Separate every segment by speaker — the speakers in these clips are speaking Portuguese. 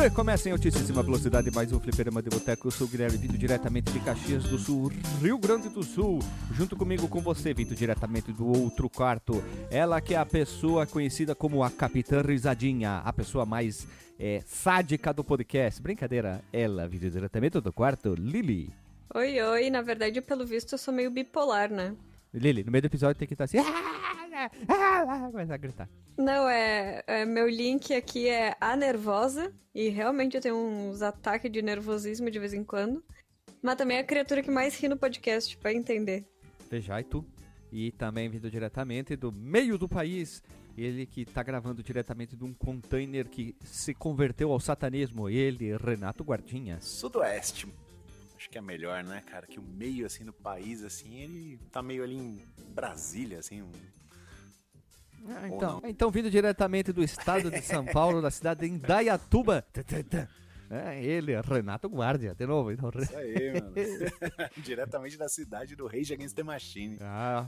Speaker 1: Recomeça em altíssima velocidade mais um Fliperama de Boteco. Eu sou o Guilherme, vindo diretamente de Caxias do Sul, Rio Grande do Sul. Junto comigo com você, vindo diretamente do outro quarto. Ela que é a pessoa conhecida como a Capitã Risadinha, a pessoa mais é, sádica do podcast. Brincadeira, ela, vindo diretamente do quarto, Lili.
Speaker 2: Oi, oi. Na verdade, pelo visto, eu sou meio bipolar, né?
Speaker 1: Lili, no meio do episódio tem que estar assim. Começar a gritar.
Speaker 2: Não, é, é, Meu link aqui é a nervosa. E realmente eu tenho uns ataques de nervosismo de vez em quando. Mas também é a criatura que mais ri no podcast, pra entender.
Speaker 1: Veja, e tu. E também vindo diretamente do meio do país. Ele que tá gravando diretamente de um container que se converteu ao satanismo. Ele, Renato Guardinha.
Speaker 3: Sudoeste. Acho que é melhor, né, cara? Que o meio, assim, do país, assim, ele tá meio ali em Brasília, assim, um
Speaker 1: ah, então, então, vindo diretamente do estado de São Paulo, da cidade de Indaiatuba. É ele, Renato Guardia, de novo.
Speaker 3: Então... Isso aí, mano. Diretamente da cidade do Rei Against the Machine.
Speaker 1: Ah,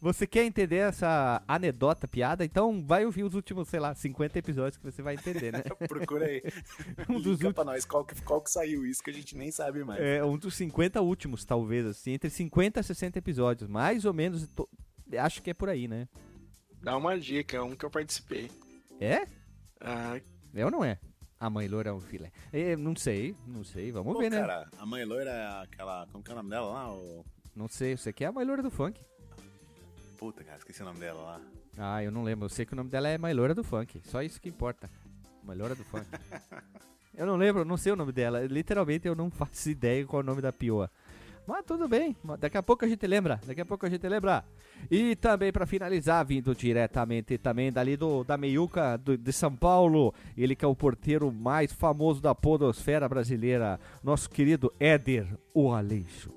Speaker 1: você quer entender essa anedota, piada? Então vai ouvir os últimos, sei lá, 50 episódios que você vai entender, né?
Speaker 3: Procura aí. um dos últimos... pra nós qual que, qual que saiu isso que a gente nem sabe mais.
Speaker 1: É, um dos 50 últimos, talvez, assim, entre 50 e 60 episódios. Mais ou menos, acho que é por aí, né?
Speaker 4: Dá uma dica, é um que eu participei.
Speaker 1: É?
Speaker 4: Ah.
Speaker 1: É ou não é? A mãe loira é um filé. Eu não sei, não sei, vamos
Speaker 3: Pô,
Speaker 1: ver,
Speaker 3: né? Cara, a mãe loira é aquela. Como que é o nome dela lá? O...
Speaker 1: Não sei, você quer é a mãe loira do funk.
Speaker 3: Puta, cara, esqueci o nome dela lá.
Speaker 1: Ah, eu não lembro. Eu sei que o nome dela é mãe loira do funk. Só isso que importa. Mãe loira do funk. eu não lembro, não sei o nome dela. Literalmente eu não faço ideia qual é o nome da pioa. Mas tudo bem, daqui a pouco a gente lembra, daqui a pouco a gente lembra. E também para finalizar, vindo diretamente também dali do, da meiuca do, de São Paulo, ele que é o porteiro mais famoso da podosfera brasileira, nosso querido Éder o Aleixo.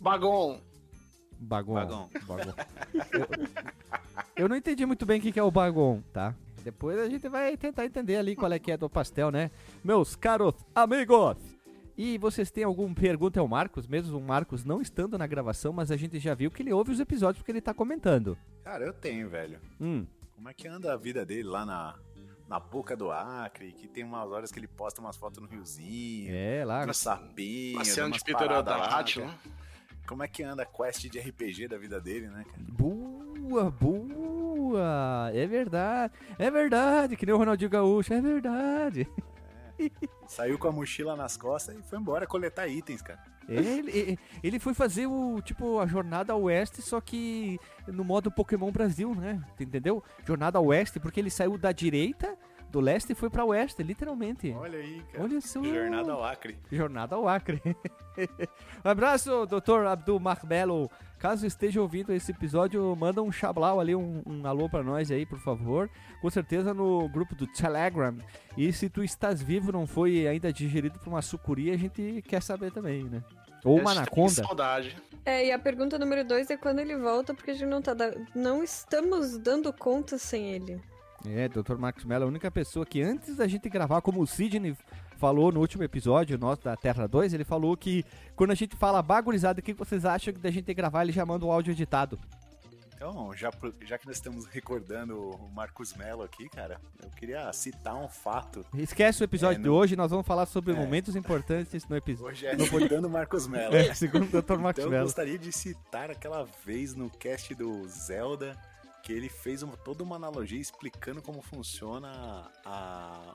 Speaker 4: Bagon.
Speaker 1: Bagon. Bagon. Bagon. Eu, eu, não entendi muito bem o que, que é o bagon, tá? Depois a gente vai tentar entender ali qual é que é do pastel, né? Meus caros amigos, e vocês têm alguma pergunta ao Marcos, mesmo o Marcos não estando na gravação, mas a gente já viu que ele ouve os episódios porque ele tá comentando.
Speaker 3: Cara, eu tenho, velho.
Speaker 1: Hum.
Speaker 3: Como é que anda a vida dele lá na, na boca do Acre, que tem umas horas que ele posta umas fotos no riozinho.
Speaker 1: É, lá.
Speaker 3: No sapinho.
Speaker 4: Passeando de pterodátilo.
Speaker 3: Como é que anda a quest de RPG da vida dele, né, cara?
Speaker 1: Boa, boa! É verdade, é verdade, que nem o Ronaldinho Gaúcho, é verdade.
Speaker 3: Saiu com a mochila nas costas e foi embora coletar itens, cara.
Speaker 1: Ele, ele foi fazer o tipo a jornada oeste, só que no modo Pokémon Brasil, né? Entendeu? Jornada oeste, porque ele saiu da direita do leste e foi pra oeste, literalmente.
Speaker 3: Olha aí, cara.
Speaker 1: Olha só.
Speaker 3: Jornada ao Acre.
Speaker 1: Jornada ao Acre. um abraço, Dr. Abdul Marbelo. Caso esteja ouvindo esse episódio, manda um chablau ali, um, um alô para nós aí, por favor. Com certeza no grupo do Telegram. E se tu estás vivo, não foi ainda digerido por uma sucuri, a gente quer saber também, né? Ou uma anaconda.
Speaker 4: saudade.
Speaker 2: É, e a pergunta número dois é quando ele volta, porque a gente não tá da... não estamos dando conta sem ele.
Speaker 1: É, Dr. Marcos Mello é a única pessoa que antes da gente gravar, como o Sidney falou no último episódio nosso da Terra 2, ele falou que quando a gente fala bagurizado, o que vocês acham da gente gravar, ele já manda o áudio editado.
Speaker 3: Então, já, já que nós estamos recordando o Marcos Mello aqui, cara, eu queria citar um fato.
Speaker 1: Esquece o episódio é, no... de hoje, nós vamos falar sobre é. momentos importantes no episódio.
Speaker 3: Hoje é no citando o Marcos Mello.
Speaker 1: É, segundo o Dr. Marcos
Speaker 3: então,
Speaker 1: Mello.
Speaker 3: Eu gostaria de citar aquela vez no cast do Zelda que ele fez uma, toda uma analogia explicando como funciona a,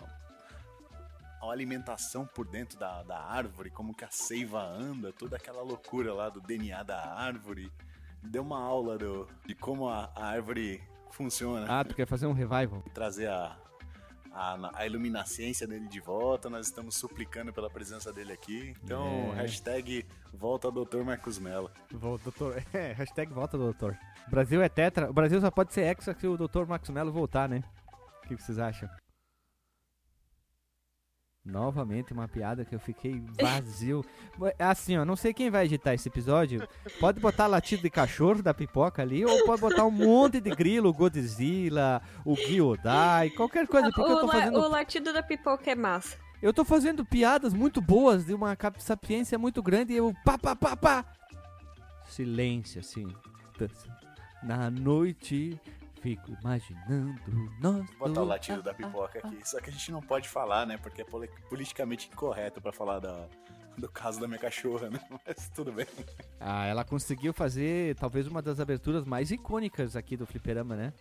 Speaker 3: a alimentação por dentro da, da árvore, como que a seiva anda, toda aquela loucura lá do DNA da árvore. Deu uma aula do, de como a, a árvore funciona.
Speaker 1: Ah, tu quer fazer um revival?
Speaker 3: Trazer a, a, a iluminacência dele de volta, nós estamos suplicando pela presença dele aqui. Então, é. hashtag volta doutor Marcos Mello.
Speaker 1: Volta, doutor. É, hashtag volta doutor. Brasil é tetra. O Brasil só pode ser hexa se o doutor Marcos Mello voltar, né? O que vocês acham? Novamente uma piada que eu fiquei vazio. Assim, ó, não sei quem vai editar esse episódio. Pode botar latido de cachorro da pipoca ali, ou pode botar um monte de grilo, o Godzilla, o Gyodai, qualquer coisa. Porque
Speaker 2: o,
Speaker 1: eu tô fazendo...
Speaker 2: o latido da pipoca é massa.
Speaker 1: Eu tô fazendo piadas muito boas, de uma sapiência muito grande, e eu pá, pá, pá, pá. Silêncio, assim. Na noite fico imaginando nós.
Speaker 3: Vou botar o latido da pipoca aqui. Só que a gente não pode falar, né? Porque é poli- politicamente incorreto pra falar da, do caso da minha cachorra, né? Mas tudo bem.
Speaker 1: Ah, ela conseguiu fazer talvez uma das aberturas mais icônicas aqui do Fliperama, né?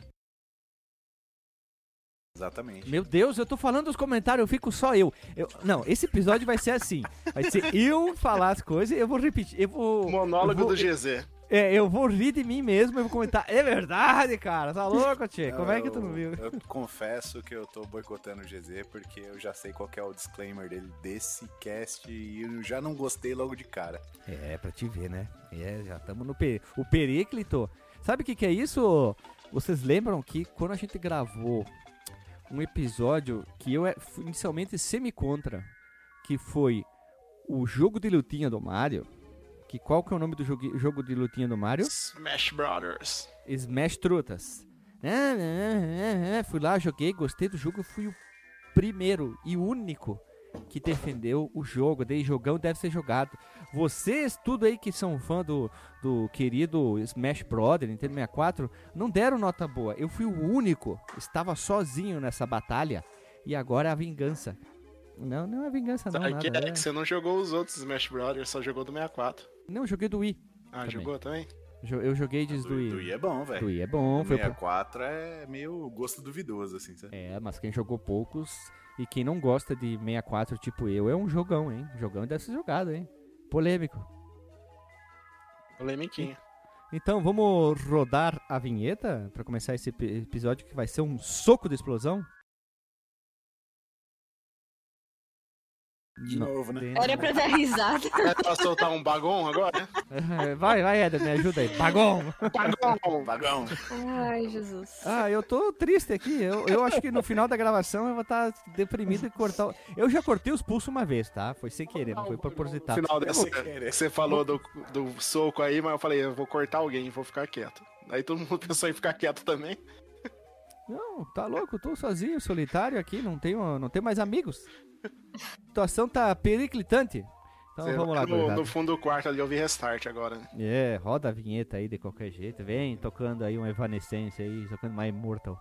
Speaker 3: Exatamente.
Speaker 1: Meu Deus, eu tô falando os comentários, eu fico só eu. Eu- Não, esse episódio vai ser assim. Vai ser eu falar as coisas, eu vou repetir, eu vou.
Speaker 4: Monólogo
Speaker 1: eu vou,
Speaker 4: do GZ.
Speaker 1: É, eu vou rir de mim mesmo, eu vou comentar. É verdade, cara, tá louco, Tchê? Como é que tu não viu?
Speaker 3: Eu, confesso que eu tô boicotando o GZ porque eu já sei qual que é o disclaimer dele desse cast e eu já não gostei logo de cara.
Speaker 1: É, pra te ver, né? É, já estamos no per... o Periclito. Sabe o que, que é isso? Vocês lembram que quando a gente gravou um episódio que eu é- inicialmente semi-contra, que foi o jogo de lutinha do Mario, que qual que é o nome do jogo, jogo de lutinha do Mario?
Speaker 4: Smash Brothers.
Speaker 1: Smash Trutas. Ah, ah, ah, Fui lá, joguei, gostei do jogo, fui o primeiro e único que defendeu o jogo. Dei jogão, deve ser jogado. Vocês, tudo aí que são fã do, do querido Smash Brother, Nintendo 64, não deram nota boa. Eu fui o único, estava sozinho nessa batalha e agora é a vingança. Não, não é vingança não,
Speaker 4: que
Speaker 1: nada.
Speaker 4: é
Speaker 1: é-
Speaker 4: que você não jogou os outros Smash Brothers, só jogou do 64.
Speaker 1: Não, eu joguei do Wii.
Speaker 4: Ah,
Speaker 1: Também.
Speaker 4: jogou também?
Speaker 1: Eu joguei desde do
Speaker 3: Do,
Speaker 1: Wii.
Speaker 3: do Wii é bom,
Speaker 1: Do
Speaker 3: velho.
Speaker 1: Wii é bom,
Speaker 3: O
Speaker 1: foi o
Speaker 3: 64 é meio gosto duvidoso, assim, sabe?
Speaker 1: É, mas quem jogou poucos e quem não gosta de 64 tipo eu, é um jogão, hein? Jogão deve ser jogado, hein? Polêmico.
Speaker 4: Polemiquinha.
Speaker 1: Então, vamos rodar a vinheta pra começar esse epi- episódio que vai ser um soco de explosão?
Speaker 3: De
Speaker 1: Não.
Speaker 3: novo, né?
Speaker 2: Era pra dar risada.
Speaker 4: É pra soltar um bagom agora?
Speaker 1: Vai, vai, Éder, me ajuda aí. Bagom!
Speaker 4: Bagom!
Speaker 3: Vagão.
Speaker 2: Ai, Jesus.
Speaker 1: Ah, eu tô triste aqui. Eu, eu acho que no final da gravação eu vou estar deprimido e cortar. o- Eu já cortei os pulsos uma vez, tá? Foi sem querer, não foi
Speaker 4: No
Speaker 1: propositado.
Speaker 4: final
Speaker 3: Eu
Speaker 4: dessa, você falou do, do soco aí, mas eu falei, eu vou cortar alguém, vou ficar quieto. Aí todo mundo pensou em ficar quieto também.
Speaker 1: Não, tá louco, eu tô sozinho, solitário aqui, não tenho, não tenho mais amigos. A situação tá periclitante. Então
Speaker 4: Você
Speaker 1: vamos lá,
Speaker 4: no, no fundo do quarto ali eu vi restart agora. né?
Speaker 1: É, roda a vinheta aí de qualquer jeito. Vem tocando aí uma Evanescência aí, tocando mais Immortal.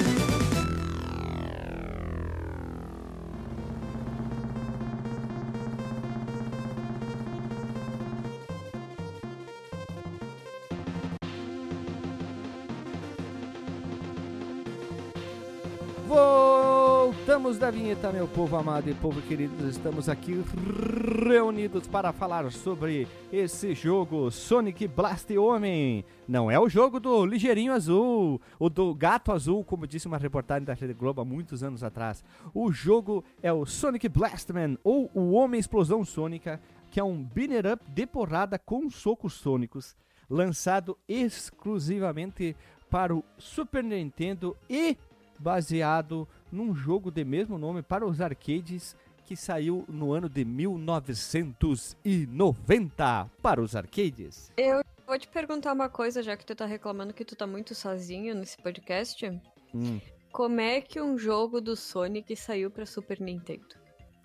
Speaker 1: Voltamos da vinheta, meu povo amado e povo querido. Estamos aqui reunidos para falar sobre esse jogo Sonic Blast Homem. Não é o jogo do ligeirinho azul, o do gato azul, como disse uma reportagem da Rede Globo há muitos anos atrás. O jogo é o Sonic Blastman ou o Homem Explosão Sônica, que é um binner up de porrada com socos sônicos, lançado exclusivamente para o Super Nintendo e baseado num jogo de mesmo nome para os arcades que saiu no ano de 1990 para os arcades.
Speaker 2: Eu vou te perguntar uma coisa, já que tu tá reclamando que tu tá muito sozinho nesse podcast.
Speaker 1: Hum.
Speaker 2: Como é que um jogo do Sonic saiu pra Super Nintendo?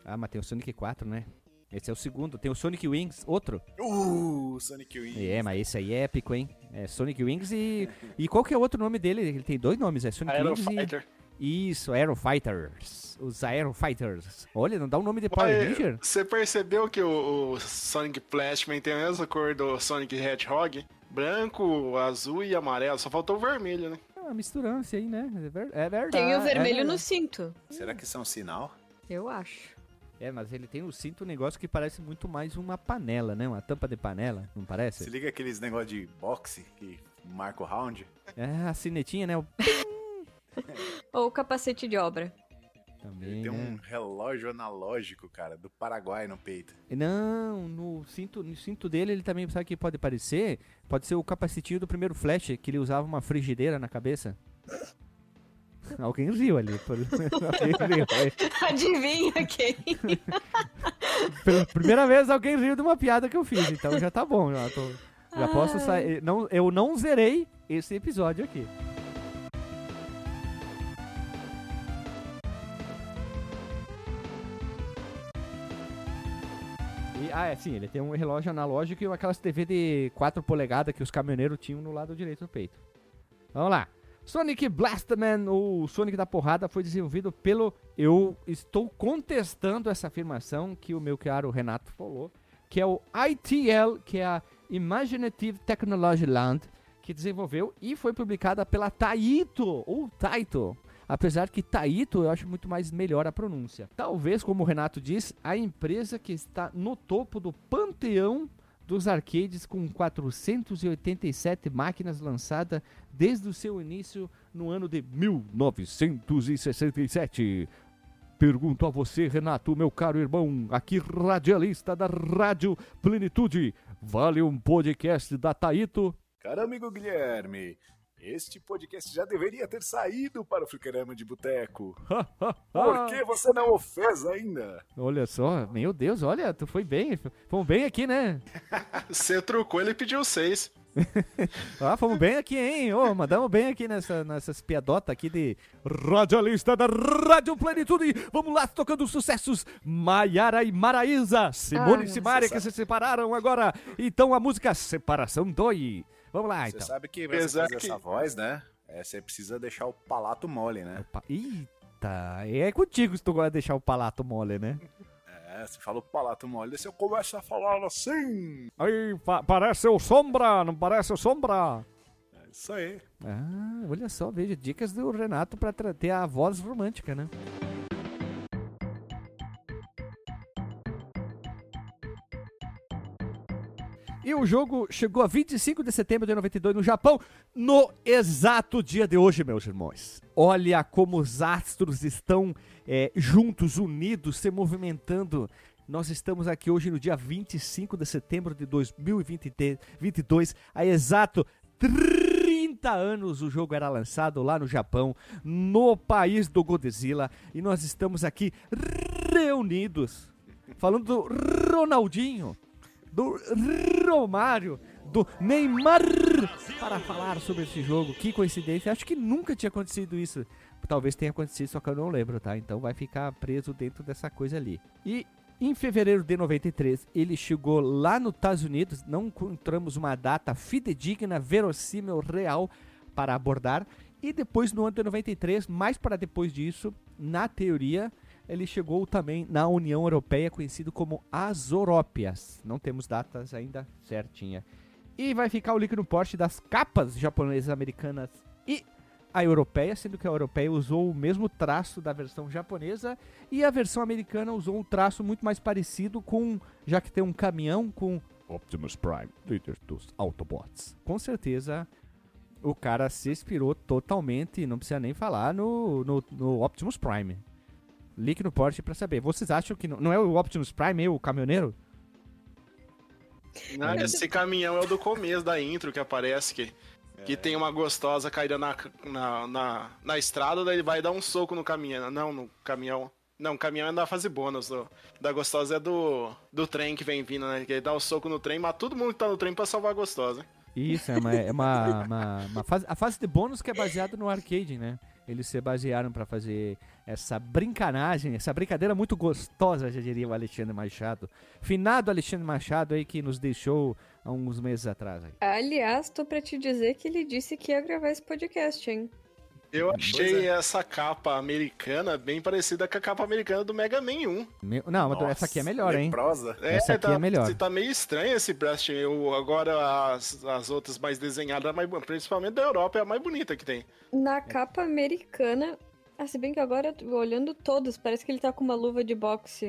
Speaker 1: Ah, mas tem o Sonic 4, né? Esse é o segundo. Tem o Sonic Wings, outro.
Speaker 3: Uh, Sonic Wings.
Speaker 1: É, mas esse aí é épico, hein? É Sonic Wings e. E qual que é o outro nome dele? Ele tem dois nomes, é Sonic
Speaker 4: Aero
Speaker 1: Wings
Speaker 4: Fighter.
Speaker 1: e. Isso, Aero Fighters. Os Aero Fighters. Olha, não dá o nome de Power
Speaker 4: Mas,
Speaker 1: Ranger?
Speaker 4: Você percebeu que o, o Sonic Flashman tem a mesma cor do Sonic Hedgehog? Branco, azul e amarelo. Só faltou o vermelho, né?
Speaker 1: É uma misturança aí, né? É, ver- é verdade.
Speaker 2: Tem o
Speaker 1: é
Speaker 2: vermelho no
Speaker 1: verdade.
Speaker 2: cinto.
Speaker 3: Será que isso é um sinal?
Speaker 2: Eu acho.
Speaker 1: É, mas ele tem no cinto um negócio que parece muito mais uma panela, né? Uma tampa de panela, não
Speaker 3: Se
Speaker 1: parece?
Speaker 3: liga aqueles negócio de boxe que marca o round?
Speaker 1: É, a cinetinha, né? O-
Speaker 2: Ou capacete de obra.
Speaker 1: Também,
Speaker 3: Ele tem
Speaker 1: né?
Speaker 3: um relógio analógico, cara, do Paraguai no peito.
Speaker 1: Não, no cinto, no cinto dele ele também sabe o que pode parecer? Pode ser o capacitinho do primeiro Flash, que ele usava uma frigideira na cabeça. Alguém riu ali. por- Alguém riu. É,
Speaker 2: Adivinha quem?
Speaker 1: Pela primeira vez alguém riu de uma piada que eu fiz, então já tá bom. Já, tô- já posso sair. Não, eu não zerei esse episódio aqui. Ah, é sim, ele tem um relógio analógico e aquelas TV de 4 polegadas que os caminhoneiros tinham no lado direito do peito. Vamos lá. Sonic Blastman, o Sonic da Porrada, foi desenvolvido pelo. Eu estou contestando essa afirmação que o meu caro Renato falou, que é o ITL, que é a Imaginative Technology Land, que desenvolveu e foi publicada pela Taito, ou Taito. Apesar que Taito eu acho muito mais melhor a pronúncia. Talvez, como o Renato diz, a empresa que está no topo do panteão dos arcades com 487 máquinas lançadas desde o seu início no ano de 1967. Pergunto a você, Renato, meu caro irmão, aqui radialista da Rádio Plenitude, vale um podcast da Taito?
Speaker 3: Cara, amigo Guilherme, este podcast já deveria ter saído para o Fliperama de Boteco. Por que você não o fez ainda?
Speaker 1: Olha só, meu Deus, olha, tu foi bem, fomos bem aqui, né?
Speaker 4: Você trucou, ele pediu seis.
Speaker 1: Ah, fomos bem aqui, hein? Ô, mandamos bem aqui nessa, nessas piadotas aqui de radialista da Rádio Plenitude. Vamos lá, tocando os sucessos. Maiara e Maraísa, Simone
Speaker 2: Ah,
Speaker 1: e Simaria, que se separaram agora. Então a música Separação Dói. Vamos lá,
Speaker 3: Você
Speaker 1: então.
Speaker 3: sabe que pra você
Speaker 4: Apesar
Speaker 3: fazer
Speaker 4: que-
Speaker 3: essa voz, né? É, você precisa deixar o palato mole, né?
Speaker 1: Opa, Eita, é contigo se tu gosta de deixar o palato mole, né?
Speaker 3: É, você fala o palato mole, você começa a falar assim.
Speaker 1: Aí, pa- parece o Sombra, não parece o Sombra?
Speaker 3: É isso aí.
Speaker 1: Ah, olha só, veja, dicas do Renato pra ter a voz romântica, né? E o jogo chegou a 25 de setembro de 92 no Japão, no exato dia de hoje, meus irmãos. Olha como os astros estão é, juntos, unidos, se movimentando. Nós estamos aqui hoje no dia 25 de setembro de 2022, há exato 30 anos o jogo era lançado lá no Japão, no país do Godzilla, e nós estamos aqui reunidos, falando do Ronaldinho, do Romário, do Neymar, para falar sobre esse jogo. Que coincidência, acho que nunca tinha acontecido isso. Talvez tenha acontecido, só que eu não lembro, tá? Então vai ficar preso dentro dessa coisa ali. E em fevereiro de 93, ele chegou lá nos Estados Unidos, não encontramos uma data fidedigna, verossímil, real para abordar. E depois, no ano de 93, mais para depois disso, na teoria, ele chegou também na União Europeia, conhecido como Azorópias. Não temos datas ainda certinha. E vai ficar o link no porte das capas japonesas, americanas e a europeia, sendo que a europeia usou o mesmo traço da versão japonesa e a versão americana usou um traço muito mais parecido com, já que tem um caminhão com Optimus Prime, líder dos Autobots. Com certeza o cara se inspirou totalmente, não precisa nem falar, no, no, no Optimus Prime. Link no porte pra saber. Vocês acham que não, não é o Optimus Prime, é o caminhoneiro?
Speaker 4: Não, esse caminhão é o do começo da intro que aparece, que, que tem uma gostosa caída na, na, na, na estrada, daí ele vai dar um soco no caminhão. Não, no caminhão. Não, o caminhão é da fase bônus. Do, da gostosa é do, do trem que vem vindo, né? Que ele dá um soco no trem, mata todo mundo que tá no trem pra salvar a gostosa.
Speaker 1: Isso, é uma, é uma, uma, uma fase, a fase de bônus que é baseada no arcade, né? Eles se basearam pra fazer essa brincanagem, essa brincadeira muito gostosa, já diria o Alexandre Machado. Finado Alexandre Machado aí que nos deixou há uns meses atrás. Aí.
Speaker 2: Aliás, tô pra te dizer que ele disse que ia gravar esse podcast, hein?
Speaker 4: Eu achei
Speaker 3: é.
Speaker 4: essa capa americana bem parecida com a capa americana do Mega Man 1.
Speaker 1: Meu- não, mas essa aqui é melhor, hein?
Speaker 3: Leprosa.
Speaker 1: Essa aqui
Speaker 4: tá,
Speaker 1: é melhor.
Speaker 4: Tá meio estranho esse Blast. Eu, agora as, as outras mais desenhadas, mais, bu- principalmente da Europa, é a mais bonita que tem.
Speaker 2: Na capa americana. Ah, se bem que agora, olhando todos, parece que ele tá com uma luva de boxe.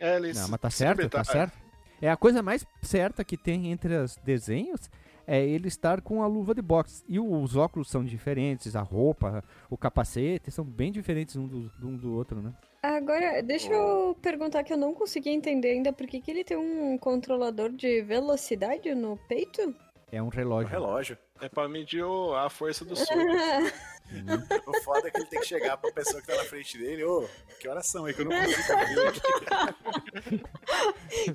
Speaker 4: É, eles
Speaker 1: Não, mas tá certo, tá
Speaker 4: inventaram.
Speaker 1: certo. É a coisa mais certa que tem entre os desenhos é ele estar com a luva de boxe. E os óculos são diferentes, a roupa, o capacete, são bem diferentes um do, um do outro, né?
Speaker 2: Agora, deixa eu perguntar que eu não consegui entender ainda por que, que ele tem um controlador de velocidade no peito?
Speaker 1: É um
Speaker 3: Um
Speaker 1: relógio.
Speaker 3: relógio.
Speaker 4: É pra medir a força do soco.
Speaker 3: O foda é que ele tem que chegar pra pessoa que tá na frente dele. Ô, que horas são aí que eu não consigo ver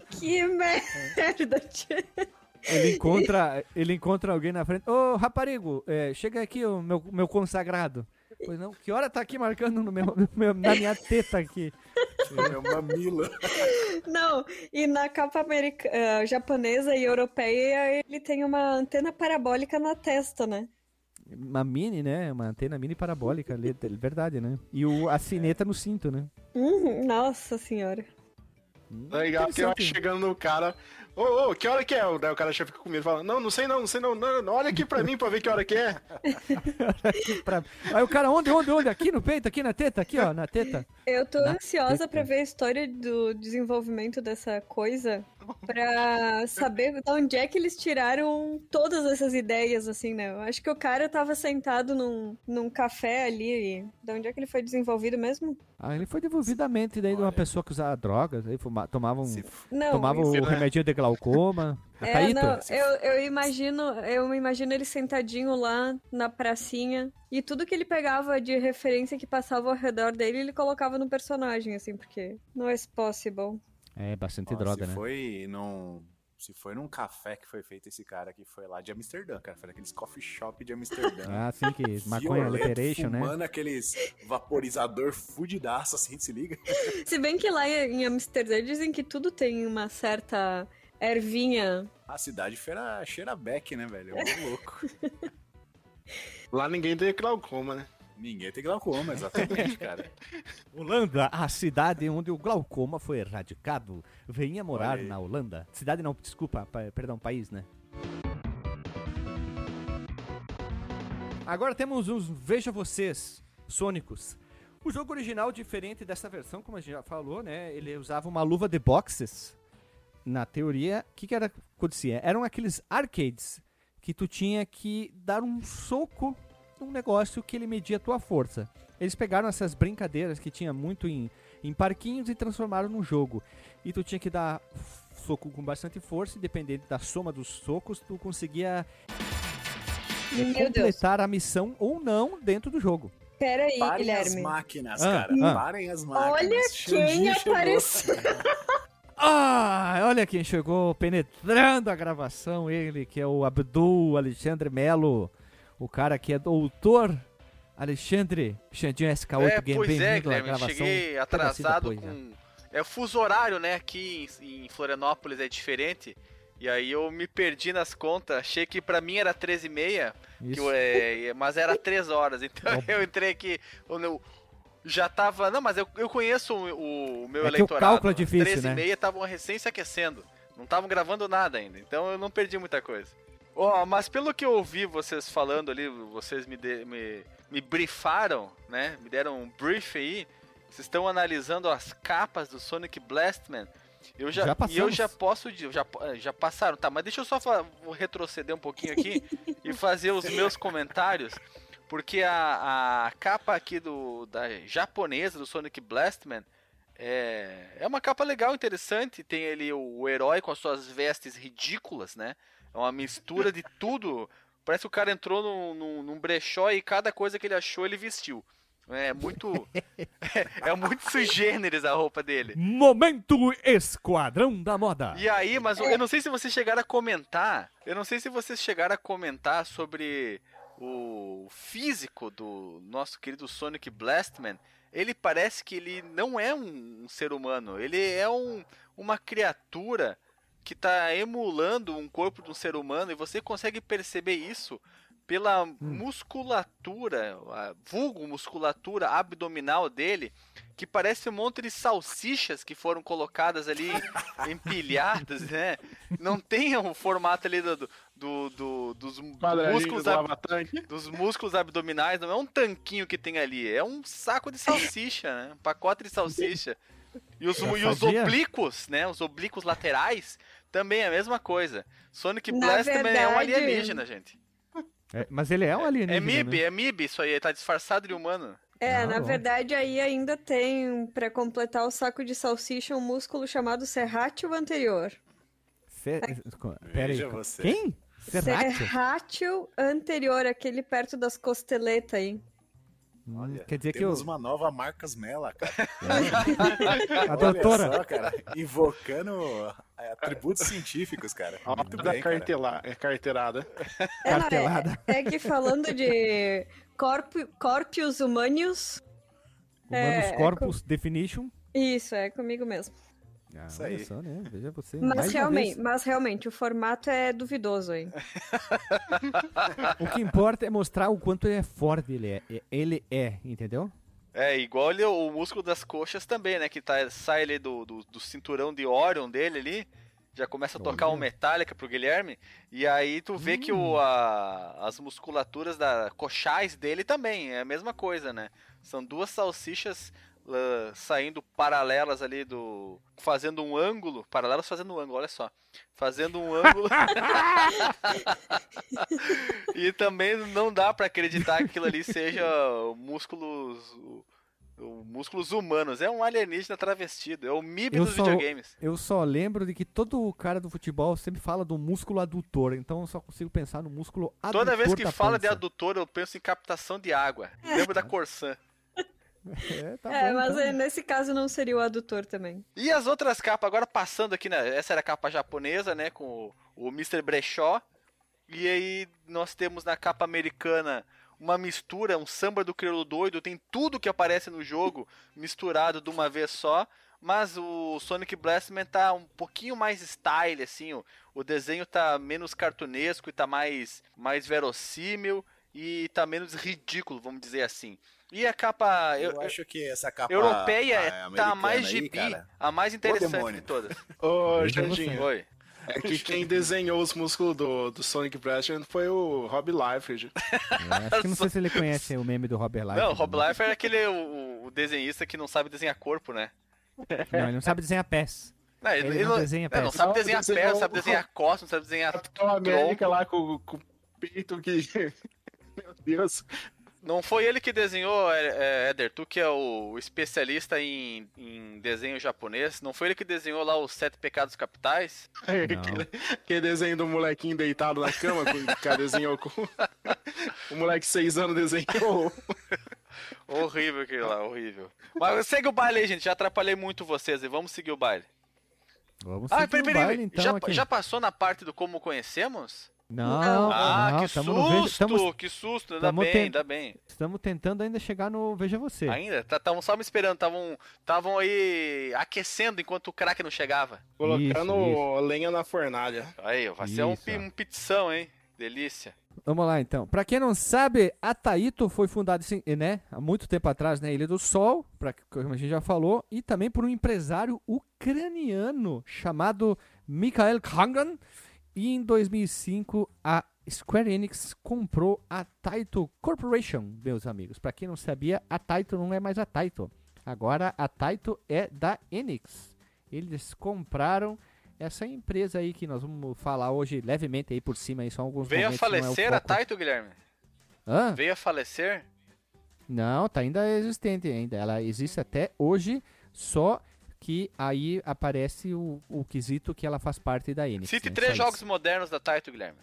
Speaker 2: que merda, tio.
Speaker 1: Ele encontra, ele encontra alguém na frente. Ô, raparigo, é, chega aqui, o meu, meu consagrado. Pois não, que hora tá aqui marcando no meu, no meu- na minha teta aqui?
Speaker 3: É uma mila.
Speaker 2: Não, e na capa america... eh, japonesa e europeia ele tem uma antena parabólica na testa, né?
Speaker 1: Uma mini, né? Uma antena mini parabólica, verdade, né? E o, a sineta no cinto, né?
Speaker 2: Uhum, nossa senhora.
Speaker 1: Hum,
Speaker 4: Legal, que eu chegando no cara. Ô, ô, que hora que é? Daí o cara já fica com medo, fala, não, não sei não, não sei não, não, não, olha aqui pra mim pra ver que hora que é.
Speaker 1: Pra- Aí o cara, onde, onde, onde? Aqui no peito, aqui na teta, aqui, ó, na teta.
Speaker 2: Eu tô
Speaker 1: Na
Speaker 2: ansiosa
Speaker 1: teta.
Speaker 2: pra ver a história do desenvolvimento dessa coisa, pra saber de onde é que eles tiraram todas essas ideias, assim, né? Eu acho que o cara tava sentado num, num café ali, e de onde é que ele foi desenvolvido mesmo?
Speaker 1: Ah, ele foi devolvidamente daí de uma
Speaker 3: Olha.
Speaker 1: pessoa que usava drogas, aí fuma, tomava um,
Speaker 3: Se
Speaker 2: Não,
Speaker 1: tomava o
Speaker 4: né?
Speaker 1: remedinho de glaucoma.
Speaker 2: É,
Speaker 1: Caíto?
Speaker 2: não, eu, eu imagino, eu imagino ele sentadinho lá na pracinha e tudo que ele pegava de referência que passava ao redor dele, ele colocava no personagem, assim, porque não é possible.
Speaker 1: É, bastante
Speaker 3: Ó,
Speaker 1: droga,
Speaker 3: se
Speaker 1: né?
Speaker 3: Foi num, se foi num café que foi feito esse cara que foi lá de Amsterdã, cara. Foi naqueles coffee shop de Amsterdã.
Speaker 1: Ah, sim, que maconha liberation, né?
Speaker 3: Fumando aqueles vaporizador fudidaço, assim, se liga.
Speaker 2: Se bem que lá em Amsterdã dizem que tudo tem uma certa ervinha.
Speaker 3: A cidade cheira, cheira beck, né, velho? É um louco.
Speaker 4: Lá ninguém tem glaucoma, né?
Speaker 3: Ninguém tem glaucoma, exatamente, cara.
Speaker 1: Holanda, a cidade onde o glaucoma foi erradicado. Venha morar na Holanda. Cidade não, desculpa, pa- perdão, país, né? Agora temos uns Veja Vocês, Sônicos. O jogo original, diferente dessa versão, como a gente já falou, né? Ele usava uma luva de boxes. Na teoria, o que, que era acontecia? Eram aqueles arcades que tu tinha que dar um soco num negócio que ele media a tua força. Eles pegaram essas brincadeiras que tinha muito em, em parquinhos e transformaram num jogo. E tu tinha que dar soco com bastante força, e dependendo da soma dos socos, tu conseguia
Speaker 2: Meu Deus.
Speaker 1: completar a missão ou não dentro do jogo.
Speaker 2: Pera aí,
Speaker 3: Parem as
Speaker 2: Guilherme.
Speaker 3: máquinas,
Speaker 1: Ah,
Speaker 3: cara.
Speaker 1: ah.
Speaker 3: Parem as máquinas.
Speaker 2: Olha quem
Speaker 3: Xandinho
Speaker 2: apareceu.
Speaker 1: Ah, olha quem chegou penetrando a gravação, ele que é o Abdul Alexandre Melo, o cara que é doutor Alexandre Xandinho SK8
Speaker 5: É,
Speaker 1: Game,
Speaker 5: pois é, Guilherme,
Speaker 1: gravação.
Speaker 5: cheguei
Speaker 1: toda
Speaker 5: atrasado
Speaker 1: cita, pois,
Speaker 5: com... É o fuso horário, né, aqui em, em Florianópolis é diferente. E aí eu me perdi nas contas, achei que pra mim era 13 e meia, que
Speaker 1: Isso.
Speaker 5: eu, é, mas era 3 horas. Então
Speaker 1: Ó.
Speaker 5: eu entrei aqui, eu já tava... Não, mas eu, eu conheço o, o meu
Speaker 1: É que o
Speaker 5: eleitorado.
Speaker 1: cálculo é difícil,
Speaker 5: 13
Speaker 1: né?
Speaker 5: e meia estavam recém se aquecendo. Não estavam gravando nada ainda, então eu não perdi muita coisa. Ó, mas pelo que eu ouvi vocês falando ali, vocês me, de- me, me briefaram, né? Me deram um brief aí. Vocês estão analisando as capas do Sonic Blastman. Eu já,
Speaker 1: Já
Speaker 5: e eu já posso, já, já passaram, tá? Mas deixa eu só vou retroceder um pouquinho aqui e fazer os meus comentários, porque a, a capa aqui do da japonesa do Sonic Blastman é, é uma capa legal, interessante. Tem ali o, o herói com as suas vestes ridículas, né? É uma mistura de tudo. Parece que o cara entrou num, num, num brechó e cada coisa que ele achou ele vestiu. É muito. é, muito sui generis a roupa dele.
Speaker 1: Momento Esquadrão da Moda.
Speaker 5: E aí, mas eu não sei se vocês chegaram a comentar. Eu não sei se vocês chegaram a comentar sobre o físico do nosso querido Sonic Blastman. Ele parece que ele não é um, um ser humano. Ele é um, uma criatura que está emulando um corpo de um ser humano e você consegue perceber isso pela musculatura, a vulgo musculatura abdominal dele, que parece um monte de salsichas que foram colocadas ali, empilhadas, né? Não tem o formato ali do, do, do- dos músculos,
Speaker 4: do
Speaker 5: ab- dos músculos abdominais, não é um tanquinho que tem ali, é um saco de salsicha, né? Um pacote de salsicha. E os, e os oblíquos, né? Os oblíquos laterais Também é a mesma coisa. Sonic
Speaker 2: Na
Speaker 5: Blast também é um
Speaker 2: verdade-
Speaker 5: alienígena, gente.
Speaker 1: É, mas ele é um alienígena.
Speaker 5: É MIB,
Speaker 1: né?
Speaker 5: é MIB isso aí, ele tá disfarçado de humano.
Speaker 2: É,
Speaker 1: Ah,
Speaker 2: na
Speaker 1: bom.
Speaker 2: verdade aí ainda tem, pra completar o saco de salsicha, um músculo chamado serrátil anterior.
Speaker 1: Fe- Pera aí.
Speaker 3: Você.
Speaker 1: Quem? Serrátil?
Speaker 2: Serrátil anterior, aquele perto das costeletas aí.
Speaker 1: Hum,
Speaker 3: Olha,
Speaker 1: Quer dizer que
Speaker 3: temos
Speaker 1: eu...
Speaker 3: uma nova Marcas Mela, cara.
Speaker 1: a
Speaker 3: Olha
Speaker 1: doutora...
Speaker 3: só, cara, invocando é, atributos científicos, cara. Muito
Speaker 4: da
Speaker 3: bem, cara.
Speaker 4: cartela, é carteirada.
Speaker 2: É, não,
Speaker 1: Cartelada.
Speaker 2: é, é que falando de corpo, Corpius Humanius,
Speaker 1: Humanos
Speaker 2: É, é
Speaker 1: Corpus Definition.
Speaker 2: isso, é comigo mesmo.
Speaker 1: Ah,
Speaker 3: Isso aí.
Speaker 1: só, né? Veja você.
Speaker 2: Mas realmente,
Speaker 1: vez,
Speaker 2: mas realmente, o formato é duvidoso aí.
Speaker 1: o que importa é mostrar o quanto ele é forte ele é. É- Ele é, entendeu?
Speaker 5: É, igual ele, o músculo das coxas também, né? Que tá, sai ali do, do, do cinturão de Orion dele ali. Já começa a tocar
Speaker 1: Olha.
Speaker 5: um Metallica pro Guilherme. E aí tu vê que o, a- as musculaturas da coxais dele também é a mesma coisa, né? São duas salsichas saindo paralelas ali do. fazendo um ângulo. Paralelas fazendo um ângulo, olha só. Fazendo um ângulo. e também não dá pra acreditar que aquilo ali seja músculos. músculos humanos. É um alienígena travestido. É o MIB
Speaker 1: Eu
Speaker 5: dos
Speaker 1: só-
Speaker 5: videogames.
Speaker 1: Eu só lembro de que todo cara do futebol sempre fala do músculo adutor, então eu só consigo pensar no músculo adutor
Speaker 5: Toda vez que
Speaker 1: da
Speaker 5: fala de
Speaker 1: pança.
Speaker 5: adutor, eu penso em captação de água. Lembro da Corsan.
Speaker 1: É, tá
Speaker 2: é,
Speaker 1: bom,
Speaker 2: mas
Speaker 1: então.
Speaker 2: é, nesse caso não seria o adutor também.
Speaker 5: E as outras capas, agora passando aqui, né? Essa era a capa japonesa, né? Com o, o Mr. Brechó. E aí nós temos na capa americana uma mistura, um samba do crioulo doido. Tem tudo que aparece no jogo misturado de uma vez só. Mas o Sonic Blastman tá um pouquinho mais style, assim. O, o desenho tá menos cartunesco e tá mais, mais verossímil. E tá menos ridículo, vamos dizer assim. E a capa.
Speaker 3: Eu,
Speaker 5: eu-
Speaker 3: acho que essa capa
Speaker 5: europeia
Speaker 3: ah,
Speaker 5: é- tá a mais
Speaker 3: aí,
Speaker 5: gibi,
Speaker 3: cara,
Speaker 5: a mais interessante de todas.
Speaker 4: Ô, Jandinho,
Speaker 5: Oi.
Speaker 4: é que quem desenhou os músculos do, do Sonic Blastman foi o Rob Liefeld.
Speaker 1: É, acho que não sei se ele conhece o meme do Robert Life.
Speaker 5: Não, o Rob Liefeld é aquele o, o desenhista que não sabe desenhar corpo, né?
Speaker 1: Não, ele não sabe desenhar pés.
Speaker 5: Não,
Speaker 1: Ele não desenha
Speaker 5: é, não
Speaker 1: pés.
Speaker 5: sabe
Speaker 4: Não,
Speaker 5: desenhar
Speaker 4: desenhou-
Speaker 5: pé, não sabe desenhar costas, não sabe desenhar
Speaker 4: Capitão América
Speaker 5: tronco.
Speaker 4: lá com, com o peito que. Meu Deus.
Speaker 5: Não foi ele que desenhou, é, é, Éder, tu que é o especialista em, em desenho japonês, não foi ele que desenhou lá os Sete Pecados Capitais?
Speaker 4: Aquele, aquele desenho do molequinho deitado na cama, que o cara desenhou com. O moleque de 6 anos desenhou.
Speaker 5: Horrível aquele lá, horrível. Mas segue o baile aí, gente, já atrapalhei muito vocês e vamos seguir o baile.
Speaker 1: Vamos
Speaker 5: Ah,
Speaker 1: seguir
Speaker 5: peraí,
Speaker 1: o
Speaker 5: peraí,
Speaker 1: baile, então,
Speaker 5: já,
Speaker 1: aqui.
Speaker 5: já passou na parte do como conhecemos?
Speaker 1: Não,
Speaker 5: Ah,
Speaker 1: não,
Speaker 5: que
Speaker 1: tamo no Veja-
Speaker 5: susto,
Speaker 1: tamo-
Speaker 5: que susto, ainda bem,
Speaker 1: ten-
Speaker 5: ainda bem.
Speaker 1: Estamos tentando ainda chegar no Veja Você.
Speaker 5: Ainda? Estavam só me esperando, estavam aí aquecendo enquanto o craque não chegava.
Speaker 4: Colocando
Speaker 1: Isso,
Speaker 4: lenha na fornalha.
Speaker 5: Aí, vai ser um,
Speaker 1: Isso, ó.
Speaker 5: um pizção, hein? Delícia.
Speaker 1: Vamos lá então. Pra quem não sabe, a Taito foi fundada assim, né, há muito tempo atrás na Ilha do Sol, pra, como a gente já falou, e também por um empresário ucraniano chamado Mikhail Khangan. E em 2005 a Square Enix comprou a Taito Corporation, meus amigos. Pra quem não sabia, a Taito não é mais a Taito. Agora a Taito é da Enix. Eles compraram essa empresa aí que nós vamos falar hoje levemente aí por cima aí só alguns
Speaker 5: Veio a
Speaker 1: momentos, não é
Speaker 5: falecer a
Speaker 1: foco.
Speaker 5: Taito, Guilherme?
Speaker 1: Hã?
Speaker 5: Veio a falecer?
Speaker 1: Não, tá ainda existente ainda. Ela existe até hoje, só que aí aparece o, o quesito que ela faz parte da Enix.
Speaker 5: Cite
Speaker 1: né?
Speaker 5: três
Speaker 1: Só
Speaker 5: jogos
Speaker 1: isso.
Speaker 5: modernos da Taito, Guilherme.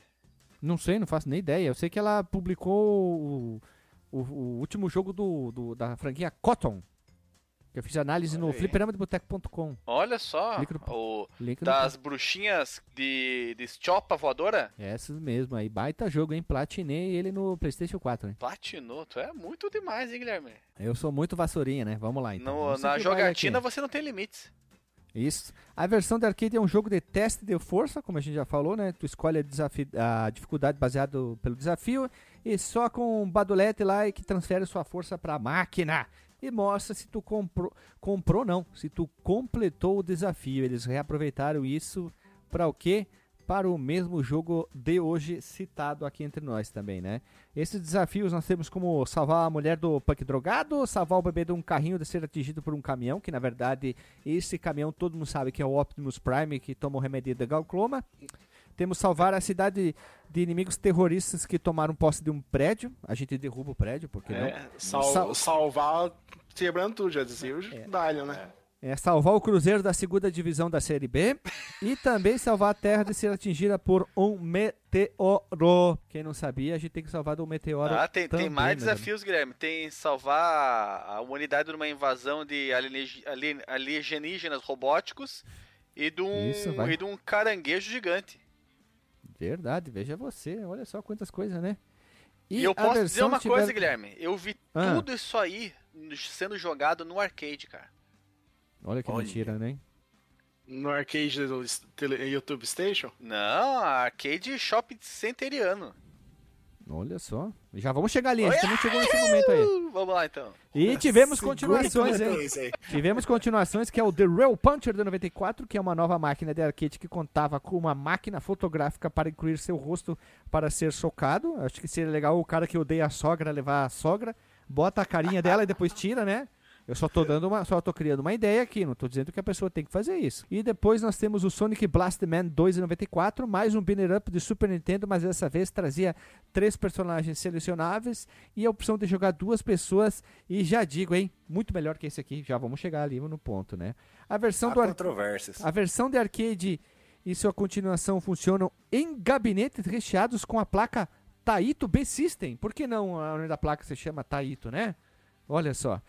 Speaker 1: Não sei, não faço nem ideia. Eu sei que ela publicou o, o- o último jogo do, do- da franquia Cotton. Eu fiz análise no
Speaker 4: Olha aí.
Speaker 1: fliperamadeboteco.com.
Speaker 5: Olha só,
Speaker 1: Link no-
Speaker 5: o
Speaker 1: Link no
Speaker 5: das bruxinhas de, de Chopa voadora.
Speaker 1: Essas mesmo aí. Baita jogo, hein? Platinei ele no PlayStation 4, né?
Speaker 5: Platinou, tu é muito demais, hein, Guilherme?
Speaker 1: Eu sou muito vassourinha, né? Vamos lá então.
Speaker 5: No-
Speaker 1: Vamos
Speaker 5: na jogatina você não tem limites.
Speaker 1: Isso. A versão de arcade é um jogo de teste de força, como a gente já falou, né? Tu escolhe a, desafi- a dificuldade baseado pelo desafio e só com um badulete lá é que transfere sua força para a máquina e mostra se tu comprou, comprou não, se tu completou o desafio. Eles reaproveitaram isso para o quê? para o mesmo jogo de hoje citado aqui entre nós também, né? Esses desafios nós temos como salvar a mulher do punk drogado, salvar o bebê de um carrinho de ser atingido por um caminhão, que na verdade esse caminhão todo mundo sabe que é o Optimus Prime que toma o remédio de glaucoma. Temos salvar a cidade de inimigos terroristas que tomaram posse de um prédio. A gente derruba o prédio, porque não?
Speaker 4: É, sal-
Speaker 1: Sal-
Speaker 4: salvar quebrando tudo, já dizia o
Speaker 1: É.
Speaker 4: Né?
Speaker 1: É salvar o Cruzeiro da segunda divisão da Série B e também salvar a Terra de ser atingida por um meteoro. Quem não sabia, a gente tem que salvar do meteoro.
Speaker 5: Ah, tem, tem
Speaker 1: também,
Speaker 5: mais
Speaker 1: meus amigos.
Speaker 5: desafios, Guilherme. Tem salvar a humanidade de uma invasão de alienígenas robóticos e de um,
Speaker 1: Isso,
Speaker 5: e de um caranguejo gigante.
Speaker 1: Verdade, veja você. Olha só quantas coisas, né?
Speaker 5: E, eu
Speaker 1: a
Speaker 5: posso dizer uma
Speaker 1: tiver-
Speaker 5: coisa, Guilherme. Eu vi
Speaker 1: Ah.
Speaker 5: tudo isso aí sendo jogado no arcade, cara.
Speaker 1: Olha que
Speaker 3: Olha.
Speaker 1: mentira, né?
Speaker 4: No arcade do YouTube Station.
Speaker 5: Não, arcade shopping centeriano.
Speaker 1: Olha só. Já vamos chegar ali, a gente também chegou nesse momento aí.
Speaker 5: Vamos lá então.
Speaker 1: E tivemos
Speaker 3: Segura
Speaker 1: continuações, hein?
Speaker 3: aí.
Speaker 1: Tivemos continuações, que é o The Real Puncher de 94, que é uma nova máquina de arcade que contava com uma máquina fotográfica para incluir seu rosto para ser socado. Acho que seria legal o cara que odeia a sogra levar a sogra, bota a carinha dela e depois tira, né? Eu só tô dando uma, só tô criando uma ideia aqui, não tô dizendo que a pessoa tem que fazer isso. E depois nós temos o Sonic Blast Man 2 em 94, mais um banner up de Super Nintendo, mas dessa vez trazia três personagens selecionáveis e a opção de jogar duas pessoas. E já digo, hein, muito melhor que esse aqui. Já vamos chegar ali no ponto, né? A versão
Speaker 3: Há
Speaker 1: do
Speaker 3: controvérsias.
Speaker 1: a versão de arcade e sua continuação funcionam em gabinetes recheados com a placa Taito B-System. Por que não a da placa se chama Taito, né? Olha só.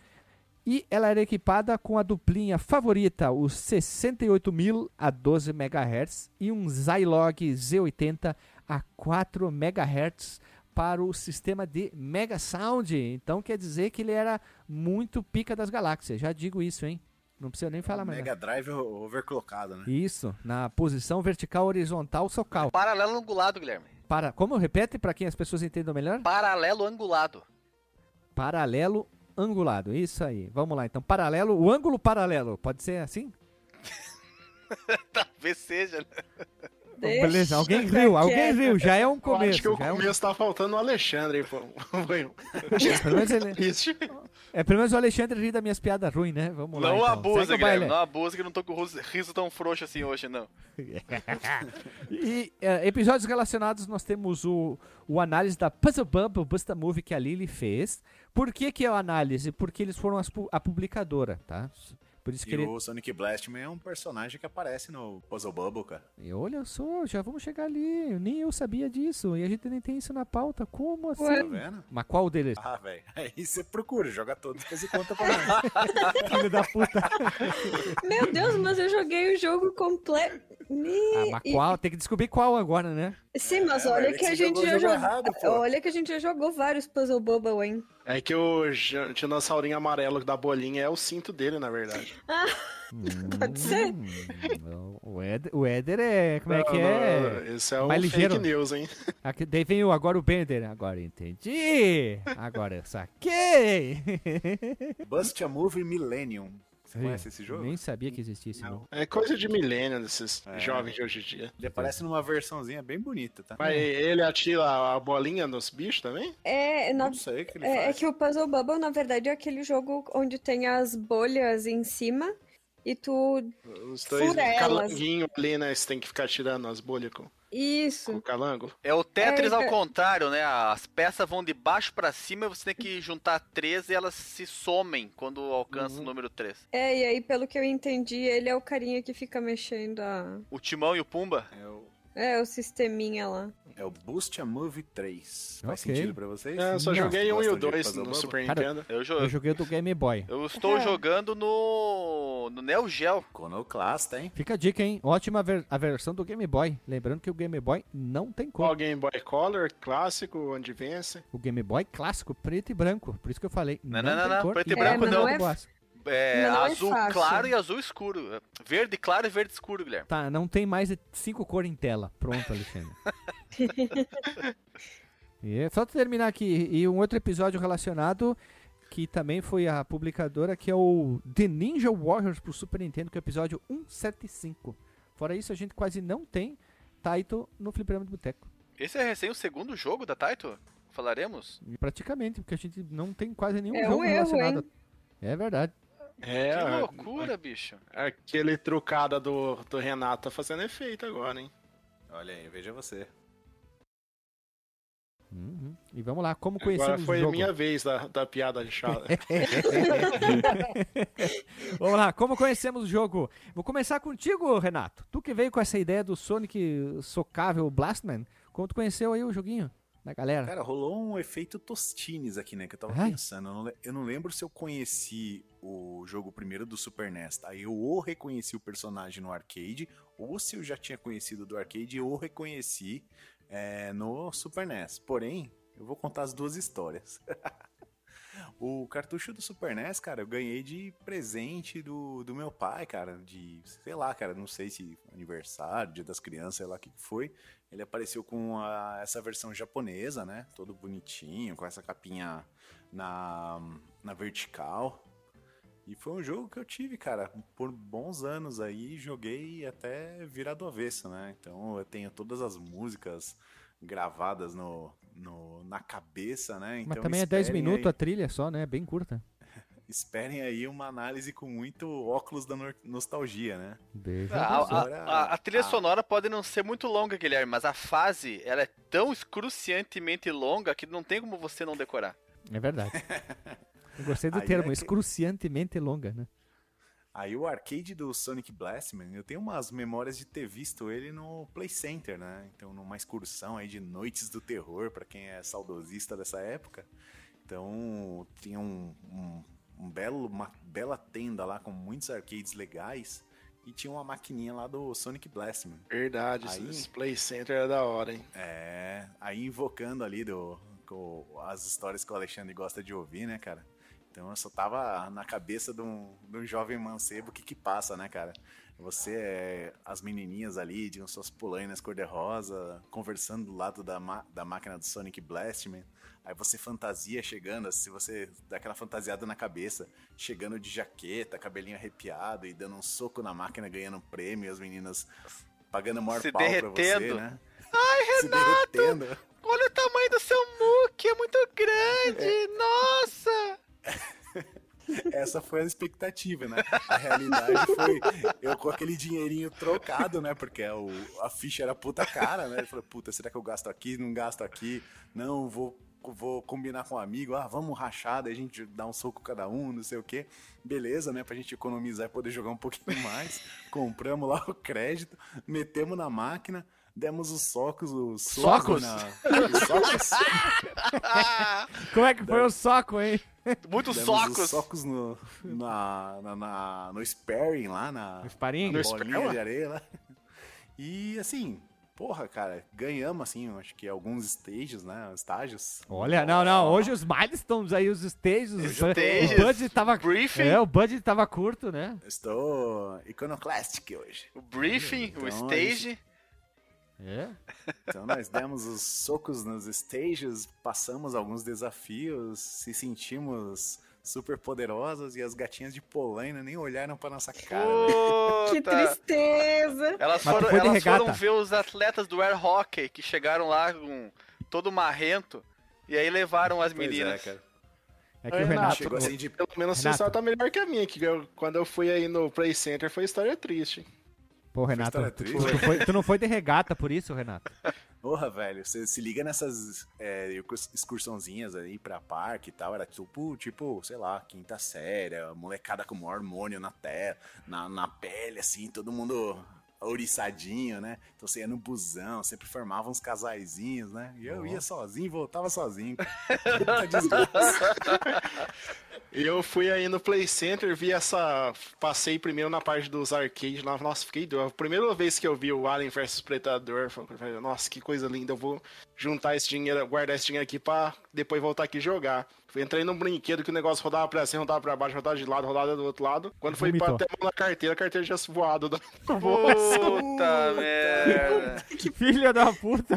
Speaker 1: E ela era equipada com a duplinha favorita, o 68.000 a 12 MHz e um Zilog Z80 a 4 MHz para o sistema de Mega Sound. Então quer dizer que ele era muito pica das galáxias. Já digo isso, hein? Não precisa nem falar mais. nada.
Speaker 3: Mega Drive overclockado, né?
Speaker 1: Isso, na posição vertical, horizontal, socal.
Speaker 5: Paralelo angulado, Guilherme.
Speaker 1: Para, como repete para quem as pessoas entendam melhor?
Speaker 5: Paralelo angulado.
Speaker 1: Paralelo angulado. Isso aí. Vamos lá, então. Paralelo, o ângulo paralelo. Pode ser assim?
Speaker 5: Talvez seja, né?
Speaker 2: Deixa
Speaker 1: Beleza, alguém riu, alguém riu. Já é um
Speaker 4: Eu
Speaker 1: começo.
Speaker 4: acho que o
Speaker 1: já é, um...
Speaker 4: começo tá faltando o Alexandre, pô. Foi
Speaker 1: pelo menos ele- é, pelo menos o Alexandre ri das minhas piadas ruins, né? Vamos lá.
Speaker 5: Não
Speaker 1: então.
Speaker 5: abusa,
Speaker 1: Segue o
Speaker 5: Guilherme.
Speaker 1: baile.
Speaker 5: Não abusa que eu não tô com o riso- tão frouxo assim hoje, não.
Speaker 1: E é, episódios relacionados, nós temos o, o análise da Puzzle Bump, o Busta Movie que a Lily fez. Por que, que é a análise? Porque eles foram as a publicadora, tá? Por isso que
Speaker 3: E
Speaker 1: ele.
Speaker 3: o Sonic Blastman é um personagem que aparece no Puzzle Bubble, cara.
Speaker 1: E olha só, já vamos chegar ali. Nem eu sabia disso. E a gente nem tem isso na pauta. Como assim?
Speaker 2: Ué.
Speaker 3: Tá vendo?
Speaker 1: Mas qual deles?
Speaker 3: Ah, velho. Aí você procura, joga todos, depois você conta pra mim.
Speaker 1: Filho da puta.
Speaker 2: Meu Deus, mas eu joguei o jogo completo.
Speaker 1: Ah, mas qual? Tem que descobrir qual agora, né?
Speaker 2: Sim, mas
Speaker 3: É,
Speaker 2: olha
Speaker 3: mas
Speaker 2: que a gente já
Speaker 3: jogo
Speaker 2: jogou.
Speaker 3: errado.
Speaker 2: Olha que a gente já jogou vários Puzzle Bubble, hein?
Speaker 4: É que o dinossaurinho amarelo da bolinha é o cinto dele, na verdade.
Speaker 2: Pode ser.
Speaker 1: Hum, o, Éder, o Éder é. Como é que
Speaker 4: Não,
Speaker 1: é?
Speaker 4: não, Esse é um
Speaker 1: mais
Speaker 4: fake
Speaker 1: ligeiro.
Speaker 4: news, hein?
Speaker 1: Aqui, daí vem o, agora o Bender. Agora entendi. Agora eu saquei.
Speaker 3: Bust a Movie Millennium. Você conhece esse jogo?
Speaker 1: Nem sabia que existia esse jogo.
Speaker 4: É coisa de milênio desses
Speaker 3: É.
Speaker 4: jovens de hoje em dia.
Speaker 3: Ele aparece numa versãozinha bem bonita, tá?
Speaker 4: Mas ele atira a bolinha nos bichos também?
Speaker 2: É, na-
Speaker 3: Não sei o que ele
Speaker 2: é, é
Speaker 3: faz.
Speaker 2: que o Puzzle Bubble, na verdade, é aquele jogo onde tem as bolhas em cima e tu.
Speaker 4: Os dois
Speaker 2: Fura elas.
Speaker 4: calanguinhos ali, né? Você tem que ficar tirando as bolhas com, com
Speaker 2: Isso.
Speaker 4: o calango.
Speaker 5: É o Tetris
Speaker 2: É,
Speaker 5: ao
Speaker 2: é-
Speaker 5: contrário, né? As peças vão de baixo pra cima e você tem que juntar três e elas se somem quando alcança o número 3.
Speaker 2: É, e aí, pelo que eu entendi, ele é o carinha que fica mexendo a.
Speaker 5: O Timão e o Pumba.
Speaker 3: É o,
Speaker 2: É, o sisteminha lá.
Speaker 3: é o Boost a Movie 3. Faz sentido pra vocês?
Speaker 4: É, eu só
Speaker 1: Não.
Speaker 4: joguei um e o
Speaker 3: Gostam de
Speaker 4: dois
Speaker 3: Puzzle
Speaker 4: no
Speaker 3: Bubble?
Speaker 4: Super
Speaker 1: Cara,
Speaker 4: Nintendo.
Speaker 5: Eu, jo-
Speaker 1: Eu joguei o do Game Boy.
Speaker 5: eu estou
Speaker 2: É.
Speaker 5: jogando no, no Neo Geo.
Speaker 3: Conoclasta, hein?
Speaker 1: Fica a dica, hein? Ótima ver- a versão do Game Boy. Lembrando que o Game Boy não tem cor.
Speaker 4: Qual Game Boy Color, clássico, onde vence.
Speaker 1: O Game Boy clássico, preto e branco. Por isso que eu falei.
Speaker 5: Não, não, não,
Speaker 1: tem
Speaker 5: não,
Speaker 1: cor
Speaker 5: preto e
Speaker 2: branco
Speaker 1: é
Speaker 2: não.
Speaker 1: muito
Speaker 2: É,
Speaker 1: boas.
Speaker 5: É,
Speaker 2: é
Speaker 5: azul
Speaker 2: fácil.
Speaker 5: claro e azul escuro. Verde claro e verde escuro, Guilherme.
Speaker 1: Tá, não tem mais de cinco cores em tela. Pronto, Alexandre. e é só terminar aqui. E um outro episódio relacionado, que também foi a publicadora, que é o The Ninja Warriors pro Super Nintendo, que é o episódio 175. Fora isso, a gente quase não tem Taito no Fliperama do Boteco.
Speaker 5: Esse é recém o segundo jogo da Taito? Falaremos?
Speaker 1: Praticamente, porque a gente não tem quase nenhum
Speaker 2: É um
Speaker 1: jogo
Speaker 2: erro,
Speaker 1: relacionado.
Speaker 2: hein?
Speaker 1: É verdade.
Speaker 4: É,
Speaker 5: que
Speaker 4: a-
Speaker 5: loucura, bicho.
Speaker 4: aquele trucada do, do Renato tá fazendo efeito agora, hein?
Speaker 3: Olha aí, veja você.
Speaker 1: Uhum. E vamos lá, como
Speaker 4: Agora
Speaker 1: conhecemos
Speaker 4: foi
Speaker 1: o
Speaker 4: a
Speaker 1: jogo?
Speaker 4: minha vez da, da piada chata.
Speaker 1: Vamos lá, como conhecemos o jogo? Vou começar contigo, Renato. Tu que veio com essa ideia do Sonic socável Blastman, como tu conheceu aí o joguinho da galera?
Speaker 3: Cara, rolou um efeito Tostines aqui, né? Que eu tava
Speaker 1: Ai.
Speaker 3: pensando. Eu não, eu não lembro se eu conheci o jogo primeiro do Super NES. Aí eu ou reconheci o personagem no arcade, ou se eu já tinha conhecido do arcade, eu reconheci é, no Super NES. Porém, eu vou contar as duas histórias. O cartucho do Super NES, cara, eu ganhei de presente do, do meu pai, cara, de, sei lá, cara, não sei se aniversário, dia das crianças, sei lá o que que foi. Ele apareceu com a- essa versão japonesa, né, todo bonitinho, com essa capinha na, na vertical. E foi um jogo que eu tive, cara, por bons anos aí, joguei até virar do avesso, né? Então eu tenho todas as músicas gravadas no, no- na cabeça, né?
Speaker 1: Mas
Speaker 3: Então
Speaker 1: também é 10
Speaker 3: esperem
Speaker 1: minutos
Speaker 3: aí-
Speaker 1: a trilha só, né? Bem curta.
Speaker 3: Esperem aí uma análise com muito óculos da nor- nostalgia, né?
Speaker 1: Veja
Speaker 5: A, a- a- a trilha
Speaker 3: Ah.
Speaker 5: sonora pode não ser muito longa, Guilherme, mas a fase ela é tão excruciantemente longa que não tem como você não decorar.
Speaker 1: É verdade. Eu gostei do
Speaker 3: Aí
Speaker 1: termo,
Speaker 3: é que-
Speaker 1: excruciantemente longa, né?
Speaker 3: Aí o arcade do Sonic Blastman, eu tenho umas memórias de ter visto ele no Play Center, né? Então numa excursão aí de Noites do Terror, pra quem é saudosista dessa época. Então tinha um, um, um belo, uma bela tenda lá com muitos arcades legais e tinha uma maquininha lá do Sonic Blastman.
Speaker 4: Verdade,
Speaker 3: Aí-
Speaker 4: esse Play Center é da hora, hein?
Speaker 3: É, aí invocando ali do, com as histórias que o Alexandre gosta de ouvir, né, cara? Então eu só tava na cabeça de um, de um jovem mancebo, o que que passa, né, cara? Você é as menininhas ali, de suas polainas cor-de-rosa, conversando do lado da, da máquina do Sonic Blastman. Aí você fantasia chegando, se você dá aquela fantasiada na cabeça, chegando de jaqueta, cabelinho arrepiado e dando um soco na máquina, ganhando um prêmio, e as meninas pagando maior
Speaker 5: Se
Speaker 3: pau pra
Speaker 5: derretendo.
Speaker 3: você, né? Ai, Renato!
Speaker 5: Olha o tamanho do seu muque, é muito grande! Nossa!
Speaker 3: Essa foi a expectativa, né? A realidade foi eu com aquele dinheirinho trocado, né? Porque o, a ficha era puta cara, né? Eu falei, puta, será que eu gasto aqui? Não gasto aqui? Não, vou, vou combinar com um amigo. Ah, vamos rachar, daí a gente dá um soco cada um, não sei o quê. Beleza, né? Pra gente economizar e poder jogar um pouquinho mais. Compramos lá o crédito, metemos na máquina. Demos os socos, os
Speaker 1: Socos?
Speaker 3: socos na... Os socos?
Speaker 1: Como é que foi o soco, hein?
Speaker 5: Muitos socos!
Speaker 3: os socos no, na, na, na- no sparring lá, na
Speaker 1: No sparring?
Speaker 3: na
Speaker 1: No
Speaker 3: bolinha
Speaker 4: sparring?
Speaker 3: de areia lá. E assim, porra, cara, ganhamos assim, acho que alguns stages, né? Estágios.
Speaker 1: Olha, não, não. Hoje os milestones aí, os stages.
Speaker 5: Os
Speaker 1: o
Speaker 5: stages,
Speaker 1: o budget tava.
Speaker 5: briefing.
Speaker 1: É, o budget tava curto, né?
Speaker 3: Estou iconoclastic hoje.
Speaker 5: O briefing, o
Speaker 3: Então, a
Speaker 5: stage.
Speaker 1: É.
Speaker 3: Então nós demos os socos nos stages, passamos alguns desafios, se sentimos super poderosas e as gatinhas de Polaina nem olharam pra nossa cara. né?
Speaker 2: Que
Speaker 5: Puta.
Speaker 2: tristeza!
Speaker 5: Elas, foram, elas foram ver os atletas do air hockey que chegaram lá com todo marrento e aí levaram as
Speaker 3: Pois
Speaker 5: meninas.
Speaker 3: é.
Speaker 1: É que o
Speaker 4: Renato,
Speaker 1: Renato.
Speaker 3: Chegou assim de
Speaker 4: Pelo menos
Speaker 1: Renato.
Speaker 4: só tá melhor que a minha, que eu- quando eu fui aí no Play Center foi história triste.
Speaker 1: Pô, Renato, tu, tu foi- tu não foi de regata por isso, Renato?
Speaker 3: Porra, velho, você se liga nessas é, excursãozinhas aí pra parque e tal, era tipo, tipo, sei lá, quinta série, molecada com o hormônio na tela, na, na pele, assim, todo mundo ouriçadinho, né? Então você ia no busão, sempre formava uns casaizinhos, né? E eu ia sozinho voltava sozinho.
Speaker 4: E eu fui aí no Play Center, vi essa. Passei primeiro na parte dos arcades lá. Nossa, fiquei doido. A primeira vez que eu vi o Alien vs Predador, falei, nossa, que coisa linda. Eu vou juntar esse dinheiro, guardar esse dinheiro aqui pra depois voltar aqui jogar. Entrei num brinquedo que o negócio rodava pra cima, rodava pra baixo, rodava de lado, rodava do outro lado. Quando foi
Speaker 1: Vomitou.
Speaker 4: bater a mão na carteira, a carteira já voado do
Speaker 5: Puta merda.
Speaker 1: Filha da puta.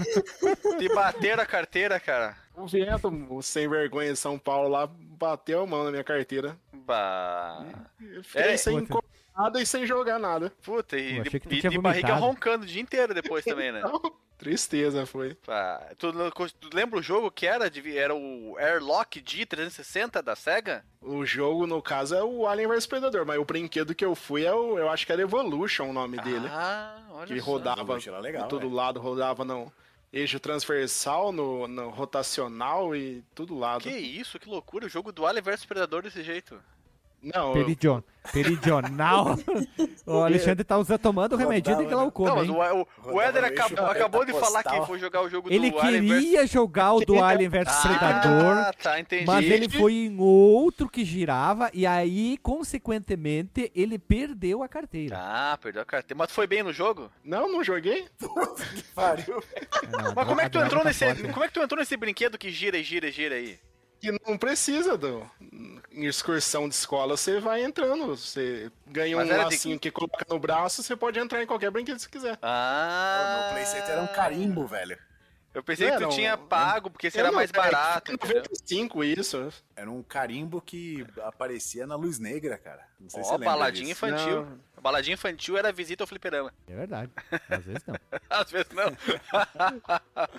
Speaker 5: Te bateram a carteira, cara.
Speaker 4: O vento, o sem vergonha de São Paulo lá, bateu a mão na minha carteira.
Speaker 5: Bah.
Speaker 4: Eu fiquei
Speaker 5: É,
Speaker 4: sem
Speaker 1: puta.
Speaker 4: nada e sem jogar nada.
Speaker 5: Puta, e,
Speaker 1: que
Speaker 5: e
Speaker 1: tinha
Speaker 5: de barriga roncando o dia inteiro depois também, né?
Speaker 4: Então, tristeza foi.
Speaker 5: Ah, tu, tu lembra o jogo que era? De- Era o Airlock G360 da SEGA?
Speaker 4: O jogo, no caso, é o Alien vs Predador, mas o brinquedo que eu fui é o. Eu acho que era Evolution o nome dele.
Speaker 5: Ah, olha
Speaker 4: que
Speaker 5: só.
Speaker 4: rodava
Speaker 3: legal,
Speaker 4: de todo
Speaker 3: velho.
Speaker 4: lado, rodava no eixo transversal, no, no rotacional e tudo lado.
Speaker 5: Que isso, que loucura. O jogo do Alien vs Predador desse jeito.
Speaker 4: Não, eu-
Speaker 1: Peridion. Peridional. o Alexandre tá usando, tomando o remedinho de
Speaker 3: Rodava,
Speaker 5: Não,
Speaker 1: glaucoma,
Speaker 5: mas
Speaker 1: hein?
Speaker 5: o, o, o Éder acabou, acabou de falar que foi jogar o jogo
Speaker 1: Ele
Speaker 5: do Alien vs
Speaker 1: queria jogar o do Alien vs Predador,
Speaker 5: Ah, tá, entendi.
Speaker 1: mas ele foi em outro que girava e aí, consequentemente, ele perdeu a carteira.
Speaker 5: Ah, perdeu a carteira. Mas tu foi bem no jogo?
Speaker 4: Não, não joguei.
Speaker 3: Que pariu.
Speaker 1: Não,
Speaker 5: Mas como é que tu
Speaker 1: droga
Speaker 5: entrou
Speaker 1: tá
Speaker 5: nesse.
Speaker 1: né?
Speaker 5: Como é que tu entrou nesse brinquedo que gira e gira e gira aí?
Speaker 4: Que não precisa do. Em excursão de escola, você vai entrando. Você ganha
Speaker 5: Mas
Speaker 4: um
Speaker 5: era de-
Speaker 4: lacinho que coloca no braço, você pode entrar em qualquer brinquedo que você quiser.
Speaker 5: Ah.
Speaker 3: No PlayStation era um carimbo, velho.
Speaker 5: Eu pensei que tu
Speaker 4: não,
Speaker 5: tinha pago, porque
Speaker 4: Eu
Speaker 5: era
Speaker 4: não-
Speaker 5: mais barato, entendeu?
Speaker 4: 95 isso.
Speaker 3: Era um carimbo que aparecia na luz negra, cara. Não sei se
Speaker 5: Ó,
Speaker 3: você lembra
Speaker 5: baladinha
Speaker 3: disso.
Speaker 5: infantil.
Speaker 4: Não.
Speaker 5: A baladinha infantil era visita ao fliperama.
Speaker 1: É verdade. Às vezes não.
Speaker 5: Às vezes não.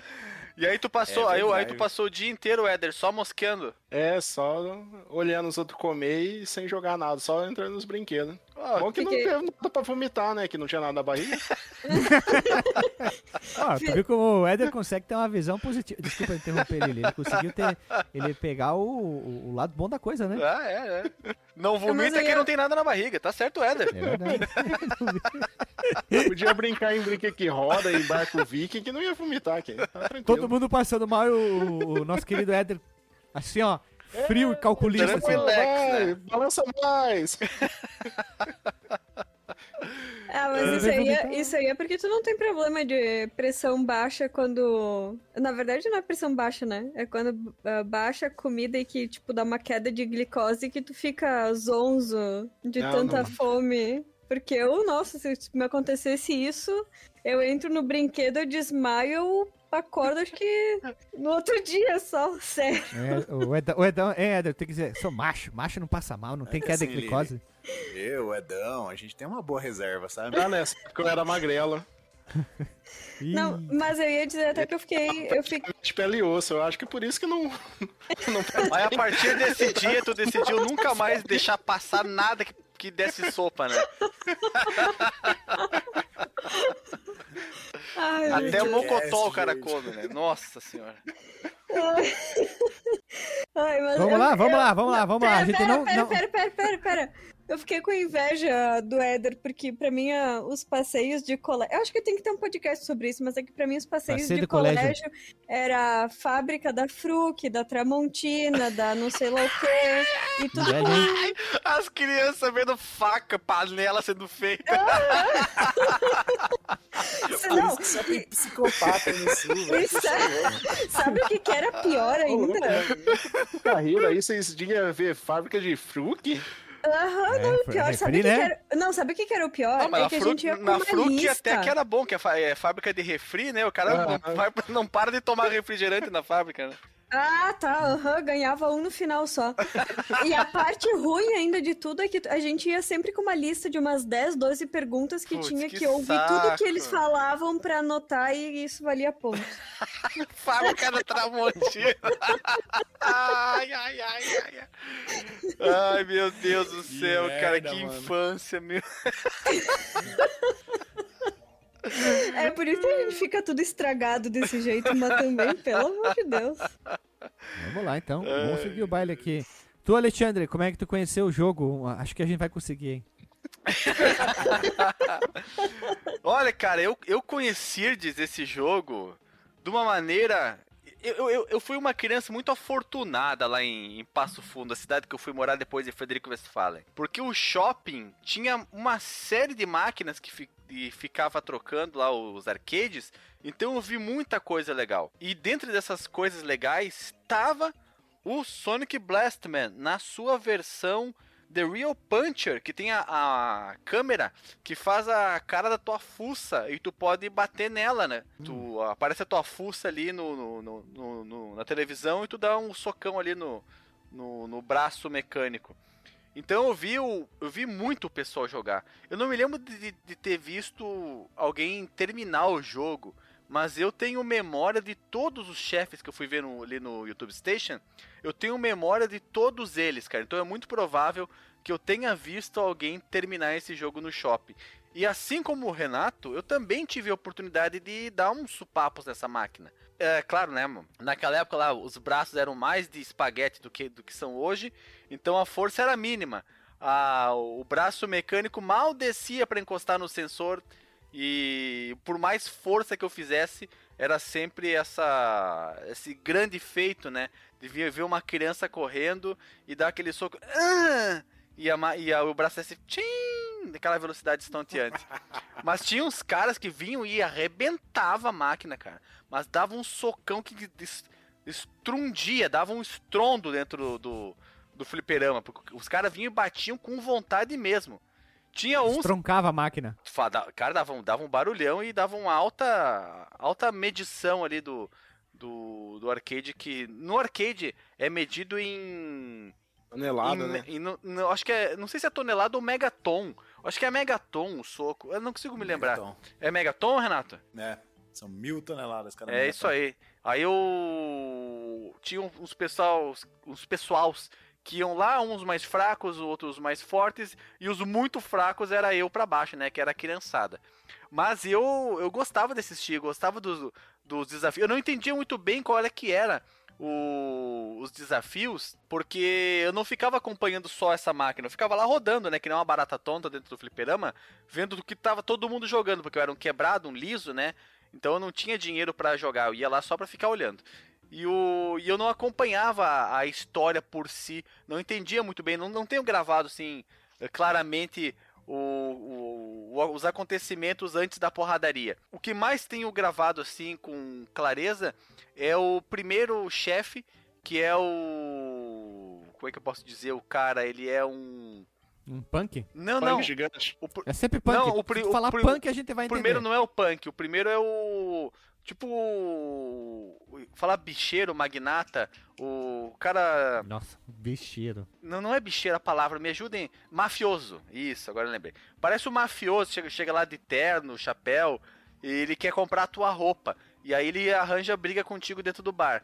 Speaker 5: e aí tu passou,
Speaker 3: É
Speaker 5: aí, aí tu passou o dia inteiro, Éder, só mosqueando.
Speaker 4: É, só olhando os outros comer e sem jogar nada, só entrando nos brinquedos.
Speaker 5: Ah,
Speaker 4: Bom que não
Speaker 2: fiquei-
Speaker 4: teve nada pra vomitar, né? Que não tinha nada na barriga.
Speaker 1: Ó, tu viu como o Éder consegue ter uma visão positiva. Desculpa interromper ele. Ele conseguiu ter. Ele pegar o, o, lado bom da coisa, né?
Speaker 5: Ah, é, é. Não vomita
Speaker 2: aí
Speaker 5: que
Speaker 2: eu-
Speaker 5: não tem nada na barriga, tá certo, Éder.
Speaker 1: É verdade.
Speaker 4: Podia brincar em brinquedo que roda, em barco viking, que não ia vomitar aqui. Tá.
Speaker 1: Todo mundo passando mal e o, o nosso querido Éder, assim, ó, frio e calculista. Assim.
Speaker 5: Relax,
Speaker 4: Vai,
Speaker 5: né?
Speaker 4: balança mais.
Speaker 2: Ah, mas
Speaker 1: Eu
Speaker 2: isso aí, é, isso aí é porque tu não tem problema de pressão baixa quando. Na verdade, não é pressão baixa, né? É quando ah, baixa a comida e que, tipo, dá uma queda de glicose que tu fica zonzo de
Speaker 4: Não,
Speaker 2: tanta
Speaker 4: não.
Speaker 2: fome. Porque eu, nossa, se me acontecesse isso, eu entro no brinquedo, eu desmaio, eu acordo, acho que no outro dia só, sério.
Speaker 1: É, o Edão, o Edão, é, tem que dizer, sou macho, macho não passa mal, não tem
Speaker 3: É
Speaker 1: queda de
Speaker 3: assim,
Speaker 1: glicose.
Speaker 3: Eu, Edão, a gente tem uma boa reserva, sabe?
Speaker 4: Ah, nessa época eu era magrela.
Speaker 2: Não, mas eu ia dizer até que eu fiquei. Eu fiquei
Speaker 4: De pele e osso. Eu acho que por isso que não. não
Speaker 5: Aí a partir desse dia, tu decidiu nunca mais deixar passar nada que, que desse sopa, né?
Speaker 2: Ai,
Speaker 5: Até o mocotó o cara come, né? Nossa senhora.
Speaker 2: Ai, mas
Speaker 1: Vamos
Speaker 2: eu-
Speaker 1: lá, vamos
Speaker 2: eu-
Speaker 1: lá, vamos lá, vamos lá. A
Speaker 2: Pera,
Speaker 1: gente
Speaker 2: pera,
Speaker 1: não.
Speaker 2: pera,
Speaker 1: não-
Speaker 2: pera, pera, pera, pera. Eu fiquei com inveja do Éder, porque pra mim ah, os passeios de colégio. Eu acho que tem que ter um podcast sobre isso, mas é que pra mim os passeios
Speaker 1: Passeio
Speaker 2: de
Speaker 1: colégio.
Speaker 2: colégio era a fábrica da Fruc, da Tramontina, da não sei lá o quê. E tudo
Speaker 1: hein?
Speaker 5: As crianças vendo faca, panela sendo feita.
Speaker 2: Isso,
Speaker 3: Por
Speaker 2: não,
Speaker 3: só tem psicopata no sul,
Speaker 2: é- sabe o que, que era pior ainda?
Speaker 4: Carreira aí, vocês deviam ver fábrica de fruque?
Speaker 2: Aham,
Speaker 1: É,
Speaker 2: não, pior,
Speaker 1: refri,
Speaker 2: sabe o que,
Speaker 1: né?
Speaker 2: que era? Não, sabe o que, que era o pior?
Speaker 5: Não, mas
Speaker 2: é
Speaker 5: na
Speaker 2: que a gente ia com
Speaker 5: na
Speaker 2: uma
Speaker 5: Fruc
Speaker 2: lista.
Speaker 5: até que era bom, que é, é fábrica de refri, né? O cara não, vai- não para de tomar refrigerante na fábrica, né?
Speaker 2: Ah, tá, aham, ganhava um no final só. E a parte ruim ainda de tudo é que a gente ia sempre com uma lista de umas 10, 12 perguntas que
Speaker 5: Putz,
Speaker 2: tinha
Speaker 5: que
Speaker 2: que, ouvir tudo que
Speaker 5: saco.
Speaker 2: eles falavam pra anotar e isso valia ponto.
Speaker 5: Fábrica da Tramontina. ai, ai, ai, ai. ai. Ai, meu Deus do
Speaker 3: Que
Speaker 5: céu, cara,
Speaker 3: merda,
Speaker 5: que
Speaker 3: mano.
Speaker 5: infância, meu.
Speaker 2: É por isso que a gente fica tudo estragado desse jeito, mas também, pelo amor de Deus.
Speaker 1: Vamos lá, então. Vamos seguir o baile aqui. Tu, Alexandre, como é que tu conheceu o jogo? Acho que a gente vai conseguir, hein?
Speaker 5: Olha, cara, eu, eu conheci esse jogo de uma maneira. Eu, eu, eu fui uma criança muito afortunada lá em, em Passo Fundo, a cidade que eu fui morar depois de Frederico Westphalen. Porque o shopping tinha uma série de máquinas que fi- ficava trocando lá os arcades, então eu vi muita coisa legal. E dentro dessas coisas legais estava o Sonic Blastman na sua versão The Real Puncher, que tem a, a câmera que faz a cara da tua fuça e tu pode bater nela, né? Tu aparece a tua fuça ali no, no- no- no- na televisão e tu dá um socão ali no, no, no braço mecânico. Então eu vi, o, eu vi muito o pessoal jogar. Eu não me lembro de, de ter visto alguém terminar o jogo, mas eu tenho memória de todos os chefes que eu fui ver no, ali no YouTube Station. Eu tenho memória de todos eles, cara. Então é muito provável que eu tenha visto alguém terminar esse jogo no shopping. E assim como o Renato, eu também tive a oportunidade de dar uns supapos nessa máquina. É claro, né, mano? Naquela época lá, os braços eram mais de espaguete do que, do que são hoje, então a força era mínima. A, o braço mecânico mal descia para encostar no sensor e por mais força que eu fizesse, era sempre essa esse grande feito, né? De ver uma criança correndo e dar aquele soco. Ah! E, a, e a, o braço assim, tchim, daquela velocidade estonteante. Mas tinha uns caras que vinham e arrebentava a máquina, cara. Mas dava um socão que estrundia, dava um estrondo dentro do, do, do fliperama. Porque os caras vinham e batiam com vontade mesmo. Tinha uns.
Speaker 1: Troncava a máquina.
Speaker 5: Cara, dava um, dava um barulhão e dava uma alta, alta medição ali do, do, do arcade. Que no arcade é medido em
Speaker 4: Tonelada,
Speaker 5: em,
Speaker 4: né?
Speaker 5: Em, no, no, acho que é. Não sei se é tonelada ou megaton. Acho que é megaton o soco. Eu não consigo me lembrar.
Speaker 3: Megaton.
Speaker 5: É megaton, Renato?
Speaker 3: É, são mil toneladas, cara.
Speaker 5: É isso aí. Aí eu. Tinha uns pessoal, uns pessoals que iam lá, uns mais fracos, outros mais fortes, e os muito fracos era eu pra baixo, né? Que era a criançada. Mas eu, eu gostava desse estilo, gostava dos, dos desafios. Eu não entendia muito bem qual era que era o, os desafios, porque eu não ficava acompanhando só essa máquina, eu ficava lá rodando, né, que nem uma barata tonta dentro do fliperama, vendo o que tava todo mundo jogando, porque eu era um quebrado, um liso, né, então eu não tinha dinheiro para jogar, eu ia lá só para ficar olhando. E, o, e eu não acompanhava a história por si, não entendia muito bem, não, não tenho gravado assim claramente o, o, os acontecimentos antes da porradaria. O que mais tenho gravado assim com clareza é o primeiro chefe, que é o. Como é que eu posso dizer? O cara, ele é um.
Speaker 1: Um punk?
Speaker 5: Não,
Speaker 4: Punk
Speaker 5: não.
Speaker 4: gigante.
Speaker 5: O, pr-
Speaker 1: É sempre punk.
Speaker 5: Não, o
Speaker 1: Se
Speaker 5: o
Speaker 1: falar
Speaker 5: pri-
Speaker 1: punk, a gente vai
Speaker 5: o
Speaker 1: entender.
Speaker 5: primeiro não é o punk, o primeiro é o. Tipo. Falar bicheiro, magnata, o cara.
Speaker 1: Nossa, bicheiro.
Speaker 5: Não, não é bicheiro a palavra, me ajudem. Mafioso. Isso, agora eu lembrei. Parece um mafioso, chega, chega lá de terno, chapéu, e ele quer comprar a tua roupa. E aí ele arranja briga contigo dentro do bar.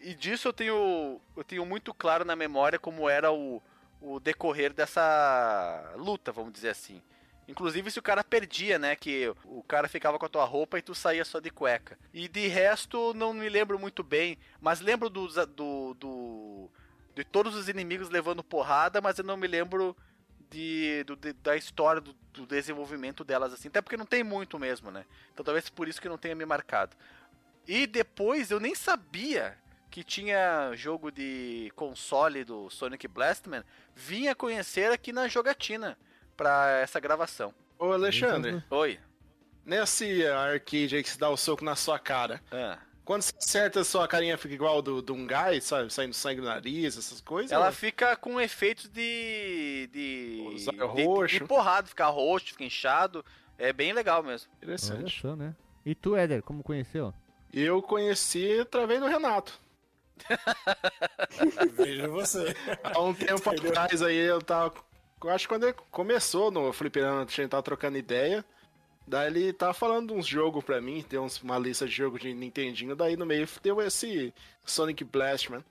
Speaker 5: E disso eu tenho, eu tenho muito claro na memória como era o, o decorrer dessa luta, vamos dizer assim. Inclusive se o cara perdia, né? Que o cara ficava com a tua roupa e tu saía só de cueca. E de resto, não me lembro muito bem. Mas lembro do, do, do de todos os inimigos levando porrada, mas eu não me lembro de, do- de- da história do, do desenvolvimento delas assim. Até porque não tem muito mesmo, né? Então talvez por isso que não tenha me marcado. E depois eu nem sabia que tinha jogo de console do Sonic Blastman. Vinha conhecer aqui na jogatina pra essa gravação.
Speaker 4: Ô, Alexandre,
Speaker 5: Oi.
Speaker 4: nesse arcade aí que se dá o soco na sua cara,
Speaker 5: Ah.
Speaker 4: quando você acerta, sua carinha fica igual do, do um guy, sabe? Saindo sangue do nariz, essas coisas?
Speaker 5: Ela fica com efeitos de. de.
Speaker 4: O zóio
Speaker 5: de,
Speaker 4: roxo.
Speaker 5: de porrada, fica roxo, fica inchado. É bem legal mesmo.
Speaker 4: Interessante.
Speaker 1: só, né? E tu, Éder, como conheceu?
Speaker 4: Eu conheci através do Renato.
Speaker 3: Veja você.
Speaker 4: Há um tempo atrás aí eu tava. Eu acho que quando ele começou no Fliperama, a gente tava trocando ideia. Daí ele tava falando uns jogos pra mim, deu uns- uma lista de jogos de Nintendinho, daí no meio deu esse Sonic Blastman.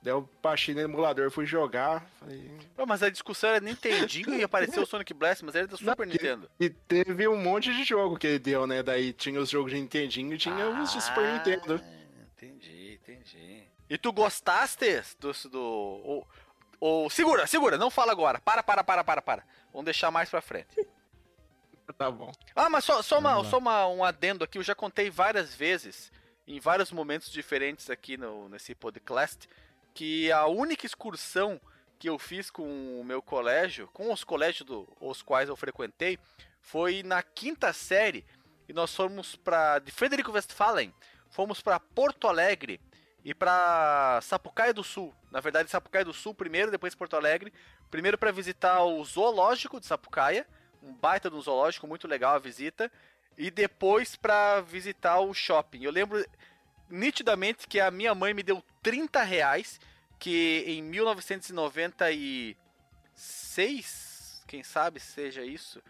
Speaker 4: Daí eu baixei no emulador, fui jogar. Falei...
Speaker 5: Pô, mas a discussão era Nintendinho e apareceu o Sonic Blast, mas era do Super
Speaker 4: Não,
Speaker 5: Nintendo.
Speaker 4: E teve um monte de jogo que ele deu, né? Daí tinha os jogos de Nintendinho e tinha os de Super Nintendo.
Speaker 5: Ah, Entendi, entendi. E tu gostaste do. do ou, ou- segura, segura, não fala agora. Para, para, para, para, para. Vamos deixar mais pra frente.
Speaker 4: Tá bom.
Speaker 5: Ah, mas só, só, uma, só uma, um adendo aqui, eu já contei várias vezes, em vários momentos diferentes aqui no, nesse podcast, que a única excursão que eu fiz com o meu colégio, com os colégios do, os quais eu frequentei, foi na quinta série, e nós fomos para de Frederico Westphalen, fomos para Porto Alegre e para Sapucaia do Sul. Na verdade, Sapucaia do Sul primeiro, depois Porto Alegre. Primeiro para visitar o zoológico de Sapucaia, um baita um zoológico, muito legal a visita, e depois para visitar o shopping. Eu lembro nitidamente que a minha mãe me deu 30 reais, que em 1997 1996, quem sabe seja isso.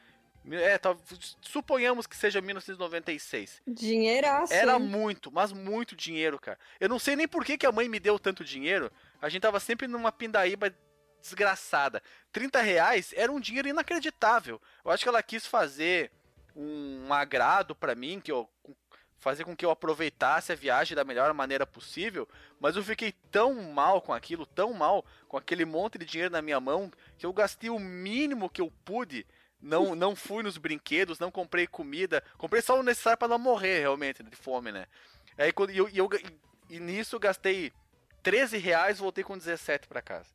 Speaker 5: É, tá, suponhamos que seja 1996.
Speaker 2: Dinheiraço.
Speaker 5: Era muito, mas muito dinheiro, cara. Eu não sei nem por que, que a mãe me deu tanto dinheiro. A gente tava sempre numa pindaíba desgraçada. 30 reais era um dinheiro inacreditável. Eu acho que ela quis fazer um agrado pra mim, que eu fazer com que eu aproveitasse a viagem da melhor maneira possível, mas eu fiquei tão mal com aquilo, tão mal com aquele monte de dinheiro na minha mão, que eu gastei o mínimo que eu pude. Não, não fui nos brinquedos, não comprei comida, comprei só o necessário para não morrer realmente de fome, né? Aí quando e eu, eu e nisso eu gastei 13 reais, voltei com 17 para casa.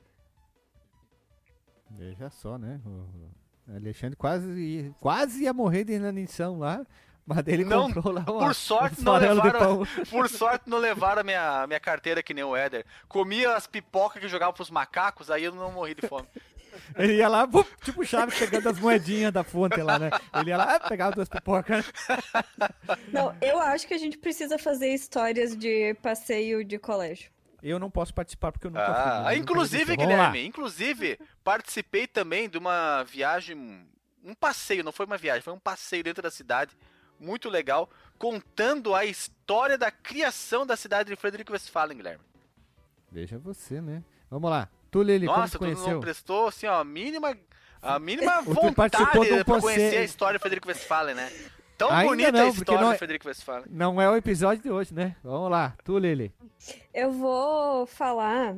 Speaker 1: Veja só, né? O Alexandre quase, ia- quase ia morrer de inanição lá, mas ele
Speaker 5: Não,
Speaker 1: comprou lá uma,
Speaker 5: por sorte
Speaker 1: um
Speaker 5: não levaram-. Por sorte não levaram a minha, minha carteira que nem o Éder. Comia as pipocas que jogava pros macacos, aí eu não morri de fome.
Speaker 1: Ele ia lá, tipo chave, pegando as moedinhas da fonte lá, né? Ele ia lá, ah, pegava duas pipocas.
Speaker 2: Não, eu acho que a gente precisa fazer histórias de passeio de colégio.
Speaker 1: Eu não posso participar porque eu nunca fui.
Speaker 5: Ah?
Speaker 1: Nunca
Speaker 5: inclusive.
Speaker 1: Vamos lá.
Speaker 5: Guilherme, inclusive, participei também de uma viagem, um passeio, não foi uma viagem, foi um passeio dentro da cidade, muito legal, contando a história da criação da cidade de Frederico Westphalen, Guilherme.
Speaker 1: Veja você, né? Vamos lá. Tu, Lili, como
Speaker 5: Nossa,
Speaker 1: tu
Speaker 5: tu não
Speaker 1: conheceu?
Speaker 5: prestou, assim, ó, a mínima, a mínima
Speaker 1: Tu
Speaker 5: vontade
Speaker 1: de um
Speaker 5: pra conhecer a história de Frederico Westphalen, né? Tão
Speaker 1: Ainda
Speaker 5: bonita
Speaker 1: não,
Speaker 5: a história
Speaker 1: não é-
Speaker 5: de Frederico Westphalen.
Speaker 1: Não é o episódio de hoje, né? Vamos lá. Tu, Lili.
Speaker 2: Eu vou falar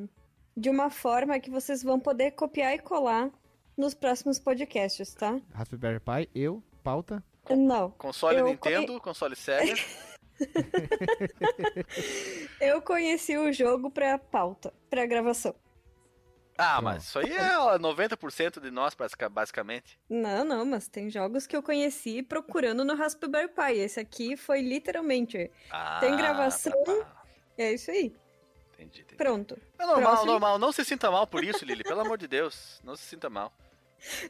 Speaker 2: de uma forma que vocês vão poder copiar e colar nos próximos podcasts, tá?
Speaker 1: Raspberry Pi, eu, pauta.
Speaker 2: Não.
Speaker 5: Console
Speaker 2: Eu
Speaker 5: Nintendo, console Sega.
Speaker 2: Eu conheci o jogo pra pauta, pra gravação.
Speaker 5: Ah, mas isso aí é ó, 90% de nós, basica- basicamente.
Speaker 2: Não, não, mas tem jogos que eu conheci procurando no Raspberry Pi. Esse aqui foi literalmente.
Speaker 5: Ah,
Speaker 2: Tem gravação?
Speaker 5: tá, tá.
Speaker 2: É isso aí.
Speaker 5: Entendi, entendi.
Speaker 2: Pronto.
Speaker 5: É normal,
Speaker 2: Próximo.
Speaker 5: normal. Não se sinta mal por isso, Lili. Pelo amor de Deus. Não se sinta mal.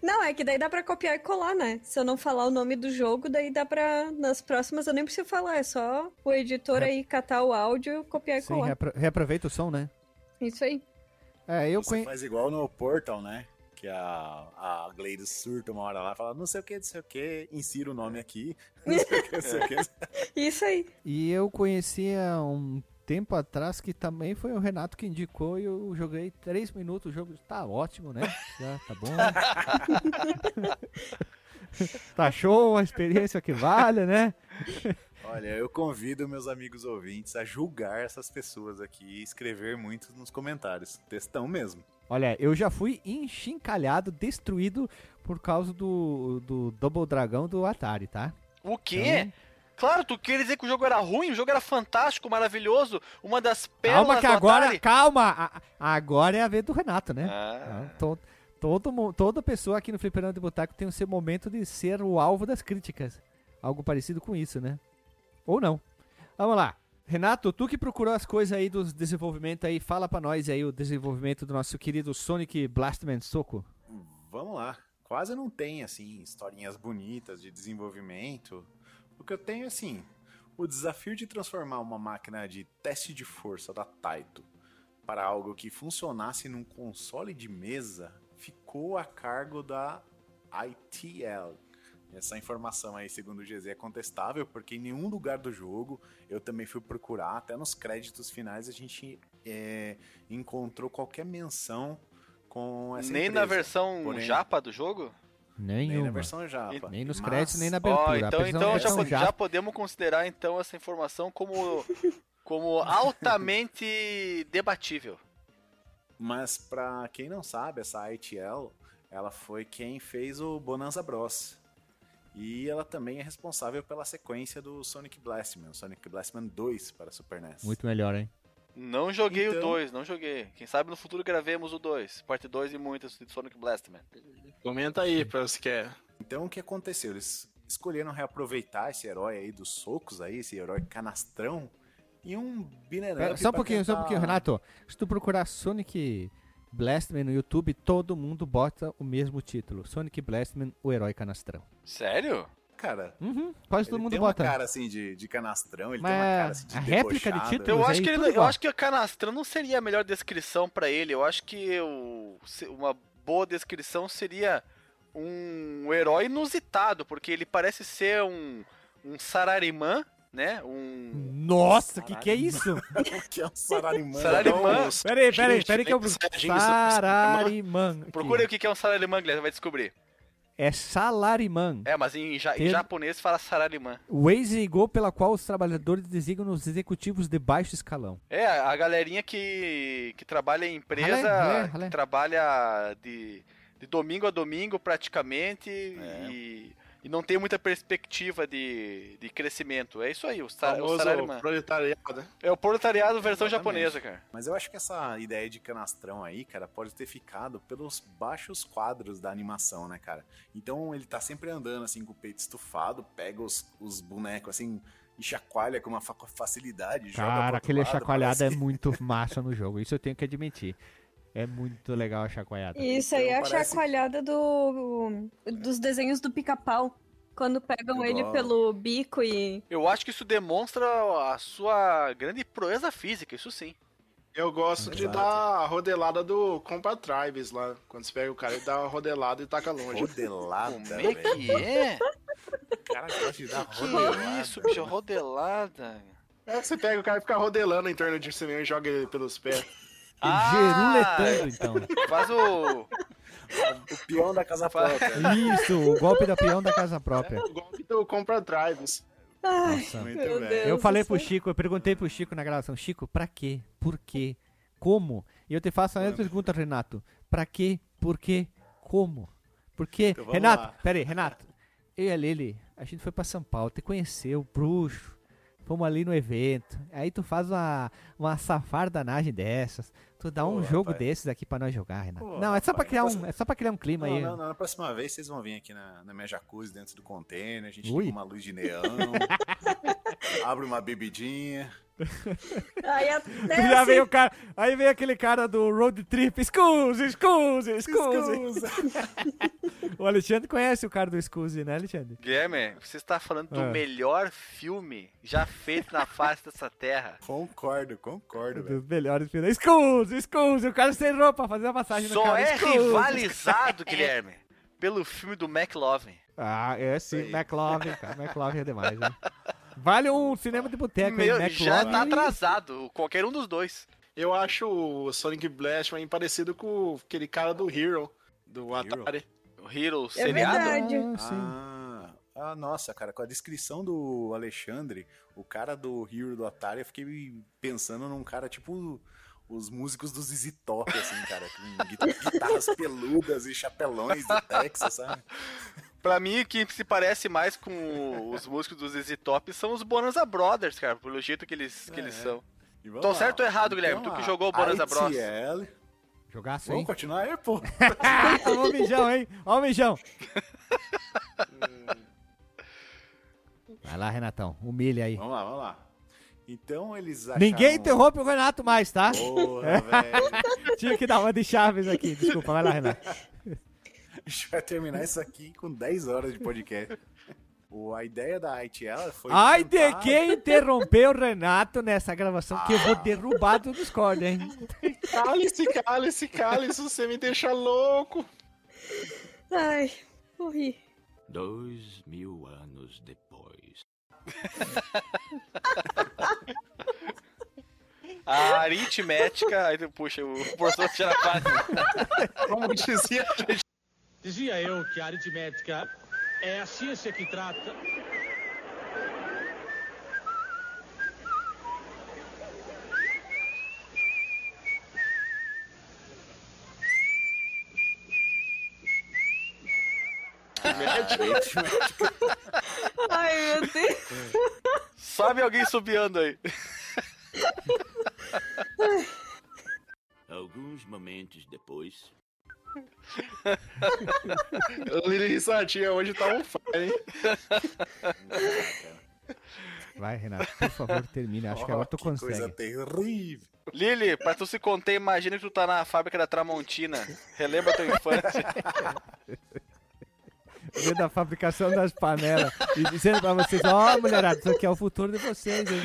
Speaker 2: Não, é que daí dá pra copiar e colar, né? Se eu não falar o nome do jogo, daí dá pra. Nas próximas eu nem preciso falar, é só o editor aí catar o áudio, copiar e
Speaker 1: Sim,
Speaker 2: colar.
Speaker 1: reapro- reaproveita o som, né?
Speaker 2: Isso aí.
Speaker 1: É, eu
Speaker 3: Você
Speaker 1: conheço.
Speaker 3: faz igual no Portal, né? Que a, a Gleides surta uma hora lá, fala não sei o que, não sei o que, insira o nome aqui, não sei o que, não sei o que.
Speaker 2: Isso aí.
Speaker 1: E eu conhecia um tempo atrás que também foi o Renato que indicou e eu joguei três minutos. O jogo tá ótimo, né? Já tá bom. tá show, uma experiência que vale, né?
Speaker 3: Olha, eu convido meus amigos ouvintes a julgar essas pessoas aqui e escrever muito nos comentários. Textão mesmo.
Speaker 1: Olha, eu já fui enchincalhado, destruído por causa do, do Double Dragão do Atari, tá?
Speaker 5: O quê? Claro, tu quer dizer que o jogo era ruim, o jogo era fantástico, maravilhoso, uma das pérolas
Speaker 1: Calma que
Speaker 5: do
Speaker 1: agora,
Speaker 5: Atari.
Speaker 1: calma! a- agora é a vez do Renato, né?
Speaker 5: Ah,
Speaker 1: To- todo, toda pessoa aqui no Fliperama de Boteco tem o seu momento de ser o alvo das críticas. Algo parecido com isso, né? Ou não. Vamos lá. Renato, tu que procurou as coisas aí dos desenvolvimentos aí, fala pra nós aí o desenvolvimento do nosso querido Sonic Blastman Soco.
Speaker 3: Vamos lá. Quase não tem, assim, historinhas bonitas de desenvolvimento. O que eu tenho, assim, o desafio de transformar uma máquina de teste de força da Taito para algo que funcionasse num console de mesa ficou a cargo da ITL. Essa informação aí, segundo o GZ, é contestável, porque em nenhum lugar do jogo eu também fui procurar, até nos créditos finais a gente é, encontrou qualquer menção com essa
Speaker 5: nem na
Speaker 3: empresa.
Speaker 5: versão
Speaker 3: Porém-
Speaker 5: japa do jogo?
Speaker 3: Nem
Speaker 1: Nenhuma.
Speaker 3: na versão japa.
Speaker 1: Nem nos
Speaker 3: Mas-
Speaker 1: créditos, nem na abertura.
Speaker 5: então,
Speaker 1: Apesar
Speaker 5: então
Speaker 1: da
Speaker 5: já,
Speaker 1: versão
Speaker 5: po-
Speaker 1: japa-
Speaker 5: já podemos considerar então essa informação como, como altamente debatível.
Speaker 3: Mas pra quem não sabe, essa ITL, ela foi quem fez o Bonanza Bros. E ela também é responsável pela sequência do Sonic Blastman, o Sonic Blastman 2 para Super NES.
Speaker 1: Muito melhor, hein?
Speaker 5: Não joguei o
Speaker 3: Então-
Speaker 5: 2, não joguei. Quem sabe no futuro gravemos o 2, parte 2 e muitas de Sonic Blastman.
Speaker 4: Comenta aí pra você que é.
Speaker 3: Então o que aconteceu? Eles escolheram reaproveitar esse herói aí dos socos aí, esse herói canastrão, e um up
Speaker 1: só um pouquinho, só um
Speaker 3: tentar-
Speaker 1: pouquinho, Renato. Se tu procurar Sonic Blastman no YouTube, todo mundo bota o mesmo título. Sonic Blastman, o herói canastrão.
Speaker 5: Sério?
Speaker 3: Cara,
Speaker 1: Uhum, quase
Speaker 3: ele
Speaker 1: todo mundo
Speaker 3: tem
Speaker 1: bota.
Speaker 3: uma cara assim de, de canastrão, ele
Speaker 1: Mas
Speaker 3: tem uma cara assim de
Speaker 1: a réplica de
Speaker 3: debochado.
Speaker 1: título-
Speaker 5: Eu
Speaker 1: Mas
Speaker 5: acho, que ele, eu acho que a canastrão não seria a melhor descrição pra ele. Eu acho que o, uma boa descrição seria um herói inusitado, porque ele parece ser um, um Sararimã, né? Um.
Speaker 1: Nossa, que que é isso?
Speaker 3: O que é um Sararimã?
Speaker 5: Sararimã.
Speaker 1: Peraí, peraí, peraí que eu... Sararimã.
Speaker 5: Procure o que que é um Sararimã, Guilherme, vai descobrir.
Speaker 1: É Salarimã.
Speaker 5: É, mas em, ja- em
Speaker 1: Ter-
Speaker 5: japonês fala Sararimã.
Speaker 1: Waze ligou pela qual os trabalhadores designam os executivos de baixo escalão.
Speaker 5: É, a galerinha que, que trabalha em empresa,
Speaker 1: ralé, ralé.
Speaker 5: que trabalha de, de domingo a domingo praticamente
Speaker 3: É.
Speaker 5: e, e não tem muita perspectiva de, de crescimento. É isso aí, o, sa, o
Speaker 4: famoso
Speaker 5: Sararimã.
Speaker 4: proletariado.
Speaker 5: É o proletariado versão
Speaker 3: Exatamente.
Speaker 5: japonesa, cara.
Speaker 3: Mas eu acho que essa ideia de canastrão aí, cara, pode ter ficado pelos baixos quadros da animação, né, cara? Então ele tá sempre andando assim com o peito estufado, pega os, os bonecos assim e chacoalha com uma fa- facilidade.
Speaker 1: Cara, aquele
Speaker 3: lado,
Speaker 1: chacoalhada
Speaker 3: parece
Speaker 1: é muito massa no jogo. Isso eu tenho que admitir. É muito legal a chacoalhada.
Speaker 2: Isso aí é a
Speaker 3: Então, parece-
Speaker 2: chacoalhada do, dos desenhos do pica-pau. Quando pegam ele pelo bico e.
Speaker 5: Eu acho que isso demonstra a sua grande proeza física, isso sim.
Speaker 4: Eu gosto de
Speaker 3: Exato.
Speaker 4: dar a rodelada do Compa Tribes lá. Quando você pega o cara e dá uma rodelada e taca longe.
Speaker 3: Rodelada,
Speaker 5: Como é que é?
Speaker 3: O cara gosta de dar
Speaker 5: Que
Speaker 3: rodelada.
Speaker 5: isso, bicho, rodelada.
Speaker 4: É, você pega o cara e fica rodelando em torno de você mesmo e joga ele pelos pés.
Speaker 5: Ah!
Speaker 1: Geruletando, então.
Speaker 5: Faz o.
Speaker 3: O peão da casa própria.
Speaker 1: Isso, o golpe da peão da casa própria.
Speaker 4: O golpe do Compra Tribes.
Speaker 2: Ai,
Speaker 1: Nossa.
Speaker 3: Muito
Speaker 2: meu
Speaker 3: bem.
Speaker 2: Deus.
Speaker 1: Eu falei pro. Chico, eu perguntei pro Chico na gravação, Chico, pra quê? Por quê? Como? E eu te faço a mesma pergunta, Renato. Pra quê? Por quê? Como? Por quê?
Speaker 3: Então
Speaker 1: Renato,
Speaker 3: lá.
Speaker 1: pera aí, Renato. Eu e a Lili, a gente foi pra São Paulo, te conheceu, bruxo. Fomos ali no evento. Aí tu faz uma, uma safardanagem dessas. Tu dá um
Speaker 3: Pô,
Speaker 1: jogo
Speaker 3: rapaz.
Speaker 1: desses aqui pra nós jogar, Renato.
Speaker 3: Pô,
Speaker 1: não, é só pra
Speaker 3: rapaz,
Speaker 1: criar
Speaker 3: não
Speaker 1: um, é só pra criar um clima
Speaker 3: Não,
Speaker 1: aí.
Speaker 3: não, não, na próxima vez vocês vão vir aqui na, na minha jacuzzi dentro do container, a gente
Speaker 1: Ui.
Speaker 3: liga uma luz de neão, abre uma bebidinha.
Speaker 2: Aí até
Speaker 1: Já
Speaker 2: assim,
Speaker 1: veio o cara, aí veio aquele cara do road trip, excuse, excuse, excuse. O Alexandre conhece o cara do excuse, né, Alexandre?
Speaker 5: Guilherme, você está falando do
Speaker 1: Ah.
Speaker 5: melhor filme já feito na face dessa terra.
Speaker 3: Concordo, concordo,
Speaker 1: Um
Speaker 3: velho.
Speaker 1: dos melhores filmes. Excuse, excuse, o cara sem roupa, fazer a passagem no
Speaker 5: Só
Speaker 1: cara.
Speaker 5: é
Speaker 1: excuse.
Speaker 5: rivalizado, Guilherme, pelo filme do McLovin.
Speaker 1: Ah, é sim. McLovin, cara, McLovin é demais, né? Vale um cinema de boteco aí,
Speaker 5: Meu,
Speaker 1: McLovin.
Speaker 5: já tá atrasado, qualquer um dos dois.
Speaker 4: Eu acho o Sonic Blast bem parecido com aquele cara do Hero, do Atari.
Speaker 5: O Hero
Speaker 2: É
Speaker 5: seriado.
Speaker 2: verdade.
Speaker 1: Ah, sim.
Speaker 3: Ah, ah, nossa, cara, com a descrição do Alexandre, o cara do Hero do Atari, eu fiquei pensando num cara tipo os músicos do ZZ Top, assim, cara, com guita- guitarras peludas e chapelões do Texas, sabe?
Speaker 5: Pra mim, o que se parece mais com os músicos dos ZZ Top são os Bonanza Brothers, cara, pelo jeito que eles, que eles
Speaker 3: É.
Speaker 5: são.
Speaker 3: E vamos
Speaker 5: Tô
Speaker 3: lá.
Speaker 5: certo ou errado, Guilherme? Tu que jogou o Bonanza Bros.
Speaker 1: Jogaço,
Speaker 3: Vamos
Speaker 1: hein?
Speaker 3: continuar aí, pô.
Speaker 1: Ó o mijão, hein? Ó o mijão. Vai lá, Renatão, humilha aí.
Speaker 3: Vamos lá, vamos lá. Então eles acharam...
Speaker 1: Ninguém interrompe o Renato mais, tá?
Speaker 3: Porra, velho.
Speaker 1: Tinha que dar uma de chaves aqui. Desculpa, vai lá, Renato.
Speaker 3: A gente vai terminar isso aqui com 10 horas de podcast. O, a ideia da ITL foi.
Speaker 1: Ai de
Speaker 3: tentar-
Speaker 1: quem interrompeu o Renato nessa gravação, que eu vou derrubar do Discord, hein?
Speaker 4: Cálice, cálice, cálice, você me deixa louco.
Speaker 2: Ai, morri.
Speaker 6: Dois mil anos depois.
Speaker 5: A aritmética, aí tu puxa o professor tira a página.
Speaker 4: Como dizia a gente.
Speaker 7: Dizia eu que a aritmética é a ciência que trata.
Speaker 2: Ai, meu Deus.
Speaker 5: Sobe alguém subiando aí.
Speaker 6: Alguns momentos depois.
Speaker 4: O Lili Sartinha hoje tá um fire, hein?
Speaker 1: Vai, Renato, por favor, termine. Acho que agora tu
Speaker 3: que Coisa
Speaker 1: consegue.
Speaker 3: terrível.
Speaker 5: Lili, pra tu se conter, imagina que tu tá na fábrica da Tramontina. Relembra tua infância.
Speaker 1: Vendo a fabricação das panelas e dizendo pra vocês, ó, mulherada, isso aqui é o futuro de vocês, hein?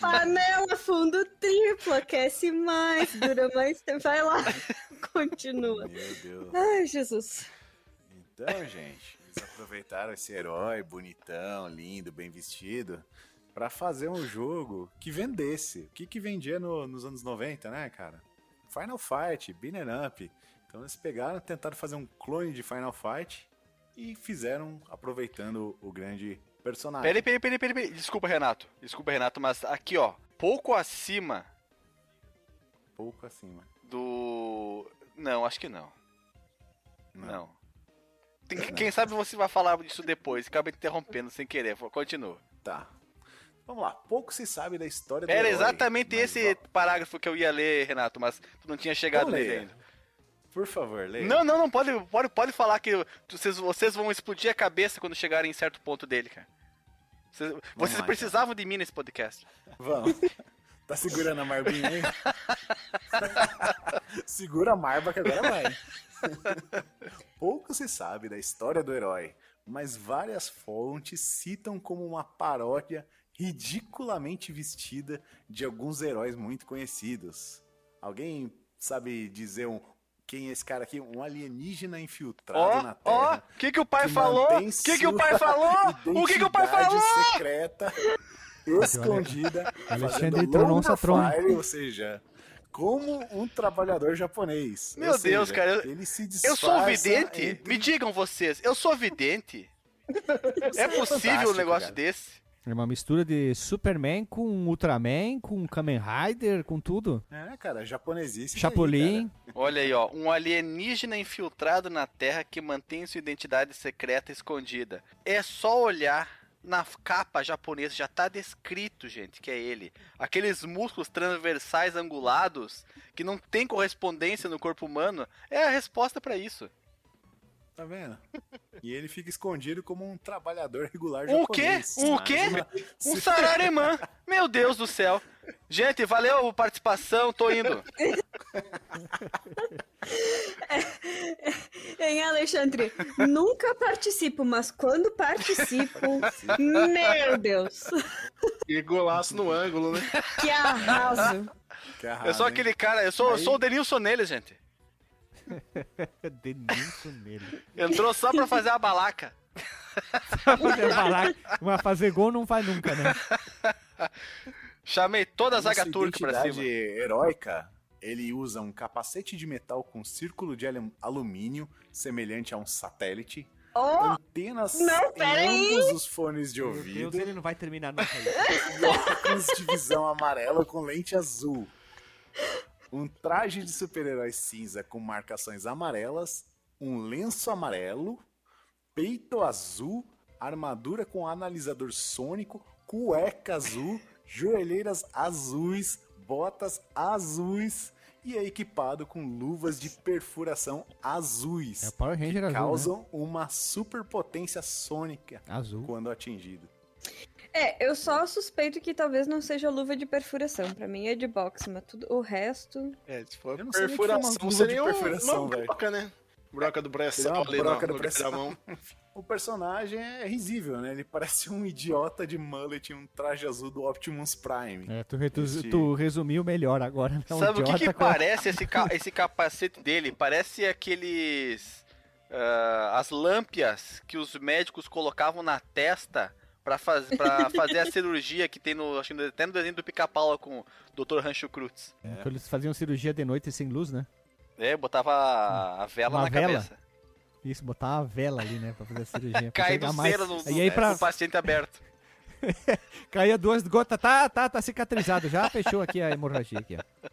Speaker 2: Panela fundo triplo. triplo, aquece mais, dura mais tempo. Vai lá, continua.
Speaker 3: Meu Deus.
Speaker 2: Ai, Jesus.
Speaker 3: Então, gente, eles aproveitaram esse herói bonitão, lindo, bem vestido, pra fazer um jogo que vendesse. O que, que vendia no- nos anos 90, né, cara? Final Fight, Beaten Up. Então eles pegaram, tentaram fazer um clone de Final Fight e fizeram aproveitando o grande personagem.
Speaker 5: Peraí, peraí, peraí, peraí, peraí. Desculpa, Renato. Desculpa, Renato, mas aqui, ó. Pouco acima
Speaker 3: Pouco acima.
Speaker 5: do. Não, acho que não.
Speaker 3: Não.
Speaker 5: Não. Tem- Quem sabe você vai falar disso depois. Acaba interrompendo sem querer. Continua.
Speaker 3: Tá. Vamos lá. Pouco se sabe da história do
Speaker 5: Era exatamente esse parágrafo que eu ia ler, Renato, mas tu não tinha chegado
Speaker 3: Então
Speaker 5: nele ainda.
Speaker 3: Por favor, leia.
Speaker 5: Não, não, não, pode, pode, pode falar que vocês, vocês vão explodir a cabeça quando chegarem em certo ponto dele, cara. Vocês, vocês
Speaker 3: lá,
Speaker 5: precisavam de mim nesse podcast.
Speaker 3: Vamos. Tá segurando a marbinha aí? Segura a marba que agora vai. Pouco se sabe da história do herói, mas várias fontes citam como uma paródia ridiculamente vestida de alguns heróis muito conhecidos. Alguém sabe dizer um, quem é esse cara aqui? Um alienígena infiltrado
Speaker 5: Ó,
Speaker 3: na
Speaker 5: ó,
Speaker 3: Terra.
Speaker 5: o que que o pai
Speaker 3: que
Speaker 5: falou? O que que o pai falou? O que que o pai falou?
Speaker 3: secreta escondida
Speaker 1: Alexandre
Speaker 3: fazendo
Speaker 1: Tronça Tron.
Speaker 3: ou seja, como um trabalhador japonês.
Speaker 5: Meu
Speaker 3: Ou
Speaker 5: Deus,
Speaker 3: seja,
Speaker 5: cara, eu-
Speaker 3: Ele se
Speaker 5: Eu sou vidente?
Speaker 3: entre-
Speaker 5: Me digam vocês, eu sou vidente? É possível um negócio
Speaker 3: cara.
Speaker 5: desse?
Speaker 1: É uma mistura de Superman com Ultraman, com Kamen Rider, com tudo.
Speaker 3: É, cara, japonesice.
Speaker 1: Chapolin.
Speaker 5: Olha aí, ó, um alienígena infiltrado na Terra que mantém sua identidade secreta escondida. É só olhar na capa japonesa, já tá descrito, gente, que é ele. Aqueles músculos transversais angulados que não tem correspondência no corpo humano, é a resposta pra isso.
Speaker 3: Tá vendo? E ele fica escondido como um trabalhador regular
Speaker 5: O quê?
Speaker 3: japonês.
Speaker 5: O
Speaker 3: Mais
Speaker 5: quê?
Speaker 3: uma-
Speaker 5: Um sararemã. Meu Deus do céu. Gente, valeu a participação, tô indo.
Speaker 2: Hein, Alexandre? Nunca participo, mas quando participo, meu Deus,
Speaker 4: E golaço no ângulo, né?
Speaker 2: que arraso.
Speaker 3: Que
Speaker 5: Eu
Speaker 3: arrasa,
Speaker 5: sou
Speaker 3: hein?
Speaker 5: aquele cara, eu sou, eu sou o Denilson nele, gente.
Speaker 1: Denilson nele.
Speaker 5: Entrou só pra fazer a balaca.
Speaker 1: Fazer falar- Mas fazer gol não faz nunca, né?
Speaker 5: Chamei toda a zaga turca pra cima.
Speaker 3: heróica, ele usa um capacete de metal com círculo de alu- alumínio, semelhante a um satélite,
Speaker 2: Oh,
Speaker 3: antenas
Speaker 2: Não, pera
Speaker 3: em
Speaker 2: aí.
Speaker 3: ambos os fones de
Speaker 1: Meu Deus,
Speaker 3: ouvido,
Speaker 1: ele não vai terminar nunca isso.
Speaker 3: e óculos de visão amarela com lente azul. Um traje de super-herói cinza com marcações amarelas, um lenço amarelo, peito azul, armadura com analisador sônico, cueca azul, joelheiras azuis, botas azuis e é equipado com luvas de perfuração azuis.
Speaker 1: É o Power Ranger
Speaker 3: que
Speaker 1: azul, né?
Speaker 3: causam uma superpotência sônica
Speaker 1: Azul.
Speaker 3: quando atingido.
Speaker 2: É, eu só suspeito que talvez não seja luva de perfuração. Pra mim é de boxe, mas tudo, o resto.
Speaker 4: É,
Speaker 3: é uma
Speaker 4: perfuração,
Speaker 3: luva
Speaker 4: seria
Speaker 3: de
Speaker 4: um-
Speaker 3: perfuração,
Speaker 4: uma
Speaker 3: velho.
Speaker 4: broca, né? Broca do braço ali
Speaker 3: broca
Speaker 4: no,
Speaker 3: do braço.
Speaker 4: mão.
Speaker 3: O personagem é risível, né? Ele parece um idiota de mullet, um traje azul do Optimus Prime.
Speaker 1: É, tu, tu resumiu melhor agora. né? Um
Speaker 5: Sabe o que, que
Speaker 1: com-
Speaker 5: parece esse, ca- esse capacete dele? Parece aqueles. ah, as lâmpias que os médicos colocavam na testa pra, faz, pra fazer a cirurgia que tem no. Acho que até no desenho do pica-pau com o Dr. Rancho Cruz.
Speaker 1: Quando Eles faziam cirurgia de noite sem luz, né?
Speaker 5: É, botava a, a vela
Speaker 1: Uma
Speaker 5: na
Speaker 1: vela?
Speaker 5: cabeça.
Speaker 1: Isso, botar uma vela ali, né? Pra fazer a cirurgia. pra
Speaker 5: Cai do
Speaker 1: mais.
Speaker 5: cera no,
Speaker 1: E aí pra...
Speaker 5: no paciente aberto.
Speaker 1: Caía duas gotas. Tá, tá, tá cicatrizado. Já fechou aqui a hemorragia aqui, ó.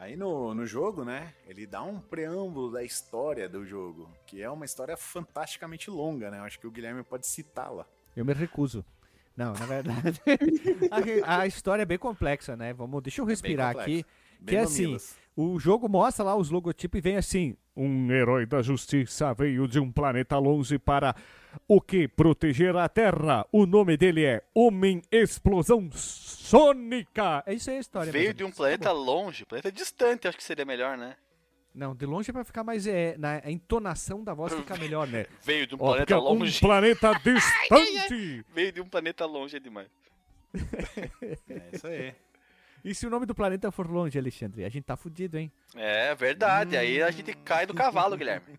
Speaker 3: Aí no, no jogo, né? Ele dá um preâmbulo da história do jogo, que é uma história fantasticamente longa, né? Eu acho que o Guilherme pode citá-la.
Speaker 1: Eu me recuso. Não, na verdade. a, a história é bem complexa, né? Vamos, deixa eu respirar
Speaker 3: complexo.
Speaker 1: aqui.
Speaker 3: Bem
Speaker 1: Que é assim. O jogo mostra lá os logotipos e vem assim: Um herói da justiça veio de um planeta longe para o que? Proteger a Terra. O nome dele é Homem Explosão Sônica. É isso aí a história.
Speaker 5: Veio de um
Speaker 1: amigos.
Speaker 5: planeta longe, planeta distante, acho que seria melhor, né?
Speaker 1: Não, de longe é pra ficar mais. É, na, a entonação da voz fica melhor, né?
Speaker 5: Veio de um
Speaker 1: Ó,
Speaker 5: planeta
Speaker 1: um
Speaker 5: longe.
Speaker 1: planeta distante.
Speaker 5: Veio de um planeta longe é demais.
Speaker 3: É isso aí.
Speaker 1: E se o nome do planeta for longe, Alexandre? A gente tá fudido, hein?
Speaker 5: É verdade, aí a gente cai do cavalo, Guilherme.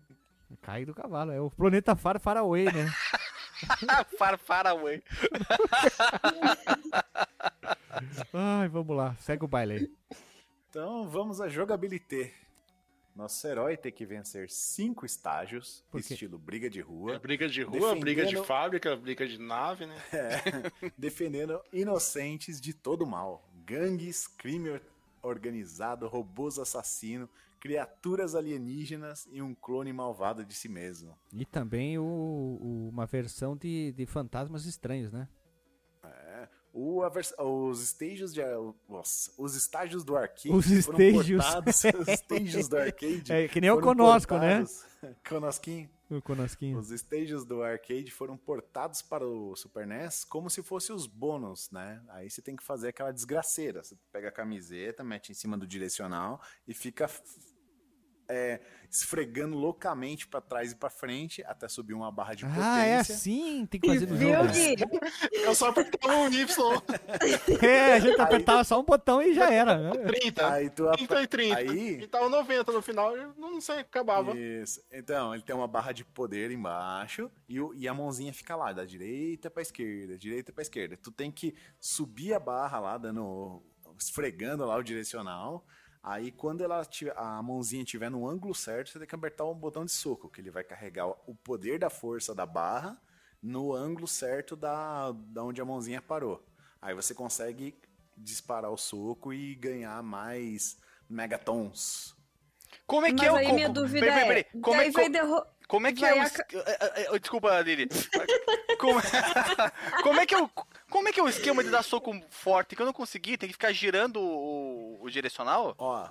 Speaker 1: Cai do cavalo. É o planeta Far Far Away, né?
Speaker 5: far, far away.
Speaker 1: Ai, vamos lá. Segue o baile aí.
Speaker 3: Então vamos à jogabilité. Nosso herói tem que vencer cinco estágios, estilo briga de
Speaker 4: É
Speaker 3: rua,
Speaker 4: briga de rua,
Speaker 3: Defendendo-
Speaker 4: briga de fábrica, briga de nave, né?
Speaker 3: defendendo inocentes de todo mal. Gangues, crime or- organizado, robôs assassino, criaturas alienígenas e um clone malvado de si mesmo.
Speaker 1: E também o, o- uma versão de, de fantasmas estranhos, né?
Speaker 3: O, os estágios de nossa, os estágios do arcade
Speaker 1: Os
Speaker 3: foram
Speaker 1: estágios.
Speaker 3: portados, os estágios do arcade
Speaker 1: É que nem o
Speaker 3: foram
Speaker 1: Conosco, né?
Speaker 3: portados- Conosquinho.
Speaker 1: O Conosquinho.
Speaker 3: Os stages do arcade foram portados para o Super NES como se fossem os bônus, né? Aí você tem que fazer aquela desgraceira. Você pega a camiseta, mete em cima do direcional e fica é, esfregando loucamente para trás e para frente até subir uma barra de potência.
Speaker 1: Ah, é assim? Tem que fazer no
Speaker 2: Viu,
Speaker 1: jogo.
Speaker 4: Eu só apertava um Y,
Speaker 1: É, a gente apertava só um botão e já era. né?
Speaker 4: 30,
Speaker 3: Aí tu
Speaker 4: 30 e 30.
Speaker 3: Aí-
Speaker 4: E tava 90 no final, eu não sei, acabava.
Speaker 3: Isso. Então, ele tem uma barra de poder embaixo e, e a mãozinha fica lá, da direita pra esquerda, direita pra esquerda. Tu tem que subir a barra lá, dando. esfregando lá o direcional. Aí, quando ela tiver- a mãozinha estiver no ângulo certo, você tem que apertar um botão de soco, que ele vai carregar o poder da força da barra no ângulo certo da, da onde a mãozinha parou. Aí você consegue disparar o soco e ganhar mais megatons.
Speaker 5: Como é que
Speaker 2: Mas
Speaker 5: é o.
Speaker 2: aí minha dúvida
Speaker 5: peraí,
Speaker 2: é,
Speaker 5: peraí, Como
Speaker 2: daí
Speaker 5: é,
Speaker 2: vai derro...
Speaker 5: como é que
Speaker 2: vai
Speaker 5: é o. eh, Desculpa, Lili. Como... como é que é o. Como é que é o esquema de dar soco forte? Que eu não consegui, tem que ficar girando o, o direcional?
Speaker 3: Ó,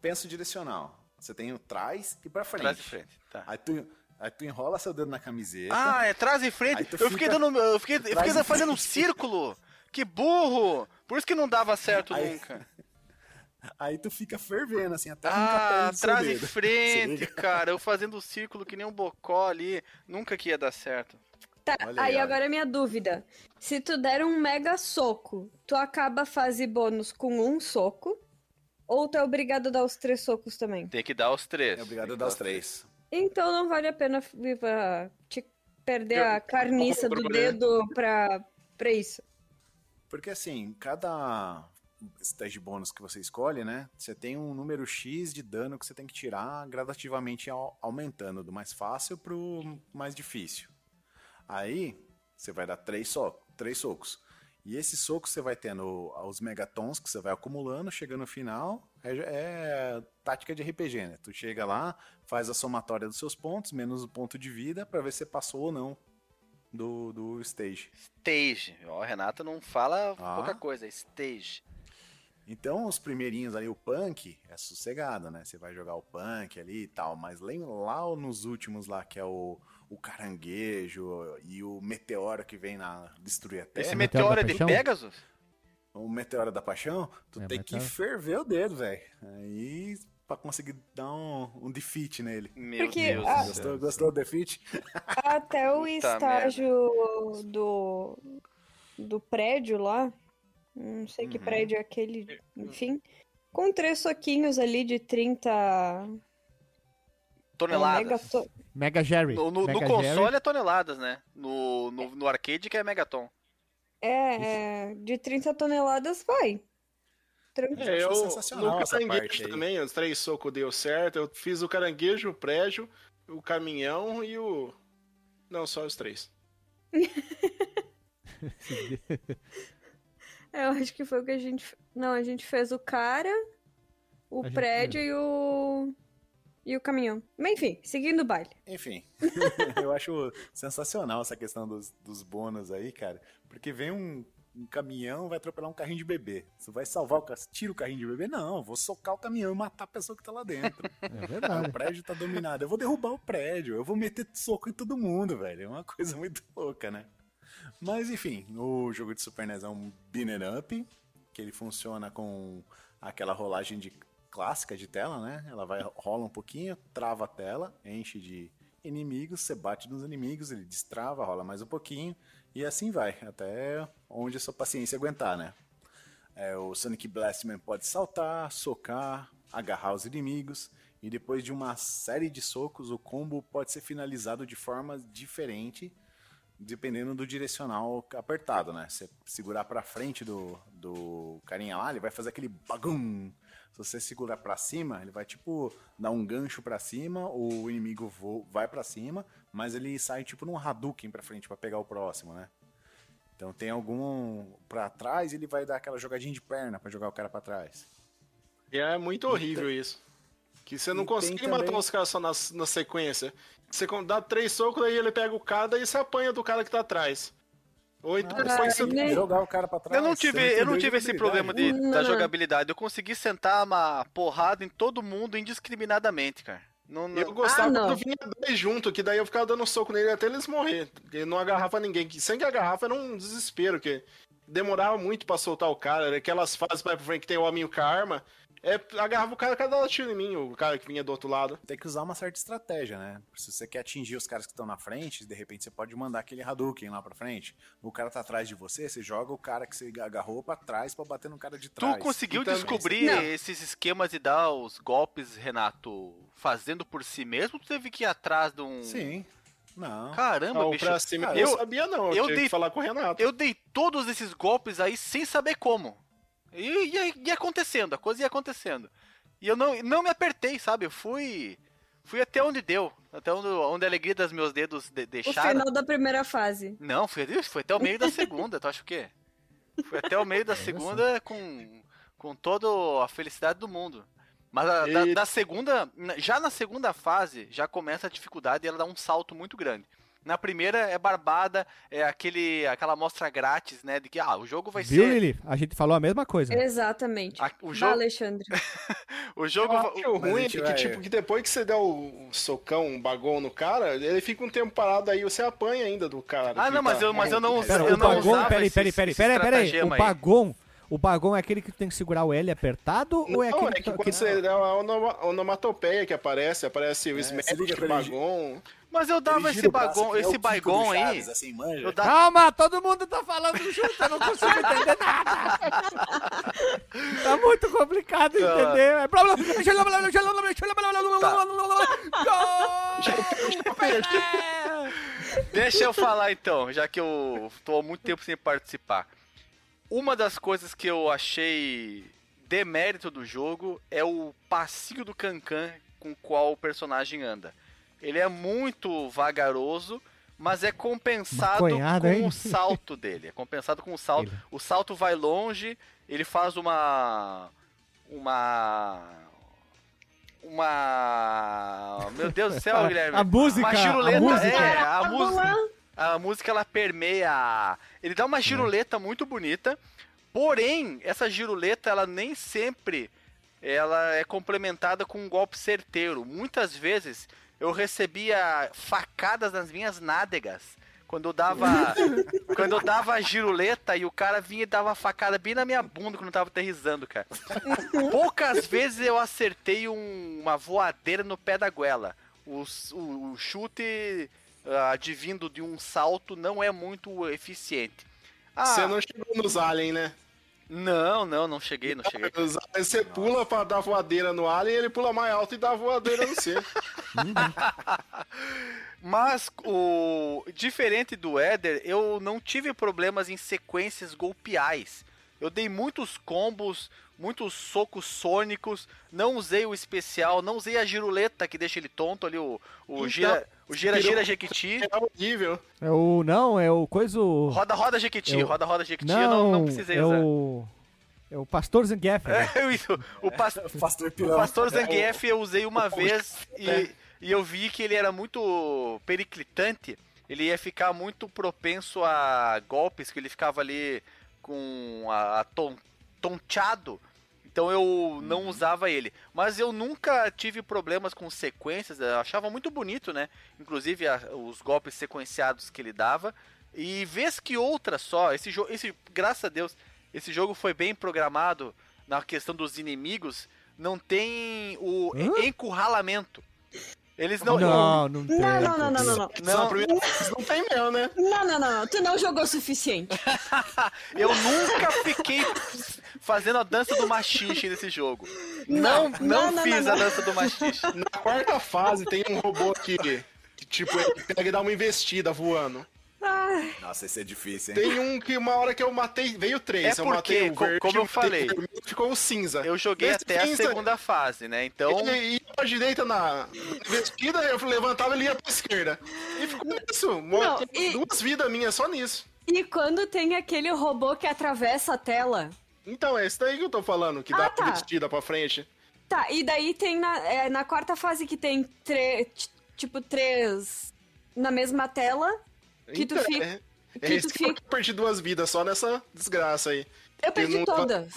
Speaker 3: pensa o direcional. Você tem o trás e pra frente.
Speaker 5: Trás e frente. Tá.
Speaker 3: Aí tu, aí tu enrola seu dedo na camiseta.
Speaker 5: Ah, é trás e frente. Eu fiquei dando. Eu fiquei, eu fiquei fazendo um círculo. Que burro! Por isso que não dava certo
Speaker 3: Aí-
Speaker 5: nunca.
Speaker 3: Aí tu fica fervendo, assim, até
Speaker 5: Ah,
Speaker 3: arrancar
Speaker 5: trás e frente, cara. Eu fazendo o círculo que nem um bocó ali. Nunca que ia dar certo.
Speaker 2: Tá,
Speaker 3: Olha
Speaker 2: aí
Speaker 3: aí, olha.
Speaker 2: agora é minha dúvida. Se tu der um mega soco, tu acaba a fase bônus com um soco? Ou tu é obrigado a dar os três socos também?
Speaker 5: Tem que dar os três.
Speaker 3: É obrigado a dar os três.
Speaker 2: Então não vale a pena te perder
Speaker 4: Eu-
Speaker 2: a carniça do
Speaker 4: problema.
Speaker 2: dedo pra, pra isso.
Speaker 3: Porque assim, cada stage bônus que você escolhe, né? Você tem um número X de dano que você tem que tirar gradativamente au- aumentando, do mais fácil pro mais difícil. Aí, você vai dar três, so três socos. E esses socos você vai tendo os megatons que você vai acumulando, chega no final, é, é tática de RPG, né? Tu chega lá, faz a somatória dos seus pontos, menos o ponto de vida, pra ver se você passou ou não do, do stage.
Speaker 5: Stage. Ó, a Renata não fala
Speaker 3: Ah.
Speaker 5: pouca coisa, é stage.
Speaker 3: Então, os primeirinhos ali, o punk, é sossegado, né? Você vai jogar o punk ali e tal, mas lembra lá nos últimos lá, que é o, o caranguejo e o meteoro que vem na destruir a Terra.
Speaker 5: Esse
Speaker 1: Meteoro
Speaker 5: é de
Speaker 1: Paixão?
Speaker 5: Pegasus?
Speaker 3: O meteoro da paixão, tu
Speaker 1: É,
Speaker 3: tem que
Speaker 1: meteoro.
Speaker 3: ferver o dedo, velho. Aí, pra conseguir dar um, um defeat nele.
Speaker 5: Meu
Speaker 2: Porque
Speaker 5: Deus
Speaker 2: a-.
Speaker 3: Gostou, gostou do defeat?
Speaker 2: Até o
Speaker 5: Puta
Speaker 2: estágio do, do prédio lá, não sei que
Speaker 3: Uhum.
Speaker 2: prédio é aquele, enfim, com três soquinhos ali de 30
Speaker 5: Toneladas.
Speaker 2: megato-
Speaker 1: Mega Jerry.
Speaker 5: No, no- no
Speaker 1: Mega
Speaker 5: console
Speaker 1: Jerry.
Speaker 5: é toneladas, né? No, no, no arcade que é megaton.
Speaker 2: É, é, de 30 toneladas vai. Tranquilo.
Speaker 4: É, eu, no caranguejo também, os três socos deu certo. Eu fiz o caranguejo, o prédio, o caminhão e o. Não, só os três.
Speaker 2: É, eu acho que foi o que a gente. Não, a gente fez o cara, o
Speaker 1: A
Speaker 2: prédio e o. E o caminhão. Mas enfim, seguindo o baile.
Speaker 3: Enfim, eu acho sensacional essa questão dos, dos bônus aí, cara. Porque vem um, um caminhão, vai atropelar um carrinho de bebê. Você vai salvar o carro, tira o carrinho de bebê? Não, eu vou socar o caminhão e matar a pessoa que tá lá dentro.
Speaker 1: É verdade.
Speaker 3: o prédio tá dominado. Eu vou derrubar o prédio. Eu vou meter soco em todo mundo, velho. É uma coisa muito louca, né? Mas enfim, o jogo de Super NES é um beat'em up, que ele funciona com aquela rolagem de clássica de tela, né? Ela vai rola um pouquinho, trava a tela, enche de inimigos, você bate nos inimigos, ele destrava, rola mais um pouquinho e assim vai, até onde a sua paciência aguentar, né? É, o Sonic Blastman pode saltar, socar, agarrar os inimigos. E depois de uma série de socos, o combo pode ser finalizado de forma diferente, dependendo do direcional apertado, né? Você segurar pra frente do, do carinha lá, ele vai fazer aquele bagum. Se você segurar pra cima, ele vai tipo dar um gancho pra cima, o inimigo vai pra cima, mas ele sai tipo num Hadouken pra frente pra pegar o próximo, né? Então tem algum pra trás, ele vai dar aquela jogadinha de perna pra jogar o cara pra trás.
Speaker 4: E é muito horrível isso. Que você não
Speaker 3: e
Speaker 4: consegue
Speaker 3: também-
Speaker 4: matar os caras só na, na sequência. Você dá três socos, daí ele pega o cara, daí você apanha do cara que tá atrás. Ou então
Speaker 3: Ah,
Speaker 4: depois você...
Speaker 2: nem-
Speaker 3: Jogar o cara pra trás.
Speaker 5: Eu não tive, eu não tive esse problema de,
Speaker 2: Não,
Speaker 5: da
Speaker 2: não.
Speaker 5: jogabilidade. Eu consegui sentar uma porrada em todo mundo indiscriminadamente, cara. Não, não-
Speaker 4: Eu gostava
Speaker 2: Ah, não.
Speaker 4: quando vinha dois junto, que daí eu ficava dando soco nele até eles morrer. Porque não agarrava ninguém. Que sem que agarrava era um desespero, que demorava muito pra soltar o cara. Era Aquelas fases mais pra frente que tem o homem com a arma. É, agarrava o cara, cada dava tiro em mim, o cara que vinha do outro lado.
Speaker 3: Tem que usar uma certa estratégia, né? Se você quer atingir os caras que estão na frente, de repente você pode mandar aquele Hadouken lá pra frente. O cara tá atrás de você, você joga o cara que você agarrou pra trás pra bater no cara de
Speaker 5: Tu
Speaker 3: trás.
Speaker 5: conseguiu
Speaker 4: E também-
Speaker 5: descobrir
Speaker 2: Não.
Speaker 5: esses esquemas de dar os golpes, Renato, fazendo por si mesmo? ou Tu teve que ir atrás de um.
Speaker 3: Sim. Não.
Speaker 5: Caramba,
Speaker 4: Ah, o
Speaker 5: bicho.
Speaker 4: pra cima
Speaker 3: cara,
Speaker 4: eu
Speaker 5: eu-
Speaker 4: não sabia não, eu,
Speaker 5: eu
Speaker 4: tinha
Speaker 5: dei-
Speaker 4: que falar com o Renato.
Speaker 5: Eu dei todos esses golpes aí sem saber como. E ia, ia acontecendo, a coisa ia acontecendo. E eu não, não me apertei, sabe? Eu fui. Fui até onde deu. Até onde, onde a alegria dos meus dedos de,
Speaker 2: O
Speaker 5: deixaram.
Speaker 2: final da primeira fase.
Speaker 5: Não, foi, foi até o meio da segunda, tu acha o quê? Foi até o meio da segunda com, com toda a felicidade do mundo. Mas a- da,
Speaker 4: E-
Speaker 5: da segunda, na- já na segunda fase, já começa a dificuldade e ela dá um salto muito grande. Na primeira é barbada, é aquele, aquela amostra grátis, né? De que ah, o jogo vai
Speaker 1: Viu,
Speaker 5: ser.
Speaker 1: Lili? A gente falou a mesma coisa.
Speaker 2: Exatamente.
Speaker 5: a- o jogo,
Speaker 2: Alexandre.
Speaker 5: o jogo,
Speaker 3: a
Speaker 4: ruim
Speaker 3: gente
Speaker 4: é que,
Speaker 3: vai-
Speaker 4: tipo, que depois que você der o socão, um bagão no cara, ele fica um tempo parado aí, você apanha ainda do cara.
Speaker 5: Ah, não, mas
Speaker 4: tá-
Speaker 5: eu, mas eu não,
Speaker 1: Pera,
Speaker 5: eu
Speaker 1: o
Speaker 5: não usava
Speaker 1: peraí, peraí, peraí, peraí, peraí. O
Speaker 5: aí.
Speaker 1: O Bagon é aquele que tem que segurar o L apertado ou é
Speaker 4: Não,
Speaker 1: aquele
Speaker 4: é que
Speaker 1: que,
Speaker 4: quando você dá a onoma- onomatopeia que aparece, aparece o
Speaker 3: É,
Speaker 4: Smash, o Bagon.
Speaker 5: Mas eu dava esse
Speaker 3: o braço
Speaker 5: bagon,
Speaker 3: que nem
Speaker 5: esse Baigon aí.
Speaker 3: Chaves, assim, manja.
Speaker 5: Eu dava,
Speaker 1: Calma, todo mundo tá falando junto, eu não consigo entender nada. tá muito complicado
Speaker 5: Tá.
Speaker 1: entender. É problema.
Speaker 5: Deixa eu falar então, já que eu tô há muito tempo sem participar. Uma das coisas que eu achei demérito do jogo é o passinho do Cancan com o qual o personagem anda. Ele é muito vagaroso, mas é compensado
Speaker 1: Maconhado,
Speaker 5: com
Speaker 1: hein?
Speaker 5: o salto dele. É compensado com o salto.
Speaker 1: Ele.
Speaker 5: O salto vai longe, ele faz uma. Uma. Uma. Meu Deus do céu, Guilherme.
Speaker 1: A música,
Speaker 5: Uma
Speaker 1: a
Speaker 5: giruleta,
Speaker 1: música.
Speaker 5: é, a
Speaker 2: Tá
Speaker 5: música. A música ela permeia. Ele dá uma giruleta muito bonita. Porém, essa giruleta ela nem sempre ela é complementada com um golpe certeiro. Muitas vezes eu recebia facadas nas minhas nádegas. Quando eu dava quando eu dava a giruleta e o cara vinha e dava facada bem na minha bunda quando eu tava aterrissando, cara. Poucas vezes eu acertei um- uma voadeira no pé da goela. O, o- o chute advindo de um salto não é muito eficiente. Ah,
Speaker 4: Você não chegou nos alien, né?
Speaker 5: não, não, não cheguei, não cheguei.
Speaker 4: Os aliens, Você pula pra dar voadeira no alien, ele pula mais alto e dá voadeira no você.
Speaker 5: Mas o diferente do Éder, eu não tive problemas em sequências golpeais. Eu dei muitos combos, muitos socos sônicos, não usei o especial, não usei a giruleta que deixa ele tonto ali, o, o
Speaker 4: Então,
Speaker 5: gira, o gira, gira jequiti.
Speaker 4: É horrível.
Speaker 1: É o não, é o coisa o-
Speaker 5: Roda, roda jequiti,
Speaker 1: Eu-
Speaker 5: roda, roda jequiti, eu não, não precisei
Speaker 1: é
Speaker 5: usar.
Speaker 1: o é o Pastor Zangief. né?
Speaker 5: É isso, o, pas,
Speaker 3: Pastor
Speaker 5: O
Speaker 3: Pilão.
Speaker 5: Pastor Zangief eu usei uma
Speaker 4: o-
Speaker 5: vez e, e eu vi que ele era muito periclitante. Ele ia ficar muito propenso a golpes, que ele ficava ali com a, a ton- tonteado. Então eu não usava ele. Mas eu nunca tive problemas com sequências. Eu achava muito bonito, né? Inclusive a- os golpes sequenciados que ele dava. E vez que outra só, esse jogo, esse, graças a Deus, esse jogo foi bem programado na questão dos inimigos. Não tem o
Speaker 1: Hã?
Speaker 5: encurralamento. Eles não.
Speaker 1: Não, não tem.
Speaker 2: Não, não, não, não, não, não.
Speaker 5: Não,
Speaker 4: primeira vez não tem mel, né?
Speaker 2: Não, não, não, não. Tu não jogou o suficiente.
Speaker 5: eu nunca fiquei fazendo a dança do machixe nesse jogo. Não, não,
Speaker 2: não, não,
Speaker 5: fiz
Speaker 2: não,
Speaker 5: a
Speaker 2: não.
Speaker 5: dança do machixe.
Speaker 4: Na quarta fase tem um robô que, que tipo, ele pega e dá uma investida voando.
Speaker 2: Ai,
Speaker 3: Nossa, esse é difícil, hein?
Speaker 4: Tem um que uma hora que eu matei, veio três.
Speaker 5: É
Speaker 4: eu matei
Speaker 5: porque,
Speaker 4: o verde,
Speaker 5: co- como eu
Speaker 4: matei o
Speaker 5: falei,
Speaker 4: ficou o cinza.
Speaker 5: Eu joguei
Speaker 4: Esse
Speaker 5: até a
Speaker 4: cinza,
Speaker 5: segunda fase, né? Então,
Speaker 4: Ele ia pra direita na investida, eu levantava ele ia pra esquerda. E ficou nisso. Morreu
Speaker 2: e-
Speaker 4: duas vidas minhas só nisso.
Speaker 2: E quando tem aquele robô que atravessa a tela?
Speaker 4: Então, é isso daí que eu tô falando, que
Speaker 2: Ah,
Speaker 4: dá
Speaker 2: tá.
Speaker 4: a investida pra frente.
Speaker 2: Tá, e daí tem na, é, na quarta fase que tem três, tipo, três na mesma tela, que tu
Speaker 4: Então,
Speaker 2: fica...
Speaker 4: É,
Speaker 2: que
Speaker 4: é
Speaker 2: tu
Speaker 4: que eu
Speaker 2: fica...
Speaker 4: perdi duas vidas só nessa desgraça aí.
Speaker 2: Eu perdi
Speaker 4: não-
Speaker 2: todas.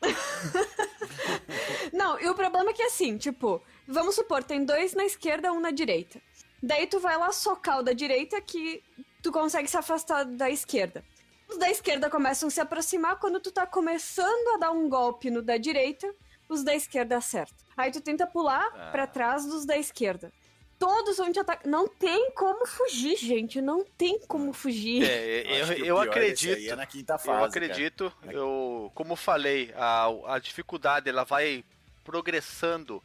Speaker 2: Não, e o problema é que assim, tipo, vamos supor, tem dois na esquerda, um na direita. Daí tu vai lá socar o da direita que tu consegue se afastar da esquerda. Os da esquerda começam a se aproximar quando tu tá começando a dar um golpe no da direita, os da esquerda acertam. Aí tu tenta pular
Speaker 5: Ah.
Speaker 2: pra trás dos da esquerda. Todos vão te atacar. Não tem como fugir, gente. Não tem como fugir.
Speaker 5: é, eu,
Speaker 3: que o
Speaker 5: eu
Speaker 3: pior desse
Speaker 5: acredito.
Speaker 3: é na quinta fase,
Speaker 5: Eu acredito, eu, como falei, a, a dificuldade ela vai progressando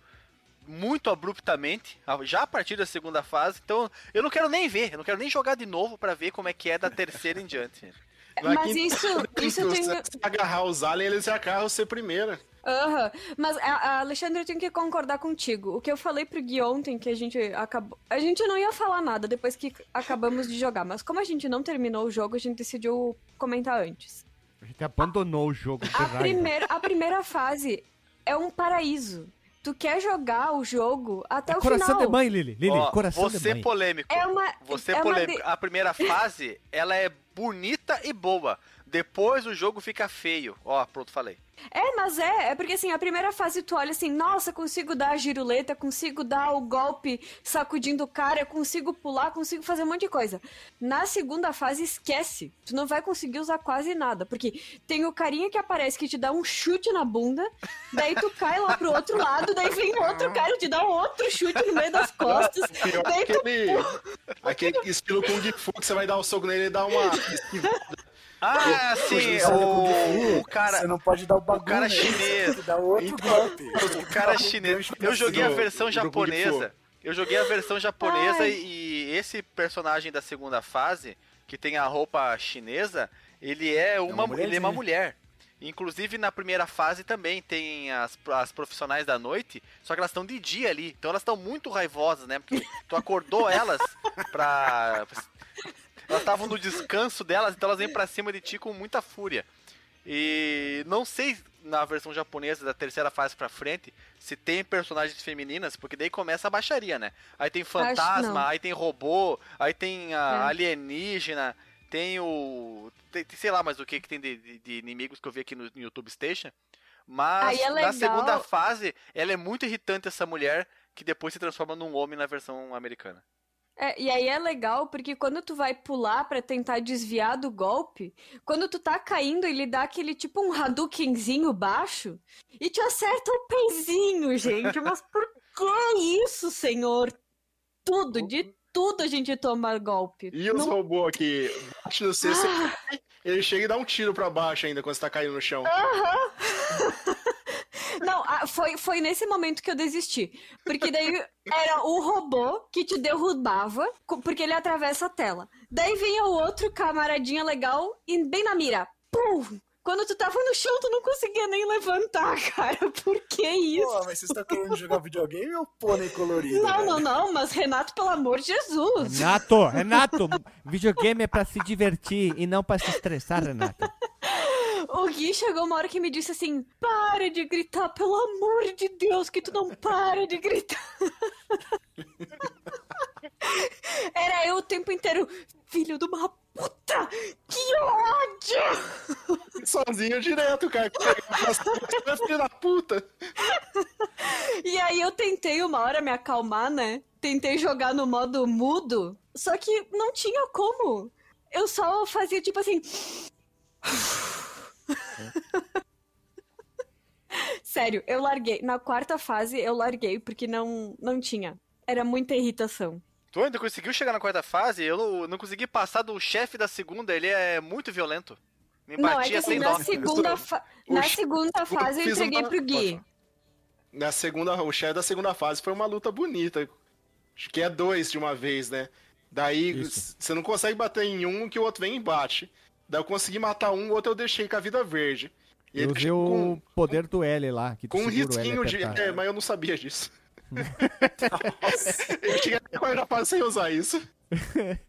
Speaker 5: muito abruptamente, já a partir da segunda fase. Então, eu não quero nem ver, eu não quero nem jogar de novo pra ver como é que é da terceira em diante.
Speaker 4: Na
Speaker 2: Mas
Speaker 4: quinta-
Speaker 2: isso, isso eu
Speaker 4: se agarrar os aliens, eles agarram você primeiro.
Speaker 2: Aham, mas a, a Alexandre, eu tenho que concordar contigo. O que eu falei pro Gui ontem, que a gente acabou. A gente não ia falar nada depois que acabamos de jogar, mas como a gente não terminou o jogo, a gente decidiu comentar antes.
Speaker 1: A gente abandonou o jogo. de
Speaker 2: A primeira, a primeira fase é um paraíso. Tu quer jogar o jogo até
Speaker 1: É
Speaker 2: o
Speaker 1: coração
Speaker 2: final.
Speaker 1: de mãe, Lili. Lili,
Speaker 5: Ó,
Speaker 1: coração
Speaker 5: você
Speaker 1: de mãe.
Speaker 5: polêmico.
Speaker 2: É uma.
Speaker 5: Você
Speaker 2: é uma
Speaker 5: polêmico.
Speaker 2: de-
Speaker 5: A primeira fase, ela é bonita e boa. Depois o jogo fica feio. Ó, pronto, falei.
Speaker 2: É, mas é, é porque assim, a primeira fase tu olha assim, nossa, consigo dar a giruleta, consigo dar o golpe sacudindo o cara, consigo pular, consigo fazer um monte de coisa. Na segunda fase, esquece. Tu não vai conseguir usar quase nada, porque tem o carinha que aparece que te dá um chute na bunda, daí tu cai lá pro outro lado, daí vem outro cara e te dá um outro chute no meio das costas,
Speaker 4: Pior
Speaker 2: daí tu...
Speaker 4: aquele, aquele estilo Kung Fu que você vai dar o soco nele e dá uma.
Speaker 5: Ah, sim, o, o cara.
Speaker 3: Você não pode dar o bagulho.
Speaker 5: cara
Speaker 3: nele,
Speaker 5: chinês.
Speaker 3: outro
Speaker 4: Então,
Speaker 3: golpe.
Speaker 5: O cara chinês. Eu joguei a versão japonesa. Eu joguei a versão japonesa
Speaker 2: Ai.
Speaker 5: e esse personagem da segunda fase, que tem a roupa chinesa, ele é uma,
Speaker 3: uma
Speaker 5: ele é uma mulher. Inclusive na primeira fase também tem as, as profissionais da noite, só que elas estão de dia ali. Então elas estão muito raivosas, né? Porque tu acordou elas pra. Elas estavam no descanso delas, então elas vêm pra cima de ti com muita fúria. E não sei na versão japonesa da terceira fase pra frente se tem personagens femininas, porque daí começa a baixaria, né? Aí tem fantasma, aí tem robô, aí tem a
Speaker 2: É.
Speaker 5: alienígena, tem o. Tem, sei lá mais o que que tem de, de- de inimigos que eu vi aqui no, no YouTube Station. Mas
Speaker 2: é
Speaker 5: na segunda fase, ela é muito irritante essa mulher que depois se transforma num homem na versão americana.
Speaker 2: É, e aí é legal porque quando tu vai pular pra tentar desviar do golpe, quando tu tá caindo, ele dá aquele tipo um Hadoukenzinho baixo e te acerta o pezinho, gente. Mas por que isso, senhor? Tudo, de tudo a gente toma golpe.
Speaker 4: E os
Speaker 2: Não-
Speaker 4: robôs que bate no você, você cai, ele chega e dá um tiro pra baixo ainda quando você tá caindo no chão.
Speaker 2: Não, ah, foi, foi nesse momento que eu desisti. Porque daí era o robô que te derrubava, porque ele atravessa a tela. Daí vinha o outro camaradinha legal e bem na mira. Pum! Quando tu tava no chão, tu não conseguia nem levantar, cara. Por que isso?
Speaker 3: Pô, mas vocês estão querendo jogar videogame ou pônei colorido?
Speaker 2: Não,
Speaker 3: velho?
Speaker 2: não, não, mas Renato, pelo amor de Jesus.
Speaker 1: Renato, Renato, videogame é pra se divertir e não pra se estressar, Renato.
Speaker 2: O Gui chegou uma hora que me disse assim: para de gritar, pelo amor de Deus, que tu não para de gritar. Era eu o tempo inteiro, filho de uma puta! Que ódio!
Speaker 4: Sozinho direto, cara. Filho da puta.
Speaker 2: E aí eu tentei uma hora me acalmar, né? Tentei jogar no modo mudo, só que não tinha como. Eu só fazia tipo assim. Sério, eu larguei. Na quarta fase eu larguei porque não, não tinha. Era muita irritação.
Speaker 5: Tu ainda conseguiu chegar na quarta fase? Eu não, não consegui passar do chefe da segunda, ele é muito violento. Me
Speaker 2: Não, é que assim,
Speaker 5: sem
Speaker 2: na
Speaker 5: dó.
Speaker 2: segunda, fa- na segunda fase eu entreguei
Speaker 4: uma-
Speaker 2: pro Gui.
Speaker 4: Na segunda, o chefe da segunda fase foi uma luta bonita. Acho que é dois de uma vez, né? Daí você não consegue bater em um que o outro vem e bate. Daí eu consegui matar um, o outro eu deixei com a vida verde. E
Speaker 1: Eu
Speaker 4: ele
Speaker 1: usei
Speaker 4: com,
Speaker 1: o poder do L lá. Que
Speaker 4: com um
Speaker 1: L
Speaker 4: risquinho de. É, mas eu não sabia disso. eu cheguei até a quarta fase sem usar isso.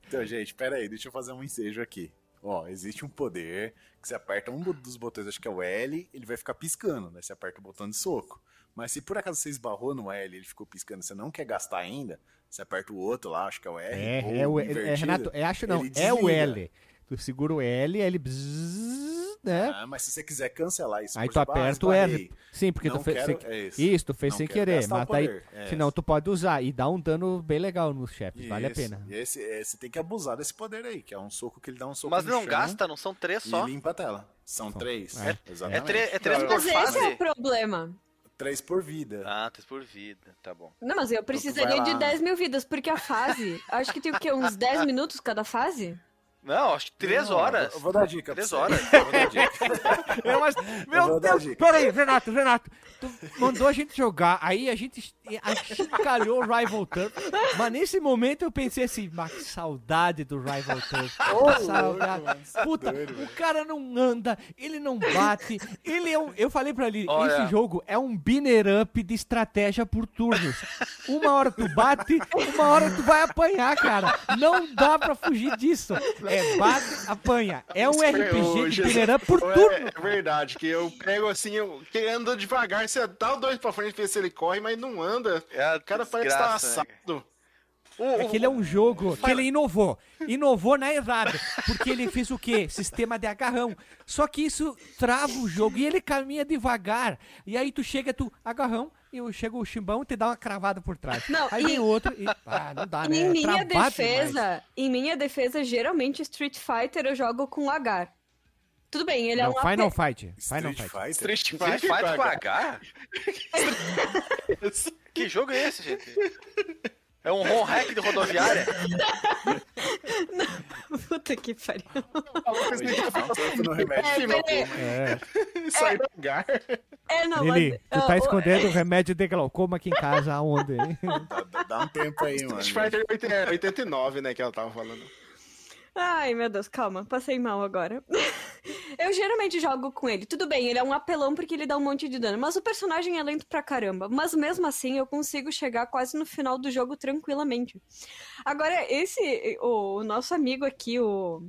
Speaker 3: Então, gente, pera aí, deixa eu fazer um ensejo aqui. Ó, existe um poder que você aperta um dos botões, acho que é o L, ele vai ficar piscando, né? Você aperta o botão de soco. Mas se por acaso você esbarrou no L e ele ficou piscando, você não quer gastar ainda, você aperta o outro lá, acho que é o R.
Speaker 1: É,
Speaker 3: ou
Speaker 1: é o é,
Speaker 3: invertido,
Speaker 1: Renato, é, acho não,
Speaker 3: ele
Speaker 1: é o. L. Tu segura o L, ele bzz, né?
Speaker 3: Ah, mas se você quiser cancelar isso,
Speaker 1: Aí tu
Speaker 3: ah,
Speaker 1: aperta o R. Sim, porque
Speaker 3: Não
Speaker 1: tu fez.
Speaker 3: quero-
Speaker 1: sem-
Speaker 3: é isso.
Speaker 1: Isso, tu fez
Speaker 3: Não
Speaker 1: sem querer. Mas daí.
Speaker 3: poder, é.
Speaker 1: Senão tu pode usar e dá um dano bem legal nos chefes. Vale a
Speaker 3: Isso.
Speaker 1: pena.
Speaker 3: E esse, é, você tem que abusar desse poder aí, que é um soco que ele dá um soco
Speaker 5: Mas
Speaker 3: no
Speaker 5: não
Speaker 3: chão
Speaker 5: gasta, não são três
Speaker 3: E
Speaker 5: só.
Speaker 3: limpa a tela. São três.
Speaker 1: É.
Speaker 5: É, é três por
Speaker 2: Mas esse é o
Speaker 5: fase?
Speaker 2: problema.
Speaker 3: Três por vida.
Speaker 5: Ah, três por vida, tá bom.
Speaker 2: Não, mas eu precisaria
Speaker 3: vai
Speaker 2: de
Speaker 3: lá.
Speaker 2: 10 mil vidas, porque a fase. Acho que tem o quê? Uns 10 minutos cada fase?
Speaker 5: Não, acho que três
Speaker 3: Não,
Speaker 5: horas.
Speaker 3: Eu vou dar dica
Speaker 5: Três horas.
Speaker 3: Eu vou dar dica.
Speaker 1: É, mas,
Speaker 3: Eu
Speaker 1: meu
Speaker 3: dar
Speaker 1: Deus, peraí, Renato, Renato, tu mandou a gente jogar, aí a gente calhou o Rival Turf, mas nesse momento eu pensei assim, mas que saudade do Rival Turf, que saudade. Puta, o cara não anda, ele não bate, ele é um, eu falei pra ele,
Speaker 5: Olha.
Speaker 1: esse jogo é um binner up de estratégia por turnos, uma hora tu bate, uma hora tu vai apanhar, cara, não dá pra fugir disso, é bate, apanha, é um RPG de binner up por
Speaker 4: É,
Speaker 1: turno.
Speaker 4: é verdade, que eu pego assim, eu, que anda devagar, você dá o dois pra frente ver se ele corre, mas não anda.
Speaker 5: É
Speaker 4: O cara parece que tá
Speaker 5: né?
Speaker 4: assado.
Speaker 1: É que ele é um jogo que ele inovou. Inovou na errada. Porque ele fez o quê? Sistema de agarrão. Só que isso trava o jogo e ele caminha devagar. E aí tu chega, tu agarrão, e eu- chega o chimbão e te dá uma cravada por trás.
Speaker 2: Não,
Speaker 1: aí
Speaker 2: e-
Speaker 1: vem outro e. Ah, não dá, né?
Speaker 2: em minha defesa,
Speaker 1: demais.
Speaker 2: em minha defesa, geralmente Street Fighter eu jogo com H. Tudo bem, ele é
Speaker 1: Não,
Speaker 2: um
Speaker 1: Final
Speaker 2: AP...
Speaker 1: Fight. Final
Speaker 3: Street
Speaker 1: Fight.
Speaker 4: Street
Speaker 5: Street
Speaker 4: Fighter
Speaker 5: Fighter com. H? que jogo é esse, gente? É um home hack de rodoviária?
Speaker 2: Puta que pariu. É.
Speaker 1: É.
Speaker 4: Sai do lugar.
Speaker 2: É, não,
Speaker 1: Lili,
Speaker 2: mas-
Speaker 1: tu tá escondendo o remédio de glaucoma aqui em casa, aonde?
Speaker 3: Dá, dá um tempo aí, mano.
Speaker 4: Street Fighter 80 89, né, que ela tava falando.
Speaker 2: Ai, meu Deus, calma, passei mal agora. Eu geralmente jogo com ele. Tudo bem, ele é um apelão porque ele dá um monte de dano, mas o personagem é lento pra caramba. Mas mesmo assim, eu consigo chegar quase no final do jogo tranquilamente. Agora, esse, o, o nosso amigo aqui, o.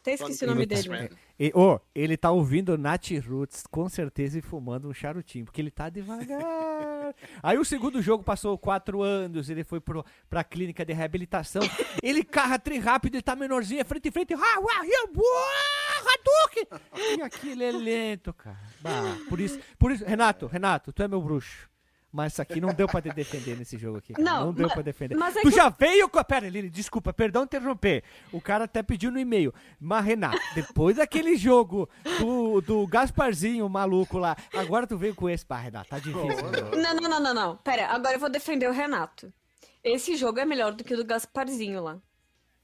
Speaker 2: Até esqueci o nome
Speaker 1: Ele
Speaker 2: dele.
Speaker 1: E, ô, ele tá ouvindo Nat Roots, com certeza, e fumando um charutinho, porque ele tá devagar. Aí o segundo jogo passou quatro anos, ele foi pro, pra clínica de reabilitação. Ele carra tri rápido, ele tá menorzinho, é frente em frente. Ah, ah, ah, Hadouken! E aqui ele é lento, cara. Bah, por isso, por isso, Renato, Renato, tu é meu bruxo. Mas isso aqui não deu pra te defender nesse jogo aqui. cara.
Speaker 2: Não,
Speaker 1: Não, deu
Speaker 2: ma-
Speaker 1: pra defender.
Speaker 2: mas é
Speaker 1: tu
Speaker 2: que-
Speaker 1: já veio com a. Pera, Lili, desculpa, perdão interromper. O cara até pediu no e-mail. Mas, Renato, depois daquele jogo do, do Gasparzinho maluco lá, agora tu veio com esse. Pá, Renato, tá difícil.
Speaker 2: Não, não, não, não, não. Pera, agora eu vou defender o Renato. Esse jogo é melhor do que o do Gasparzinho lá.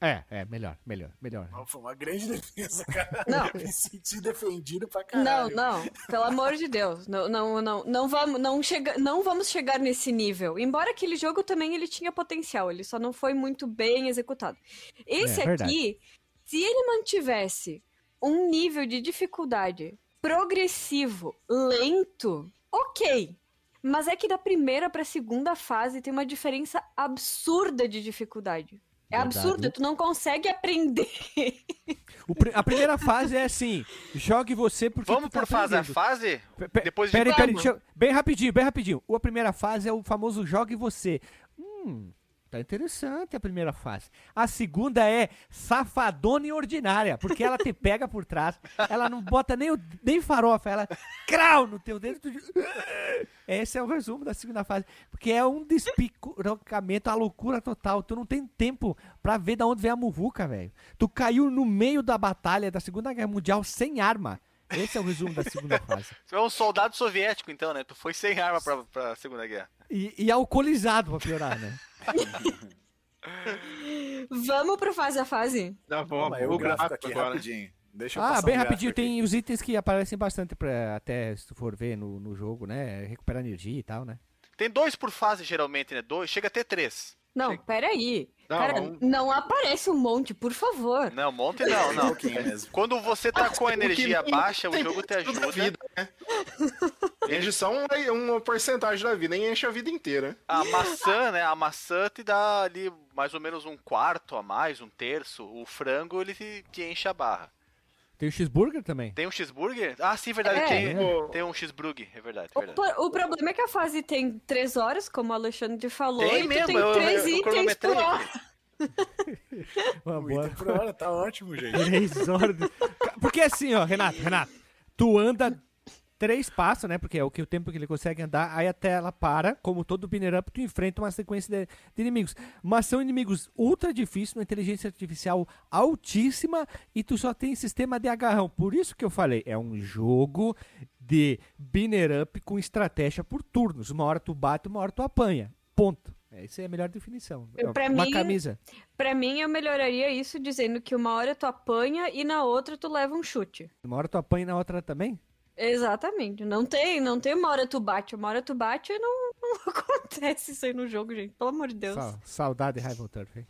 Speaker 1: É, é, melhor, melhor, melhor.
Speaker 3: Foi uma grande defesa, cara.
Speaker 2: Não.
Speaker 3: Eu me senti defendido pra
Speaker 2: Não,
Speaker 3: caralho.
Speaker 2: não, pelo amor de Deus, não, não, não, não vamos, não chega, não vamos chegar nesse nível. Embora aquele jogo também ele tinha potencial, ele só não foi muito bem executado. Esse
Speaker 1: É, verdade.
Speaker 2: aqui, se ele mantivesse um nível de dificuldade progressivo, lento, ok. Mas é que da primeira pra segunda fase tem uma diferença absurda de dificuldade. É
Speaker 1: Verdade.
Speaker 2: absurdo, tu não consegue aprender.
Speaker 1: O pri- a primeira fase é assim: jogue você porque.
Speaker 5: Vamos
Speaker 1: tu tá
Speaker 5: por fase a fase?
Speaker 1: Pe-
Speaker 5: Depois de
Speaker 1: Peraí, peraí, eu- bem rapidinho, bem rapidinho. A primeira fase é o famoso jogue você. Hum, tá interessante a primeira fase. A segunda é safadona e ordinária, porque ela te pega por trás, ela não bota nem, o, nem farofa, ela crau no teu dedo. Tu... Esse é o resumo da segunda fase, porque é um despicamento, a loucura total. Tu não tem tempo pra ver da onde vem a muvuca, velho. Tu caiu no meio da batalha da Segunda Guerra Mundial sem arma. Esse é o resumo da segunda fase.
Speaker 5: Tu é um soldado soviético, então, né? Tu foi sem arma pra, pra Segunda Guerra.
Speaker 1: E, e alcoolizado pra piorar, né?
Speaker 2: Vamos pro fase a fase?
Speaker 4: Dá bom,
Speaker 3: Toma aí o gráfico
Speaker 4: gráfico
Speaker 3: aqui
Speaker 4: agora.
Speaker 3: rapidinho. Deixa eu
Speaker 1: Ah, bem rapidinho,
Speaker 3: aqui.
Speaker 1: tem os itens que aparecem bastante pra, até se tu for ver no, no jogo, né? Recuperar energia e tal, né?
Speaker 5: Tem dois por fase, geralmente, né? Dois, chega a ter três.
Speaker 2: Não, peraí.
Speaker 4: Não,
Speaker 2: Cara,
Speaker 4: um-
Speaker 2: não aparece um monte, por favor.
Speaker 5: Não, monte não, não. Quando você tá com a energia baixa, o jogo te ajuda.
Speaker 4: vida, né? Enche só um- uma porcentagem da vida, nem enche a vida inteira.
Speaker 5: A maçã, né? A maçã te dá ali mais ou menos um quarto a mais, um terço. O frango, ele te, te enche a barra.
Speaker 1: Tem o cheeseburger também.
Speaker 5: Tem um cheeseburger? Ah, sim, verdade.
Speaker 2: É.
Speaker 5: Tem,
Speaker 4: É.
Speaker 5: tem um cheeseburger, é verdade.
Speaker 2: O,
Speaker 5: verdade.
Speaker 2: pro- o problema é que a fase tem três horas, como o Alexandre falou,
Speaker 5: Tem
Speaker 2: e
Speaker 5: mesmo,
Speaker 2: tem
Speaker 5: eu,
Speaker 2: três
Speaker 5: eu, eu
Speaker 2: itens por hora.
Speaker 1: Uma
Speaker 3: O
Speaker 1: boa.
Speaker 3: por hora tá ótimo, gente.
Speaker 1: Três horas. Porque assim, ó, Renato, Renato, tu anda três passos, né? Porque é o que o tempo que ele consegue andar, aí a tela para, como todo binner up, tu enfrenta uma sequência de, de inimigos. Mas são inimigos ultra difíceis, uma inteligência artificial altíssima e tu só tem sistema de agarrão. Por isso que eu falei, é um jogo de binner up com estratégia por turnos. Uma hora tu bate, uma hora tu apanha. Ponto. Essa é a melhor definição.
Speaker 2: Eu, pra
Speaker 1: uma
Speaker 2: mim,
Speaker 1: camisa.
Speaker 2: Pra mim, eu melhoraria isso dizendo que uma hora tu apanha e na outra tu leva um chute.
Speaker 1: Uma hora tu apanha e na outra também?
Speaker 2: Exatamente. Não tem, não tem uma hora tu bate, uma hora tu bate e não, não acontece isso aí no jogo, gente. Pelo amor de Deus.
Speaker 1: Sa- saudade de Rival Turf, hein?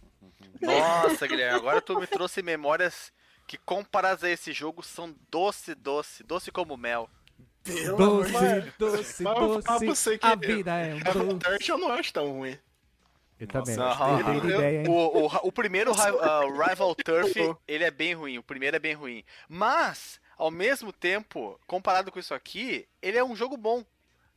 Speaker 5: Nossa, Guilherme, agora tu me trouxe memórias que comparadas a esse jogo são doce, doce, doce como mel.
Speaker 3: Pelo amor.
Speaker 1: Doce, doce,
Speaker 4: Mas
Speaker 1: doce.
Speaker 4: você que
Speaker 1: A vida é um doce.
Speaker 4: Dirt eu não acho tão ruim.
Speaker 1: Eu também.
Speaker 3: Nossa,
Speaker 1: tem ideia?
Speaker 5: O, o, o primeiro Ri- uh, Rival Turf, ele é bem ruim. O primeiro é bem ruim. Mas, ao mesmo tempo, comparado com isso aqui, ele é um jogo bom.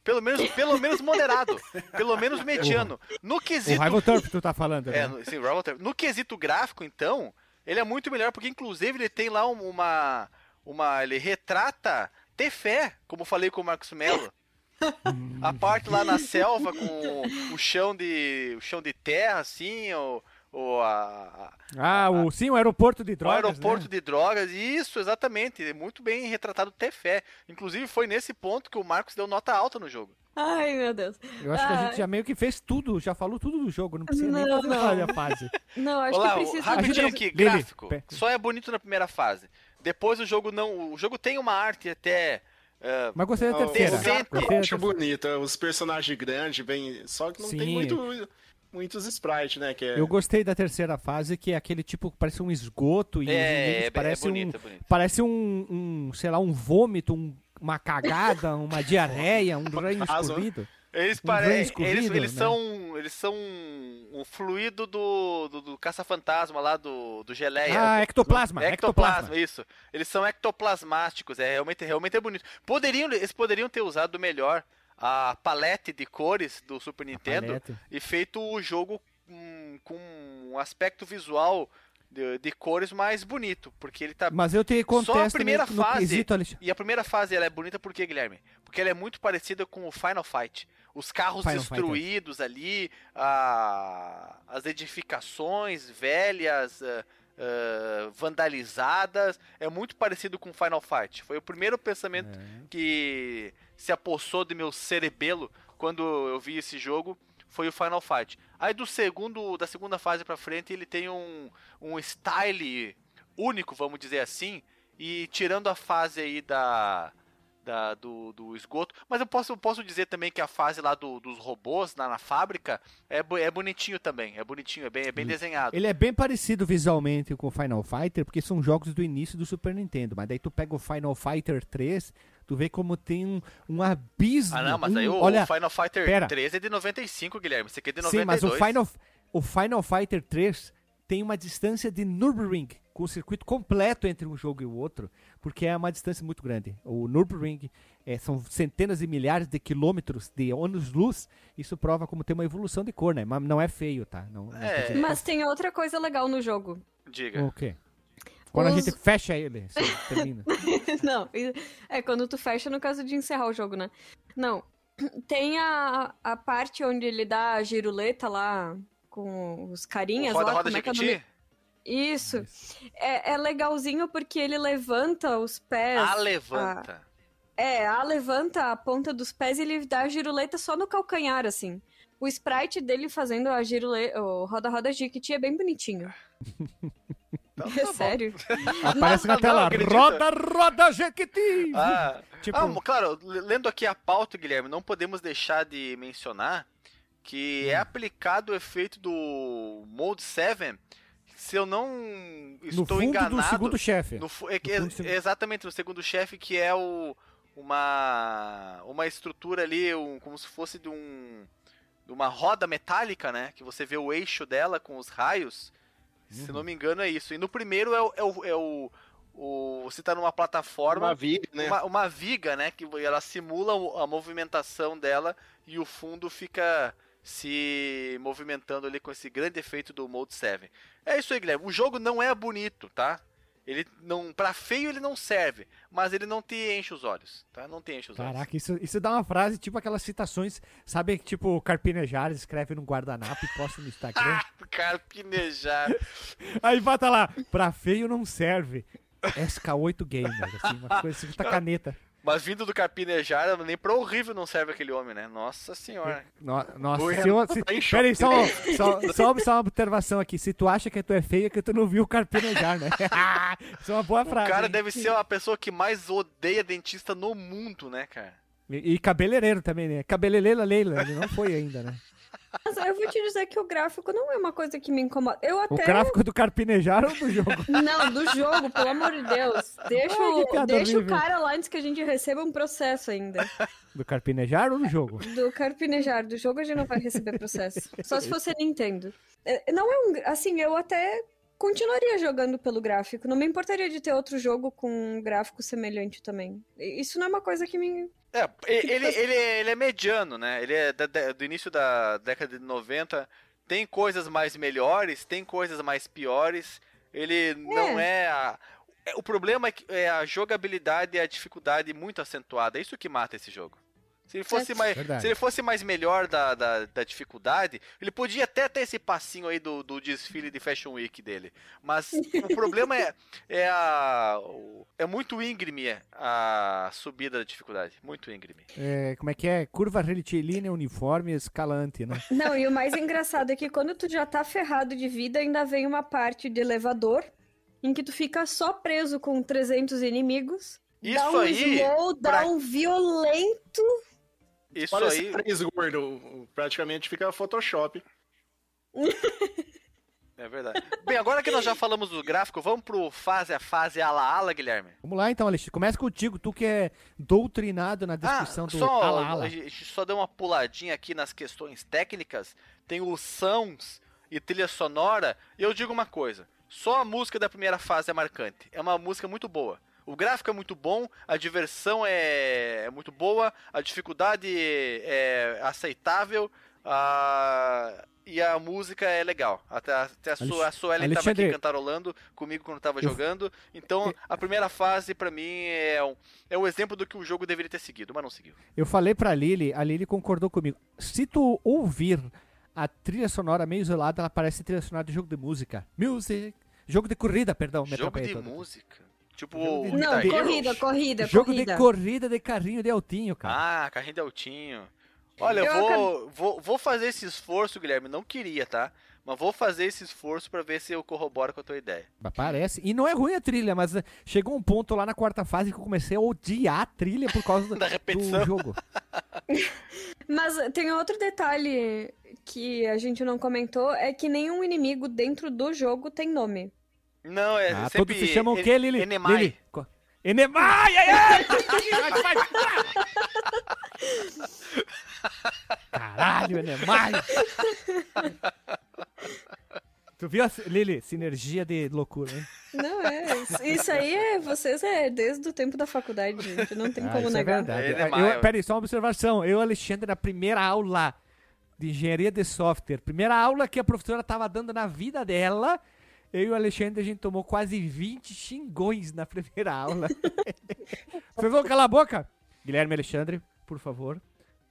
Speaker 5: Pelo menos, pelo menos moderado. Pelo menos mediano. No
Speaker 1: O
Speaker 5: quesito.
Speaker 1: Rival Turf tu tá falando, né?
Speaker 5: É, no, sim, Rival Turf. No quesito gráfico, então, ele é muito melhor, porque inclusive ele tem lá um- uma. uma ele retrata ter fé, como falei com o Marcos Mello. A parte lá na selva com o chão de. o chão de terra, assim, ou, ou a,
Speaker 1: Ah, o, sim, o aeroporto de
Speaker 5: o
Speaker 1: drogas,
Speaker 5: aeroporto
Speaker 1: né?
Speaker 5: de drogas, isso, exatamente. é Muito bem retratado ter fé. Inclusive, foi nesse ponto que o Marcos deu nota alta no jogo.
Speaker 2: Ai, meu Deus.
Speaker 1: Eu acho que a
Speaker 2: Ah.
Speaker 1: gente já meio que fez tudo, já falou tudo do jogo, não precisa nem
Speaker 2: Não,
Speaker 1: fazer
Speaker 2: não.
Speaker 1: a fase.
Speaker 2: Não, acho
Speaker 5: Olá,
Speaker 2: que
Speaker 5: o-
Speaker 2: precisa.
Speaker 5: rapidinho aqui,
Speaker 1: Lili,
Speaker 5: gráfico.
Speaker 1: pe-
Speaker 5: Só é bonito na primeira fase. Depois o jogo não. O jogo tem uma arte até. eh,
Speaker 1: Mas gostei da terceira.
Speaker 5: o
Speaker 1: da
Speaker 4: Eu acho bonito, os personagens grandes, bem. Só que não
Speaker 1: Sim.
Speaker 4: tem muito, muitos sprites, né? Que é...
Speaker 1: Eu gostei da terceira fase, que é aquele tipo que parece um esgoto e os
Speaker 5: é, é,
Speaker 1: inimigos
Speaker 5: é
Speaker 1: parece
Speaker 5: bonito,
Speaker 1: um,
Speaker 5: é bonito.
Speaker 1: parece um, um, sei lá, um vômito, um- uma cagada, uma diarreia, um ranho
Speaker 4: né?
Speaker 1: escorrido.
Speaker 5: Eles
Speaker 1: um ranho
Speaker 5: parecem. Eles,
Speaker 1: escorrido,
Speaker 5: eles
Speaker 1: né?
Speaker 5: são. Eles são um fluido do, do, do caça-fantasma lá do, do geleia.
Speaker 1: Ah, ectoplasma,
Speaker 5: Ectoplasma,
Speaker 1: ectoplasma.
Speaker 5: isso. Eles são ectoplasmáticos, é realmente, realmente é bonito. Poderiam, eles poderiam ter usado melhor a palete de cores do Super Nintendo e feito o jogo hum, com um aspecto visual de, de cores mais bonito, porque ele tá
Speaker 1: Mas eu te contesto
Speaker 5: primeira
Speaker 1: no, no
Speaker 5: fase-
Speaker 1: quesito, Alexandre.
Speaker 5: e a primeira fase ela é bonita por quê, Guilherme? Porque ela é muito parecida com o Final Fight. Os carros
Speaker 1: Final
Speaker 5: destruídos ali, a- as edificações velhas, ah, ah, vandalizadas, é muito parecido com Final Fight. Foi o primeiro pensamento que se apossou de meu cerebelo quando eu vi esse jogo foi o Final Fight. Aí do segundo, da segunda fase pra frente, ele tem um, um style único, vamos dizer assim, e tirando a fase aí da, da- do, do esgoto, mas eu posso, posso dizer também que a fase lá do- dos robôs lá na fábrica é, é bonitinho também, é bonitinho, é bem, é bem desenhado.
Speaker 1: Ele é bem parecido visualmente com o Final Fighter, porque são jogos do início do Super Nintendo. Mas daí tu pega o Final Fighter 3, tu vê como tem um, um abismo.
Speaker 5: Ah não, mas
Speaker 1: um-
Speaker 5: aí o,
Speaker 1: olha,
Speaker 5: o Final Fighter
Speaker 1: pera.
Speaker 5: 3 é de 95, Guilherme, esse aqui é de
Speaker 1: Sim,
Speaker 5: 92.
Speaker 1: mas o Final, o Final Fighter 3 tem uma distância de Nürburgring, com o circuito completo entre um jogo e o outro, porque é uma distância muito grande. O Nürburgring é, são centenas e milhares de quilômetros de anos-luz, isso prova como tem uma evolução de cor, né? Mas não é feio, tá? Não, não
Speaker 5: É.
Speaker 2: Mas tem outra coisa legal no jogo.
Speaker 5: Diga.
Speaker 1: O quê? Quando a
Speaker 2: Os-
Speaker 1: gente fecha ele, termina.
Speaker 2: Não, é quando tu fecha no caso de encerrar o jogo, né? Não. Tem a, a parte onde ele dá a giruleta lá com os carinhas
Speaker 5: roda,
Speaker 2: lá.
Speaker 5: roda,
Speaker 2: como é que é? Isso. É, é legalzinho porque ele levanta os pés.
Speaker 5: A levanta.
Speaker 2: É, a levanta a ponta dos pés e ele dá a giruleta só no calcanhar, assim. O sprite dele fazendo a giruleta, o roda-roda Jiquiti é bem bonitinho.
Speaker 5: Então,
Speaker 2: É
Speaker 5: tá
Speaker 2: sério?
Speaker 1: Aparece na
Speaker 5: não,
Speaker 1: tela,
Speaker 5: acredita.
Speaker 1: roda, roda, Jequiti!
Speaker 5: Ah,
Speaker 1: Tipo-
Speaker 5: ah, claro, lendo aqui a pauta, Guilherme, não podemos deixar de mencionar que
Speaker 1: Hum.
Speaker 5: é aplicado o efeito do Mode 7, se eu não
Speaker 1: no
Speaker 5: estou
Speaker 1: fundo
Speaker 5: enganado,
Speaker 1: do segundo chefe.
Speaker 5: no fu- é
Speaker 1: no fundo do segundo-
Speaker 5: exatamente no segundo chefe que é o uma uma estrutura ali, um- como se fosse de um de uma roda metálica, né, que você vê o eixo dela com os raios. Se
Speaker 1: Uhum.
Speaker 5: não me engano é isso. E no primeiro é o, é o, é o, o- você tá numa plataforma
Speaker 4: Uma viga, né?
Speaker 5: uma, uma viga, né? Que ela simula a movimentação dela e o fundo fica se movimentando ali com esse grande efeito do Mode 7. É isso aí, Guilherme. O jogo não é bonito, tá? Ele não, para feio ele não serve, mas ele não te enche os olhos, tá? Não te enche os olhos.
Speaker 1: Caraca, isso, isso dá uma frase, tipo aquelas citações, sabe que tipo o Carpinejar escreve num guardanapo e posta no Instagram.
Speaker 5: Carpinejar.
Speaker 1: Aí bota lá, pra feio não serve. SK8 Gamer, assim, uma coisa assim, tá caneta.
Speaker 5: Mas vindo do Carpinejar, nem pra horrível não serve aquele homem, né? Nossa senhora.
Speaker 1: No- nossa,
Speaker 4: O
Speaker 1: se se,
Speaker 4: tá em choque.
Speaker 1: pera aí, só, só, só, só uma observação aqui. Se tu acha que tu é feio, é que tu não viu o Carpinejar, né? Isso é uma boa
Speaker 5: O
Speaker 1: frase.
Speaker 5: cara
Speaker 1: hein?
Speaker 5: deve ser a pessoa que mais odeia dentista no mundo, né, cara?
Speaker 1: E, e cabeleireiro também, né? Cabeleireira Leila, ele não foi ainda, né?
Speaker 2: Mas eu vou te dizer que o gráfico não é uma coisa que me incomoda. Eu
Speaker 1: O
Speaker 2: até.
Speaker 1: gráfico do Carpinejar ou do jogo?
Speaker 2: Não, do jogo, pelo amor de Deus. Deixa,
Speaker 1: Ai,
Speaker 2: o, deixa o cara lá antes que a gente receba um processo ainda.
Speaker 1: Do Carpinejar ou do jogo?
Speaker 2: Do Carpinejar, do jogo a gente não vai receber processo. Só se fosse Nintendo. É, Não é um. Assim, eu até continuaria jogando pelo gráfico. Não me importaria de ter outro jogo com um gráfico semelhante também. Isso não é uma coisa que me.
Speaker 5: É, ele, ele, ele é mediano, né? Ele é da- da- do início da década de 90. Tem coisas mais melhores, tem coisas mais piores. Ele não é a. é, O problema é que é a jogabilidade e a dificuldade muito acentuada. É isso que mata esse jogo. Se ele fosse
Speaker 2: É.
Speaker 5: mais,
Speaker 1: Verdade.
Speaker 5: se ele fosse mais melhor da, da, da dificuldade, ele podia até ter esse passinho aí do, do desfile de Fashion Week dele. Mas o problema é, é a. o- É muito íngreme a subida da dificuldade. Muito íngreme.
Speaker 1: É, como é que é? Curva retilínea, uniforme, escalante, né?
Speaker 2: Não, e o mais engraçado é que quando tu já tá ferrado de vida, ainda vem uma parte de elevador em que tu fica só preso com 300 inimigos. dá
Speaker 5: Isso
Speaker 2: um
Speaker 5: aí,
Speaker 2: slow, dá
Speaker 5: pra-
Speaker 2: um violento.
Speaker 5: Isso
Speaker 4: Olha
Speaker 5: aí.
Speaker 4: três gordo, praticamente fica Photoshop.
Speaker 5: É verdade. Bem, agora que nós já falamos do gráfico, vamos pro fase a fase ala ala, Guilherme.
Speaker 1: Vamos lá então, Alexandre. Começa contigo, tu que é doutrinado na descrição
Speaker 5: ah,
Speaker 1: do
Speaker 5: só,
Speaker 1: ala ala.
Speaker 5: A gente só deu uma puladinha aqui nas questões técnicas. Tem os sons e trilha sonora. E eu digo uma coisa: só a música da primeira fase é marcante. É uma música muito boa. O gráfico é muito bom, a diversão é, é muito boa, a dificuldade é aceitável. a- E a música é legal. Até, até a, sua, a Suelen tava aqui cantarolando comigo quando tava
Speaker 1: Eu-
Speaker 5: jogando. Então, a primeira fase, pra mim, é um, é um exemplo do que o jogo deveria ter seguido, mas não seguiu.
Speaker 1: Eu falei pra Lili, a Lili concordou comigo. Se tu ouvir a trilha sonora meio isolada, ela parece trilha sonora de jogo de música. Music. Jogo de corrida, perdão.
Speaker 5: Jogo de música. Tipo,
Speaker 1: Jogo de-
Speaker 2: Não,
Speaker 5: Hero.
Speaker 2: corrida, corrida,
Speaker 1: Jogo
Speaker 2: corrida.
Speaker 1: de corrida de carrinho de altinho, cara.
Speaker 5: Ah, carrinho de altinho. Olha, eu vou, vou, vou fazer esse esforço, Guilherme. Não queria, tá? Mas vou fazer esse esforço pra ver se eu corroboro com a tua ideia.
Speaker 1: Mas Parece. E não é ruim a trilha, mas eh, chegou um ponto lá na quarta fase que eu comecei a odiar a trilha por causa
Speaker 5: Da repetição.
Speaker 1: do jogo.
Speaker 2: Mas tem outro detalhe que a gente não comentou, é que nenhum inimigo dentro do jogo tem nome.
Speaker 5: Não, é
Speaker 1: Ah,
Speaker 5: sempre...
Speaker 1: todos se chamam o quê, Lili?
Speaker 5: Enemai.
Speaker 1: Lili? Enemai! Ai, ai! Caralho, Enemai! Tu viu, a, Lili? Sinergia de loucura, hein?
Speaker 2: Não, é. isso- aí é. Vocês é desde o tempo da faculdade, gente. Não tem
Speaker 1: Ah,
Speaker 2: como
Speaker 1: isso é
Speaker 2: negar.
Speaker 1: verdade.
Speaker 5: Enemai.
Speaker 1: Eu, peraí, só uma observação. Eu Alexandre, na primeira aula de engenharia de software, primeira aula que a professora tava dando na vida dela, eu e o Alexandre, a gente tomou quase 20 xingões na primeira aula. Vocês vão calar a boca? Guilherme Alexandre, por favor.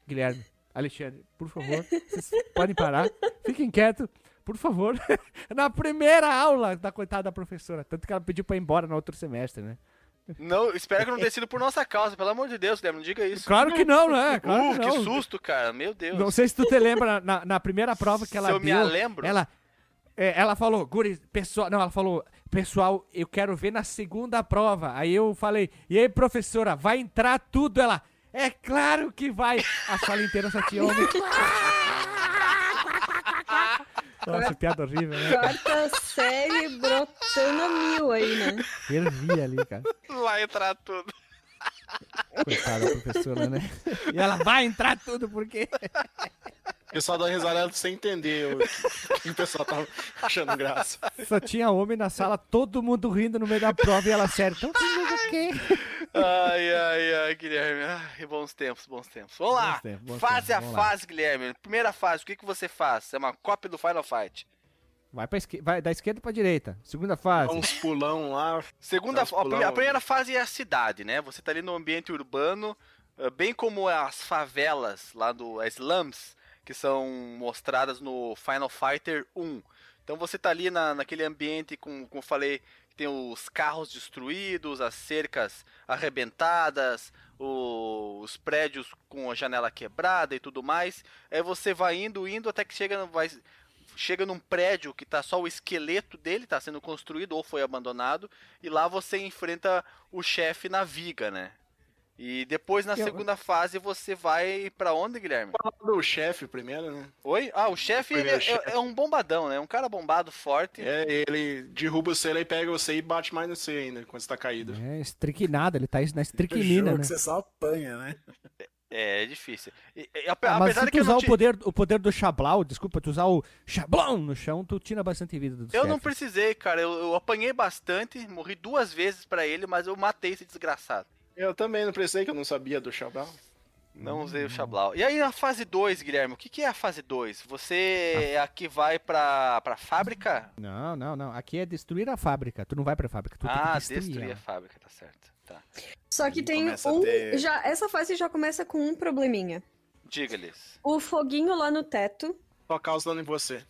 Speaker 1: Guilherme, Alexandre, por favor. Vocês podem parar. Fiquem quietos, por favor. na primeira aula da coitada da professora. Tanto que ela pediu pra ir embora no outro semestre, né?
Speaker 5: Não, espero que não tenha sido por nossa causa. Pelo amor de Deus, Guilherme, não diga isso.
Speaker 1: Claro que não, né? Claro
Speaker 5: uh,
Speaker 1: que
Speaker 5: que susto, cara. Meu Deus.
Speaker 1: Não sei se tu te lembra na, na primeira prova que ela
Speaker 5: Se eu me
Speaker 1: deu.
Speaker 5: lembro.
Speaker 1: Ela, é, ela falou, Guri, pessoal. Não, ela falou, pessoal, eu quero ver na segunda prova. Aí eu falei, e aí, professora, vai entrar tudo? Ela, é claro que vai. A sala inteira só tinha homem. Nossa, piada horrível, né?
Speaker 2: Quarta série brotando a mil aí, né?
Speaker 1: Fervia ali, cara.
Speaker 5: Vai entrar tudo.
Speaker 1: Coitada da professora, né? E ela vai entrar tudo, porque.
Speaker 4: O pessoal dá uma risada sem entender o que o pessoal tava achando graça.
Speaker 1: Só tinha homem na sala, todo mundo rindo no meio da prova e ela. Então, quê?
Speaker 5: Ai, ai, ai, Guilherme. Ai, bons tempos, bons tempos. Vamos lá.
Speaker 1: Bons tempos, bons
Speaker 5: fase
Speaker 1: tempos,
Speaker 5: a
Speaker 1: vamos lá.
Speaker 5: fase, Guilherme. Primeira fase, o que, que você faz? É uma cópia do Final Fight.
Speaker 1: Vai, pra esque... vai da esquerda pra direita. Segunda fase.
Speaker 4: Dá uns pulão lá.
Speaker 5: Segunda,
Speaker 4: uns pulão.
Speaker 5: a primeira fase é a cidade, né? Você tá ali no ambiente urbano, eh, bem como as favelas lá do as slums, que são mostradas no Final Fighter 1. Então você tá ali na, naquele ambiente, com, como eu falei, tem os carros destruídos, as cercas arrebentadas, o- os prédios com a janela quebrada e tudo mais. Aí você vai indo, indo, até que chega, vai, chega num prédio que tá só o esqueleto dele, tá sendo construído ou foi abandonado, e lá você enfrenta o chefe na viga, né? E depois na segunda fase você vai pra onde, Guilherme?
Speaker 4: Fala do chefe primeiro, né?
Speaker 5: Oi? Ah, o chefe
Speaker 4: Primeiro
Speaker 5: é,
Speaker 4: chefe.
Speaker 5: é um bombadão, né? Um cara bombado, forte.
Speaker 4: É, ele derruba você, ele pega você e bate mais no você ainda, quando você tá caído.
Speaker 1: É, estriquinada, ele tá na estriquinina, né?
Speaker 3: que você só apanha, né?
Speaker 5: É, é difícil. E- e- ape-
Speaker 1: Ah, mas
Speaker 5: apesar
Speaker 1: se
Speaker 5: de
Speaker 1: tu usar
Speaker 5: não,
Speaker 1: o poder, o poder do Xablau, desculpa, tu usar o Xablão no chão, tu tira bastante vida do
Speaker 5: eu não
Speaker 1: chefe.
Speaker 5: precisei, cara. Eu, eu apanhei bastante, morri duas vezes pra ele, mas eu matei esse desgraçado.
Speaker 4: Eu também não precisei, que eu não sabia do Xabal.
Speaker 5: Não
Speaker 1: Hum.
Speaker 5: usei o Xablau. E aí na fase 2, Guilherme, o que, que é a fase 2? Você é a que vai pra, pra fábrica?
Speaker 1: Não, não, não. Aqui é destruir a fábrica. Tu não vai pra fábrica, tu tem
Speaker 5: Ah,
Speaker 1: que destruir,
Speaker 5: destruir a fábrica, tá certo. Tá.
Speaker 2: Só que
Speaker 3: Aí
Speaker 2: tem um.
Speaker 3: ter-
Speaker 2: Já, essa fase já começa com um probleminha.
Speaker 5: Diga-lhes.
Speaker 2: O foguinho lá no teto.
Speaker 4: Causa dano em você.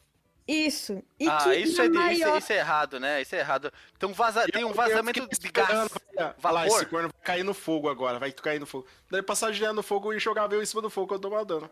Speaker 2: Isso. E
Speaker 5: Ah,
Speaker 2: que
Speaker 5: isso é, isso,
Speaker 2: maior...
Speaker 5: é, isso é errado, né? Isso é errado. Então vaza, tem um
Speaker 4: Eu-
Speaker 5: vazamento
Speaker 4: eu
Speaker 5: de gás.
Speaker 4: olha, olha lá, esse corno vai cair no fogo agora, vai cair no fogo. Daí passar direto no fogo e jogar eu em cima do fogo que eu tô mal dano.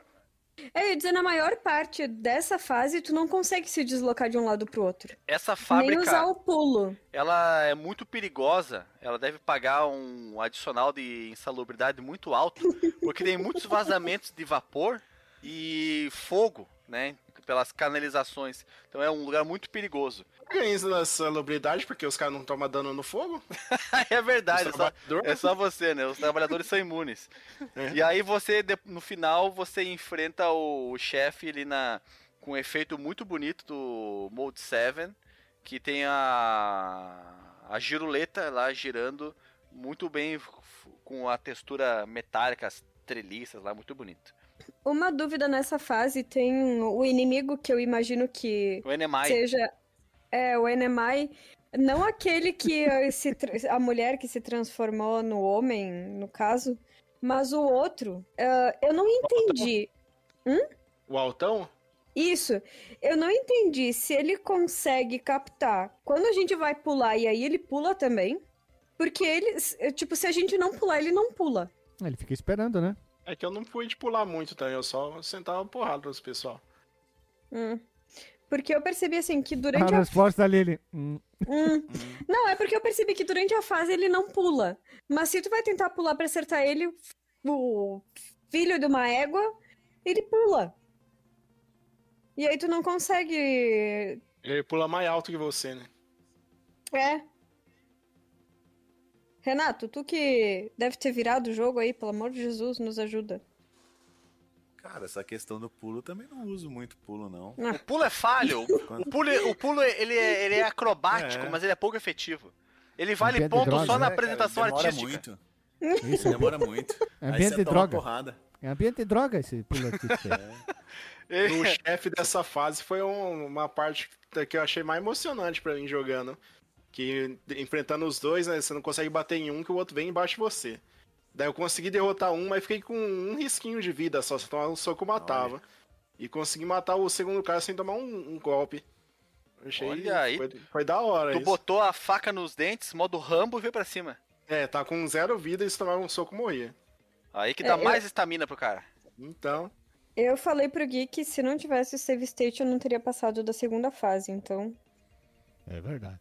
Speaker 2: É, eu ia dizer, na maior parte dessa fase, tu não consegue se deslocar de um lado pro outro.
Speaker 5: Essa
Speaker 2: Nem
Speaker 5: fábrica,
Speaker 2: usar o pulo.
Speaker 5: ela é muito perigosa. Ela deve pagar um adicional de insalubridade muito alto, porque tem muitos vazamentos de vapor e fogo, né? Pelas canalizações. Então é um lugar muito perigoso.
Speaker 4: Ganha isso na celebridade, porque os caras não tomam dano no fogo.
Speaker 5: é verdade, é só, é só você, né? Os trabalhadores são imunes.
Speaker 4: É.
Speaker 5: E aí você, no final, você enfrenta o, chefe ali na, com um efeito muito bonito do Mode 7, que tem a, a giruleta lá girando muito bem, com a textura metálica, as treliças lá, muito bonito.
Speaker 2: Uma dúvida nessa fase tem o inimigo que eu imagino que
Speaker 5: O Enemai,
Speaker 2: seja é o Enemai, não aquele que eh, se tra- a mulher que se transformou no homem, no caso, mas o outro. eh, eu não entendi.
Speaker 4: O altão?
Speaker 2: Isso, eu não entendi se ele consegue captar quando a gente vai pular e aí ele pula também. Porque ele, s- tipo, se a gente não pular, ele não pula.
Speaker 1: Ele fica esperando, né?
Speaker 4: É que eu não fui de pular muito também, eu só sentava porrada nos pessoal.
Speaker 2: Hum. Porque eu percebi assim que
Speaker 1: A
Speaker 2: durante a
Speaker 1: resposta dele. Hum,
Speaker 2: Hum. Não, é porque eu percebi que durante a fase ele não pula. Mas se tu vai tentar pular pra acertar ele, o filho de uma égua, ele pula. E aí tu não consegue.
Speaker 4: Ele pula mais alto que você, né?
Speaker 2: É. Renato, tu que deve ter virado o jogo aí, pelo amor de Jesus, nos ajuda.
Speaker 3: Cara, essa questão do pulo eu também não uso muito pulo, não.
Speaker 5: o pulo é falho, o pulo, o pulo ele, é, ele é acrobático,
Speaker 3: É.
Speaker 5: mas ele é pouco efetivo. Ele vale ponto
Speaker 1: drogas,
Speaker 5: só na
Speaker 3: É, cara,
Speaker 5: apresentação
Speaker 3: demora
Speaker 5: artística.
Speaker 3: muito.
Speaker 1: isso.
Speaker 3: Demora muito.
Speaker 1: É
Speaker 3: Aí
Speaker 1: ambiente
Speaker 3: você
Speaker 1: de droga.
Speaker 3: porrada.
Speaker 1: É ambiente de droga esse pulo aqui.
Speaker 4: O chefe dessa fase foi um- uma parte que eu achei mais emocionante pra mim jogando. Que enfrentando os dois, né, você não consegue bater em um que o outro vem embaixo de você. Daí eu consegui derrotar um, mas fiquei com um risquinho de vida só, se tomar um soco eu matava. E consegui matar o segundo cara sem tomar um, um golpe. Eu Achei,
Speaker 5: Olha aí.
Speaker 4: Foi, foi da hora
Speaker 5: Tu
Speaker 4: isso.
Speaker 5: botou a faca nos dentes, modo Rambo e veio pra cima.
Speaker 4: É, tá com zero vida e se tomar um soco morria.
Speaker 5: Aí que
Speaker 2: É,
Speaker 5: dá
Speaker 2: eu-
Speaker 5: mais estamina pro cara.
Speaker 4: Então,
Speaker 2: Eu falei pro Gui que se não tivesse o save state eu não teria passado da segunda fase, então.
Speaker 1: É verdade.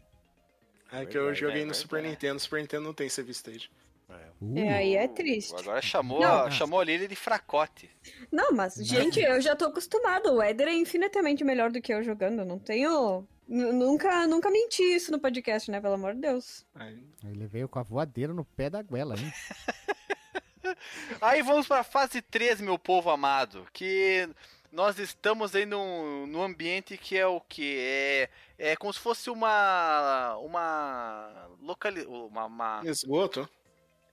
Speaker 4: É que eu joguei
Speaker 5: é
Speaker 4: no Super
Speaker 5: verdade.
Speaker 4: Nintendo. Super Nintendo não tem save stage.
Speaker 1: Uh,
Speaker 2: É, aí é
Speaker 5: Uh,
Speaker 2: triste.
Speaker 5: Agora chamou,
Speaker 2: Não.
Speaker 5: a, chamou a Lily de fracote.
Speaker 2: Não, mas, gente, eu já tô acostumada. O Éder é infinitamente melhor do que eu jogando. Eu não tenho. Nunca, nunca menti isso no podcast, né? Pelo amor de Deus.
Speaker 4: Aí,
Speaker 1: Ele veio com a voadeira no pé da goela, hein?
Speaker 5: Aí vamos pra fase 3, meu povo amado. Que nós estamos aí num, num ambiente que é o que? É, é como se fosse uma. Uma. Locali uma, uma-
Speaker 4: esgoto?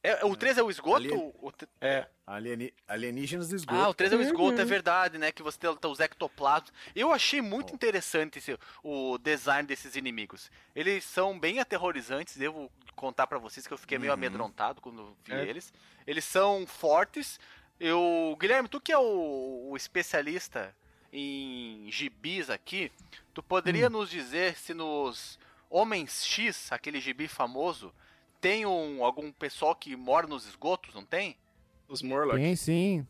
Speaker 5: é, o 3 é o esgoto?
Speaker 3: Ali-
Speaker 5: O t-
Speaker 4: É.
Speaker 3: Alieni- Alienígenas do esgoto.
Speaker 5: Ah, o 3 é o esgoto,
Speaker 2: Uhum.
Speaker 5: é verdade, né? Que você tem os ectoplasmas. Eu achei muito interessante esse- o design desses inimigos. Eles são bem aterrorizantes, devo contar pra vocês que eu fiquei meio
Speaker 3: Uhum.
Speaker 5: amedrontado quando vi
Speaker 4: É.
Speaker 5: eles. Eles são fortes. Eu, Guilherme, tu que é o, o especialista em gibis aqui, tu poderia nos dizer se nos Homens X, aquele gibi famoso, tem um, algum pessoal que mora nos esgotos, não tem?
Speaker 4: Os Morlock.
Speaker 1: Tem sim.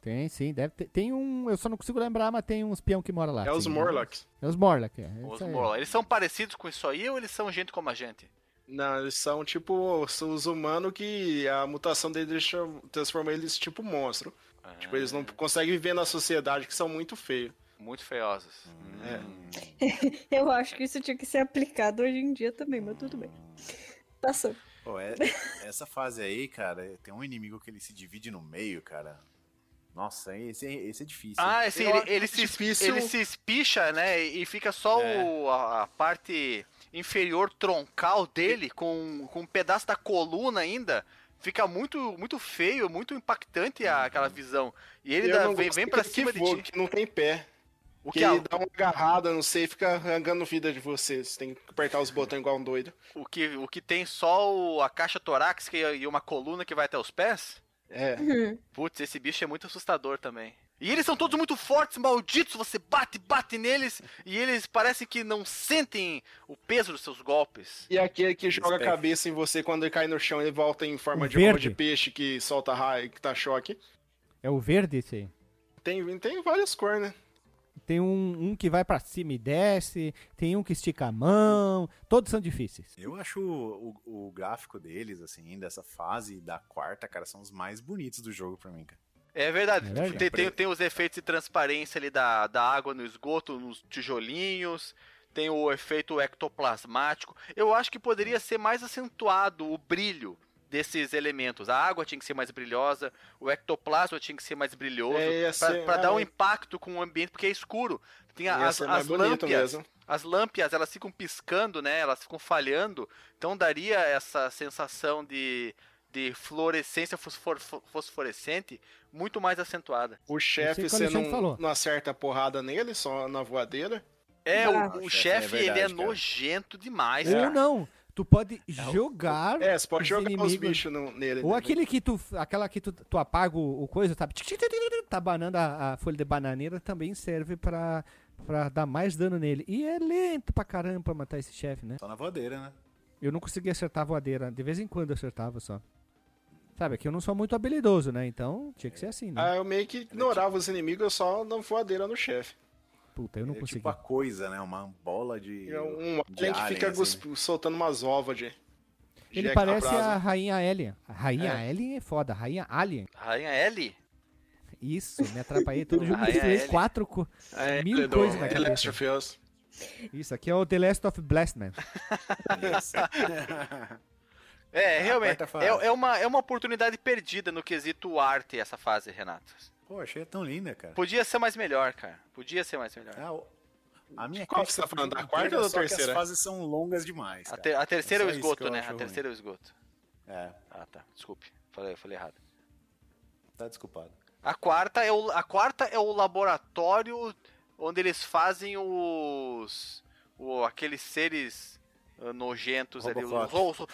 Speaker 1: Tem sim. Deve ter, tem um. Eu só não consigo lembrar, mas tem uns peão que mora lá.
Speaker 4: É os
Speaker 1: sim.
Speaker 4: Morlocks.
Speaker 1: É os Morlock. É,
Speaker 5: Os
Speaker 1: isso aí.
Speaker 5: Morlock. Eles são parecidos com isso aí ou eles são gente como a gente?
Speaker 4: Não, eles são tipo são os humanos que a mutação deles deixa- transforma eles tipo monstro. Tipo, eles não conseguem viver na sociedade que são muito feios.
Speaker 5: Muito feiosos.
Speaker 4: É.
Speaker 2: Eu acho que isso tinha que ser aplicado hoje em dia também, mas tudo bem. Passou.
Speaker 3: Pô, é- essa fase aí, cara, tem um inimigo que ele se divide no meio, cara. Nossa, esse, é- esse é difícil.
Speaker 5: Ah, esse, ele, ele se,
Speaker 4: difícil-
Speaker 5: ele se espicha, né? E fica só
Speaker 3: É.
Speaker 5: o- a, a parte inferior troncal dele, com, com um pedaço da coluna ainda. Fica muito, muito feio, muito impactante a- aquela visão. E ele dá- vem, vem pra cima de ti.
Speaker 4: que não tem pé.
Speaker 5: O
Speaker 4: que
Speaker 5: que, a-
Speaker 4: dá uma agarrada, não sei, fica arrancando vida de você. Você tem que apertar os botões igual um doido.
Speaker 5: o, que, o que tem só o- a caixa torácica e uma coluna que vai até os pés?
Speaker 4: É.
Speaker 5: Putz, esse bicho é muito assustador também. E eles são todos muito fortes, malditos. Você bate, bate neles e eles parecem que não sentem o peso dos seus golpes.
Speaker 4: E aquele que joga a cabeça em você quando ele cai no chão, ele volta em forma
Speaker 1: O
Speaker 4: de
Speaker 1: verde.
Speaker 4: de peixe que solta raio, que tá choque.
Speaker 1: É o verde esse aí.
Speaker 4: Tem, tem várias cores, né?
Speaker 1: Tem um, um que vai pra cima e desce, tem um que estica a mão, todos são difíceis.
Speaker 3: Eu acho o, o- o gráfico deles, assim, dessa fase da quarta, cara, são os mais bonitos do jogo pra mim, cara.
Speaker 5: É verdade.
Speaker 1: É verdade.
Speaker 5: Tem, tem, tem os efeitos de transparência ali da, da água no esgoto, nos tijolinhos. Tem o efeito ectoplasmático. Eu acho que poderia ser mais acentuado o brilho desses elementos. A água tinha que ser mais brilhosa, o ectoplasma tinha que ser mais brilhoso,
Speaker 4: É,
Speaker 5: pra dar um
Speaker 4: é.
Speaker 5: impacto com o ambiente, porque é escuro. Tem as, as
Speaker 4: bonito
Speaker 5: lâmpias,
Speaker 4: mesmo.
Speaker 5: as lâmpias, elas ficam piscando, né? Elas ficam falhando. Então daria essa sensação de, de fluorescência fosfor- fosforescente muito mais acentuada.
Speaker 4: O chefe, você não,
Speaker 1: falou.
Speaker 4: não acerta a porrada nele, só na voadeira.
Speaker 5: É,
Speaker 2: Ah.
Speaker 5: o, o chefe,
Speaker 3: chefe é
Speaker 5: ele é
Speaker 3: verdade, cara.
Speaker 5: nojento demais,
Speaker 1: Ou
Speaker 5: cara.
Speaker 1: não, tu pode jogar
Speaker 4: É, você pode
Speaker 1: os
Speaker 4: jogar os
Speaker 1: inimigos-
Speaker 4: bichos no- nele.
Speaker 1: Ou
Speaker 4: né?
Speaker 1: aquele que tu. Aquela que tu, tu apaga o, o coisa, tá? Tá banando a, a folha de bananeira também serve pra, pra dar mais dano nele. E é lento pra caramba pra matar esse chefe, né?
Speaker 3: Só na voadeira, né?
Speaker 1: Eu não consegui acertar a voadeira. De vez em quando eu acertava só. Sabe, é que eu não sou muito habilidoso, né? Então tinha que ser assim, né?
Speaker 4: Ah, eu meio que ignorava os inimigos, eu só dava voadeira no chefe.
Speaker 1: Puta, eu não
Speaker 3: é
Speaker 1: consegui.
Speaker 3: tipo a coisa, né? Uma bola de.
Speaker 4: É um
Speaker 3: de
Speaker 4: alien que fica
Speaker 3: assim,
Speaker 4: soltando umas ovas de.
Speaker 1: Ele
Speaker 4: jeca
Speaker 1: parece
Speaker 4: na brasa.
Speaker 1: a Rainha Alien. A Rainha
Speaker 4: É.
Speaker 1: Alien é foda. A Rainha Alien.
Speaker 5: Rainha L?
Speaker 1: Isso, me atrapalhei todo jogo. Misturei quatro. co-
Speaker 4: É,
Speaker 1: mil
Speaker 4: é do
Speaker 1: coisas na
Speaker 4: The
Speaker 1: cabeça.
Speaker 4: Last of Us.
Speaker 1: Isso, aqui é o The Last of Blastman.
Speaker 3: Isso.
Speaker 5: É, realmente. É, é uma, é uma oportunidade perdida no quesito arte essa fase, Renato.
Speaker 3: Pô, achei tão linda, cara.
Speaker 5: Podia ser mais melhor, cara. Podia ser mais melhor.
Speaker 3: Ah, o- a minha
Speaker 4: Qual que você tá falando, da quarta ou
Speaker 3: é
Speaker 4: da terceira?
Speaker 3: As fases são longas demais.
Speaker 5: A,
Speaker 3: Cara.
Speaker 5: ter- a terceira é o esgoto, né? A
Speaker 3: ruim.
Speaker 5: terceira é o esgoto.
Speaker 3: É,
Speaker 5: Ah, tá. Desculpe. Falei, falei errado.
Speaker 3: tá desculpado.
Speaker 5: A quarta é o, a quarta é o laboratório onde eles fazem os. o- aqueles seres ah, nojentos ali. Os,
Speaker 3: Robocop.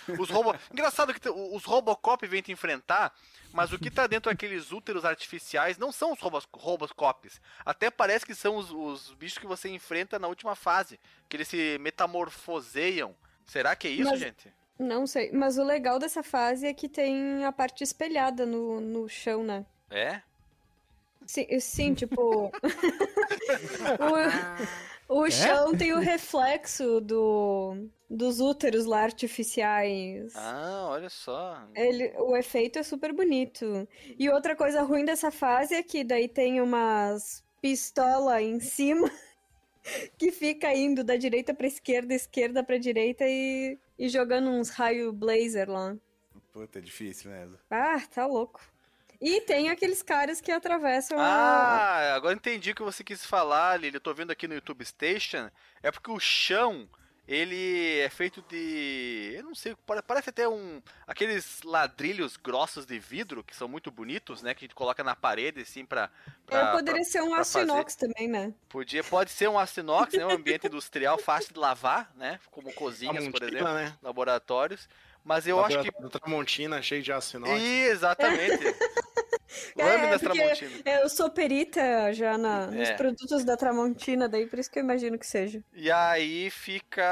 Speaker 5: ro- os robo... Engraçado que os Robocop vêm te enfrentar, mas o que tá dentro daqueles úteros artificiais não são os robos, Robocops. Até parece que são os, os bichos que você enfrenta na última fase. Que eles se metamorfoseiam. Será que é isso,
Speaker 2: Mas-
Speaker 5: gente?
Speaker 2: Não sei, mas o legal dessa fase é que tem a parte espelhada no, no chão, né?
Speaker 5: É?
Speaker 2: Sim, sim tipo. o- O chão tem o reflexo do, dos úteros lá artificiais.
Speaker 5: Ah, olha só.
Speaker 2: Ele, o efeito é super bonito. E outra coisa ruim dessa fase é que daí tem umas pistola em cima que fica indo da direita pra esquerda, esquerda pra direita e, e jogando uns raio blazer lá.
Speaker 3: Puta, é difícil mesmo.
Speaker 2: Ah, tá louco. E tem aqueles caras que atravessam a...
Speaker 5: Ah, agora entendi o que você quis falar, Lili. Eu tô vendo aqui no YouTube Station. É porque o chão, ele é feito de. Eu não sei, pare- parece até um. Aqueles ladrilhos grossos de vidro, que são muito bonitos, né? Que a gente coloca na parede, assim, pra. pra-
Speaker 2: É, poderia
Speaker 5: pra-
Speaker 2: ser um aço inox também, né?
Speaker 5: Podia, pode ser um aço inox, né? Um ambiente industrial fácil de lavar, né? Como cozinhas, por exemplo,
Speaker 4: né?
Speaker 5: laboratórios. Mas eu acho que.
Speaker 4: Do Tramontina, cheio de aço inox.
Speaker 5: Exatamente.
Speaker 2: É,
Speaker 5: Lâminas
Speaker 2: porque-
Speaker 5: Tramontina.
Speaker 2: Eu sou perita já na, nos
Speaker 5: É.
Speaker 2: produtos da Tramontina, daí por isso que eu imagino que seja.
Speaker 5: E aí fica.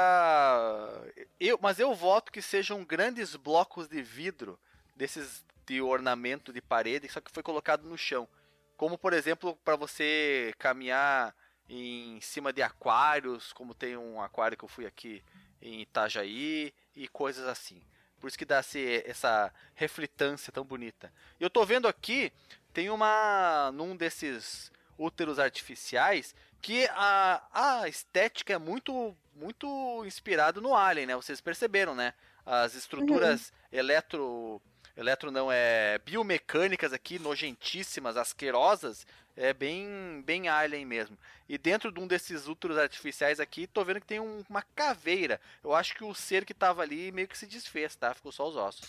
Speaker 5: Eu, mas eu voto que sejam grandes blocos de vidro desses de ornamento de parede, só que foi colocado no chão. Como por exemplo, para você caminhar em cima de aquários, como tem um aquário que eu fui aqui em Itajaí e coisas assim. Por isso que dá esse, essa refletância tão bonita. E eu tô vendo aqui, tem uma num desses úteros artificiais que a, a estética é muito muito inspirado no Alien, né? Vocês perceberam, né? As estruturas eletro eletro não é biomecânicas aqui nojentíssimas, asquerosas, é bem bem Alien mesmo. E dentro de um desses úteros artificiais aqui, tô vendo que tem um- uma caveira. Eu acho que o ser que tava ali meio que se desfez, tá? Ficou só os ossos.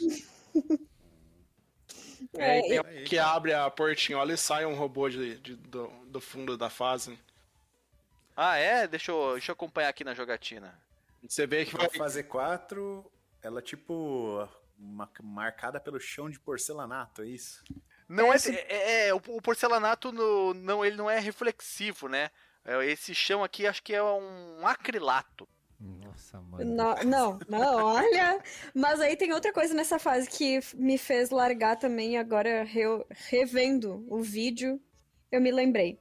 Speaker 4: É,
Speaker 2: É,
Speaker 4: um que abre a portinhola e sai um robô de, de- do, do fundo da fase.
Speaker 5: Ah, é? Deixa eu, deixa eu acompanhar aqui na jogatina.
Speaker 4: Você vê que vai.
Speaker 3: fazer 4, ela tipo uma- marcada pelo chão de porcelanato, é isso?
Speaker 5: Não é,
Speaker 2: Esse-
Speaker 5: é, é, o, o porcelanato no, não ele não é reflexivo, né? É, Esse chão aqui acho que é um acrilato.
Speaker 1: Nossa, mano.
Speaker 2: Não, não, não, olha. Mas aí tem outra coisa nessa fase que me fez largar também, agora re- revendo o vídeo, eu me lembrei.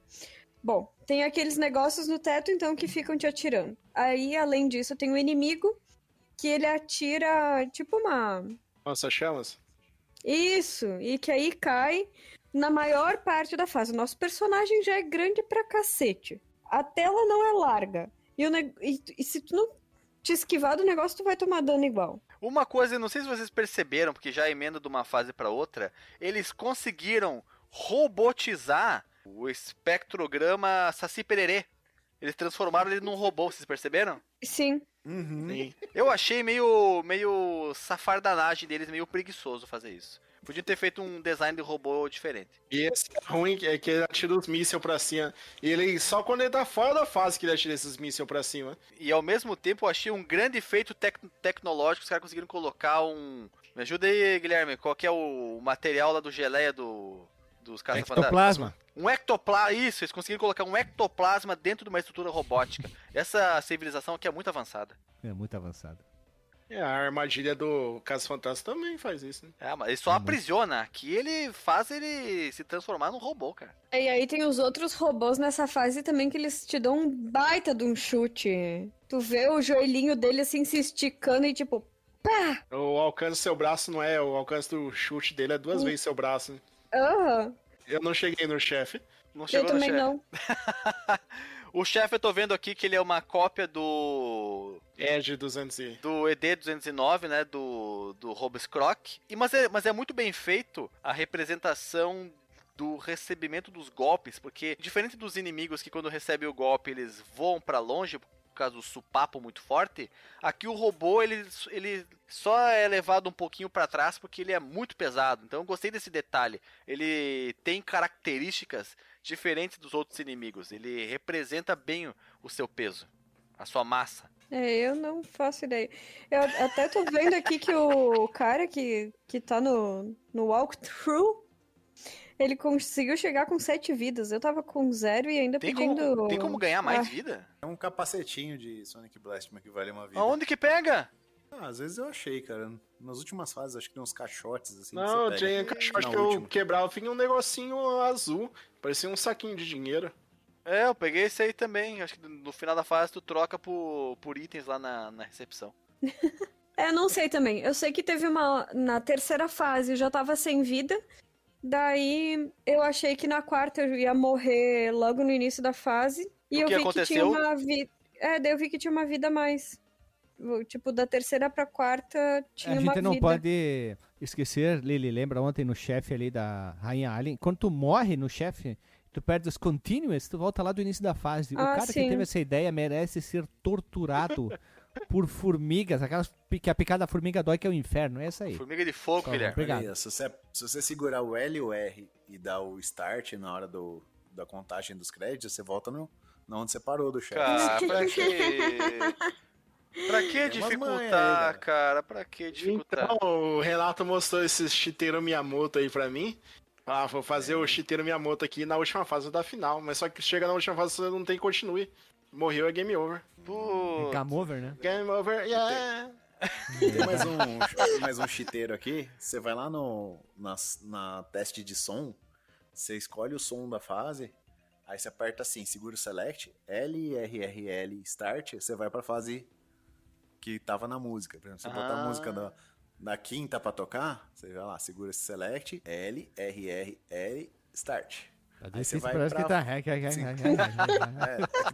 Speaker 2: Bom, tem aqueles negócios no teto, então, que ficam te atirando. Aí, além disso, tem o inimigo, que ele atira tipo uma.
Speaker 4: Nossa, chamas?
Speaker 2: Isso, e que aí cai na maior parte da fase. O nosso personagem já é grande pra cacete. A tela não é larga. E, e- e se tu não te esquivar do negócio, tu vai tomar dano igual.
Speaker 5: Uma coisa, não sei se vocês perceberam, porque já emenda de uma fase para outra, eles conseguiram robotizar o espectrograma Saci Pererê. Eles transformaram ele num robô, vocês perceberam?
Speaker 2: Sim.
Speaker 3: Uhum.
Speaker 5: Eu achei meio, meio safardanagem deles, meio preguiçoso fazer isso. Podia ter feito um design de robô diferente.
Speaker 4: E esse é ruim, é que ele atira os mísseis pra cima. E ele só quando ele tá fora da fase que ele atira esses mísseis pra cima.
Speaker 5: E ao mesmo tempo eu achei um grande feito tec- tecnológico, os caras conseguiram colocar um. Me ajuda aí, Guilherme, qual que é o material lá do geleia do. Dos caras
Speaker 1: Ectoplasma.
Speaker 5: Um ectoplasma, isso, eles conseguiram colocar um ectoplasma dentro de uma estrutura robótica. Essa civilização aqui é muito avançada.
Speaker 1: É muito avançado.
Speaker 4: É, a armadilha do Caso Fantasma também faz isso, né?
Speaker 5: É, mas ele só aprisiona. Aqui ele faz ele se transformar num robô, cara.
Speaker 2: E aí tem os outros robôs nessa fase também que eles te dão um baita de um chute. Tu vê o joelhinho dele assim se esticando e tipo, pá!
Speaker 4: O alcance do seu braço não é, o alcance do chute dele é duas vezes seu braço. né?
Speaker 2: Aham.
Speaker 4: Eu não cheguei no chefe.
Speaker 5: Não
Speaker 2: Eu
Speaker 5: chegou no
Speaker 2: também
Speaker 5: chefe.
Speaker 2: não.
Speaker 5: O chefe eu tô vendo aqui que ele é uma cópia do
Speaker 4: Edge 200 e...
Speaker 5: do ED209, né, do, do Robescroc. E mas é, mas é muito bem feito a representação do recebimento dos golpes, porque diferente dos inimigos que quando recebem o golpe eles voam pra longe por causa do supapo muito forte, aqui o robô ele, ele só é levado um pouquinho pra trás porque ele é muito pesado. Então eu gostei desse detalhe. Ele tem características diferentes dos outros inimigos. Ele representa bem o, o seu peso, a sua massa.
Speaker 2: É, eu não faço ideia. Eu até tô vendo aqui que o cara que, que tá no, no walkthrough, ele conseguiu chegar com sete vidas. Eu tava com zero e ainda
Speaker 5: Tem
Speaker 2: pedindo...
Speaker 5: como, tem como ganhar mais
Speaker 2: Ah.
Speaker 5: vida?
Speaker 3: É um capacetinho de Sonic Blastman que vale uma vida.
Speaker 5: Aonde que pega?
Speaker 3: Ah, às vezes eu achei, cara. Nas últimas fases, acho que tem uns caixotes assim. que
Speaker 4: Não,
Speaker 3: você
Speaker 4: tinha
Speaker 3: pega.
Speaker 4: um caixote que eu
Speaker 3: última.
Speaker 4: quebrava, vinha um negocinho azul. Parecia um saquinho de dinheiro.
Speaker 5: É, eu peguei esse aí também. Acho que no final da fase tu troca por, por itens lá na, na recepção.
Speaker 2: É, não sei também. Eu sei que teve uma. Na terceira fase eu já tava sem vida. Daí eu achei que na quarta eu ia morrer logo no início da fase. E
Speaker 5: O
Speaker 2: eu
Speaker 5: que
Speaker 2: vi que tinha
Speaker 5: aconteceu?
Speaker 2: uma vida. É, daí eu vi que tinha uma vida a mais. O- Tipo, da terceira pra quarta tinha
Speaker 1: a
Speaker 2: uma
Speaker 1: gente não
Speaker 2: vida.
Speaker 1: pode esquecer, Lili, lembra ontem no chefe ali da Rainha Alien? Quando tu morre no chefe, tu perde os continuous, tu volta lá do início da fase. o
Speaker 2: Ah,
Speaker 1: cara que
Speaker 2: sim.
Speaker 1: teve essa ideia merece ser torturado por formigas, aquelas que a picada da formiga dói que é o inferno, é essa aí.
Speaker 5: Formiga de fogo, Guilherme.
Speaker 1: Obrigado.
Speaker 3: Aí, se, você, se você segurar o L e o R e dar o start na hora do, da contagem dos créditos, você volta no, na onde você parou do chefe.
Speaker 5: Cara, pra que. Pra que dificultar,
Speaker 3: aí, cara.
Speaker 5: Pra que dificultar?
Speaker 4: Então, o Renato mostrou esse Shiteiro Miyamoto aí pra mim. Ah, vou fazer o Shiteiro Miyamoto aqui na última fase da final. Mas só que chega na última fase você não tem continue. Morreu é game over.
Speaker 5: Putz.
Speaker 1: Game over, né?
Speaker 4: Game over, yeah.
Speaker 3: Tem mais um, mais um chiteiro aqui. Você vai lá no na, na teste de som, você escolhe o som da fase, aí você aperta assim, segura o select, L, R, R, L, start, você vai pra fase que tava na música. Por exemplo, você botar
Speaker 5: Ah.
Speaker 3: a música da, da quinta pra tocar, você vai lá, segura esse select, L, R, R, L, start.
Speaker 1: Tá difícil, parece
Speaker 3: pra-
Speaker 1: que tá... É,
Speaker 3: É,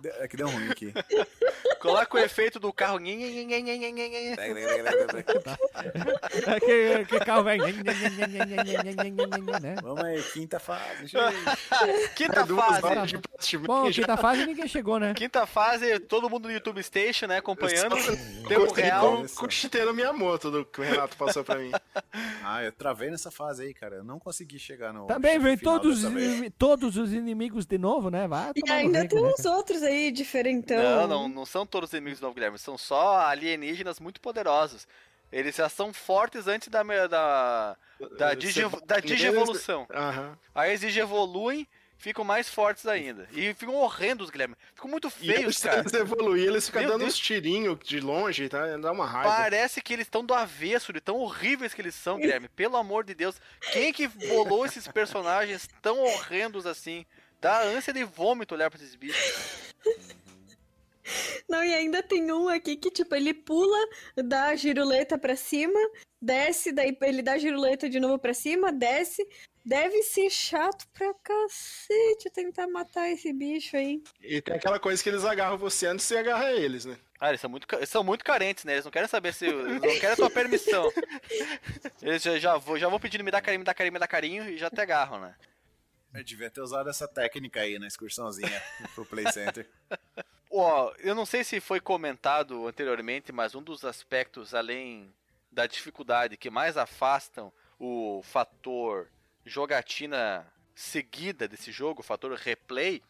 Speaker 3: é é que deu ruim aqui.
Speaker 5: Coloca o efeito do carro. nhe.
Speaker 1: que, que carro vai... né?
Speaker 3: Vamos aí, quinta fase.
Speaker 5: Quinta
Speaker 4: Duas
Speaker 5: fase.
Speaker 1: Bom, quinta fase ninguém chegou, né?
Speaker 5: Quinta fase, todo mundo no YouTube Station, né? Acompanhando. Tempo real.
Speaker 4: com- Com o Shiteiro Miyamoto do que o Renato passou pra mim.
Speaker 3: Ah, eu travei nessa fase aí, cara. Eu não consegui chegar no.
Speaker 1: Também vem
Speaker 3: final
Speaker 1: todos, todos os inimigos de novo, né? Vai
Speaker 2: E ainda tem
Speaker 1: né,
Speaker 2: uns outros aí diferentão.
Speaker 5: Não, não, não são todos os inimigos do Novo Guilherme, são só alienígenas muito poderosos. Eles já são fortes antes da, da, da, digi, da digievolução. Aí eles digievoluem, ficam mais fortes ainda. E ficam horrendos, Guilherme. Ficam muito
Speaker 4: E
Speaker 5: feios,
Speaker 4: eles,
Speaker 5: cara.
Speaker 4: eles evoluem, eles ficam
Speaker 5: Meu
Speaker 4: dando
Speaker 5: Deus.
Speaker 4: uns tirinhos de longe, tá? Dá uma raiva.
Speaker 5: Parece que eles estão do avesso, de tão horríveis que eles são, Guilherme. Pelo amor de Deus. Quem que bolou esses personagens tão horrendos assim? Dá ânsia de vômito olhar pra esses bichos.
Speaker 2: Não, e ainda tem um aqui que, tipo, ele pula, dá a giruleta pra cima, desce, daí ele dá a giruleta de novo pra cima, desce. Deve ser chato pra cacete tentar matar esse bicho aí.
Speaker 4: E tem aquela coisa que eles agarram você antes de você agarrar eles, né?
Speaker 5: Ah, eles são muito, eles são muito carentes, né? Eles não querem saber se. Eles não querem a tua permissão. Eles já, já, vão, já vão pedindo me dá carinho, me dá carinho, me dá carinho e já te agarram, né?
Speaker 3: Eu devia ter usado essa técnica aí na excursãozinha pro Play Center.
Speaker 5: Ó, eu não sei se foi comentado anteriormente, mas um dos aspectos, além da dificuldade que mais afastam o fator jogatina seguida desse jogo, o fator replay,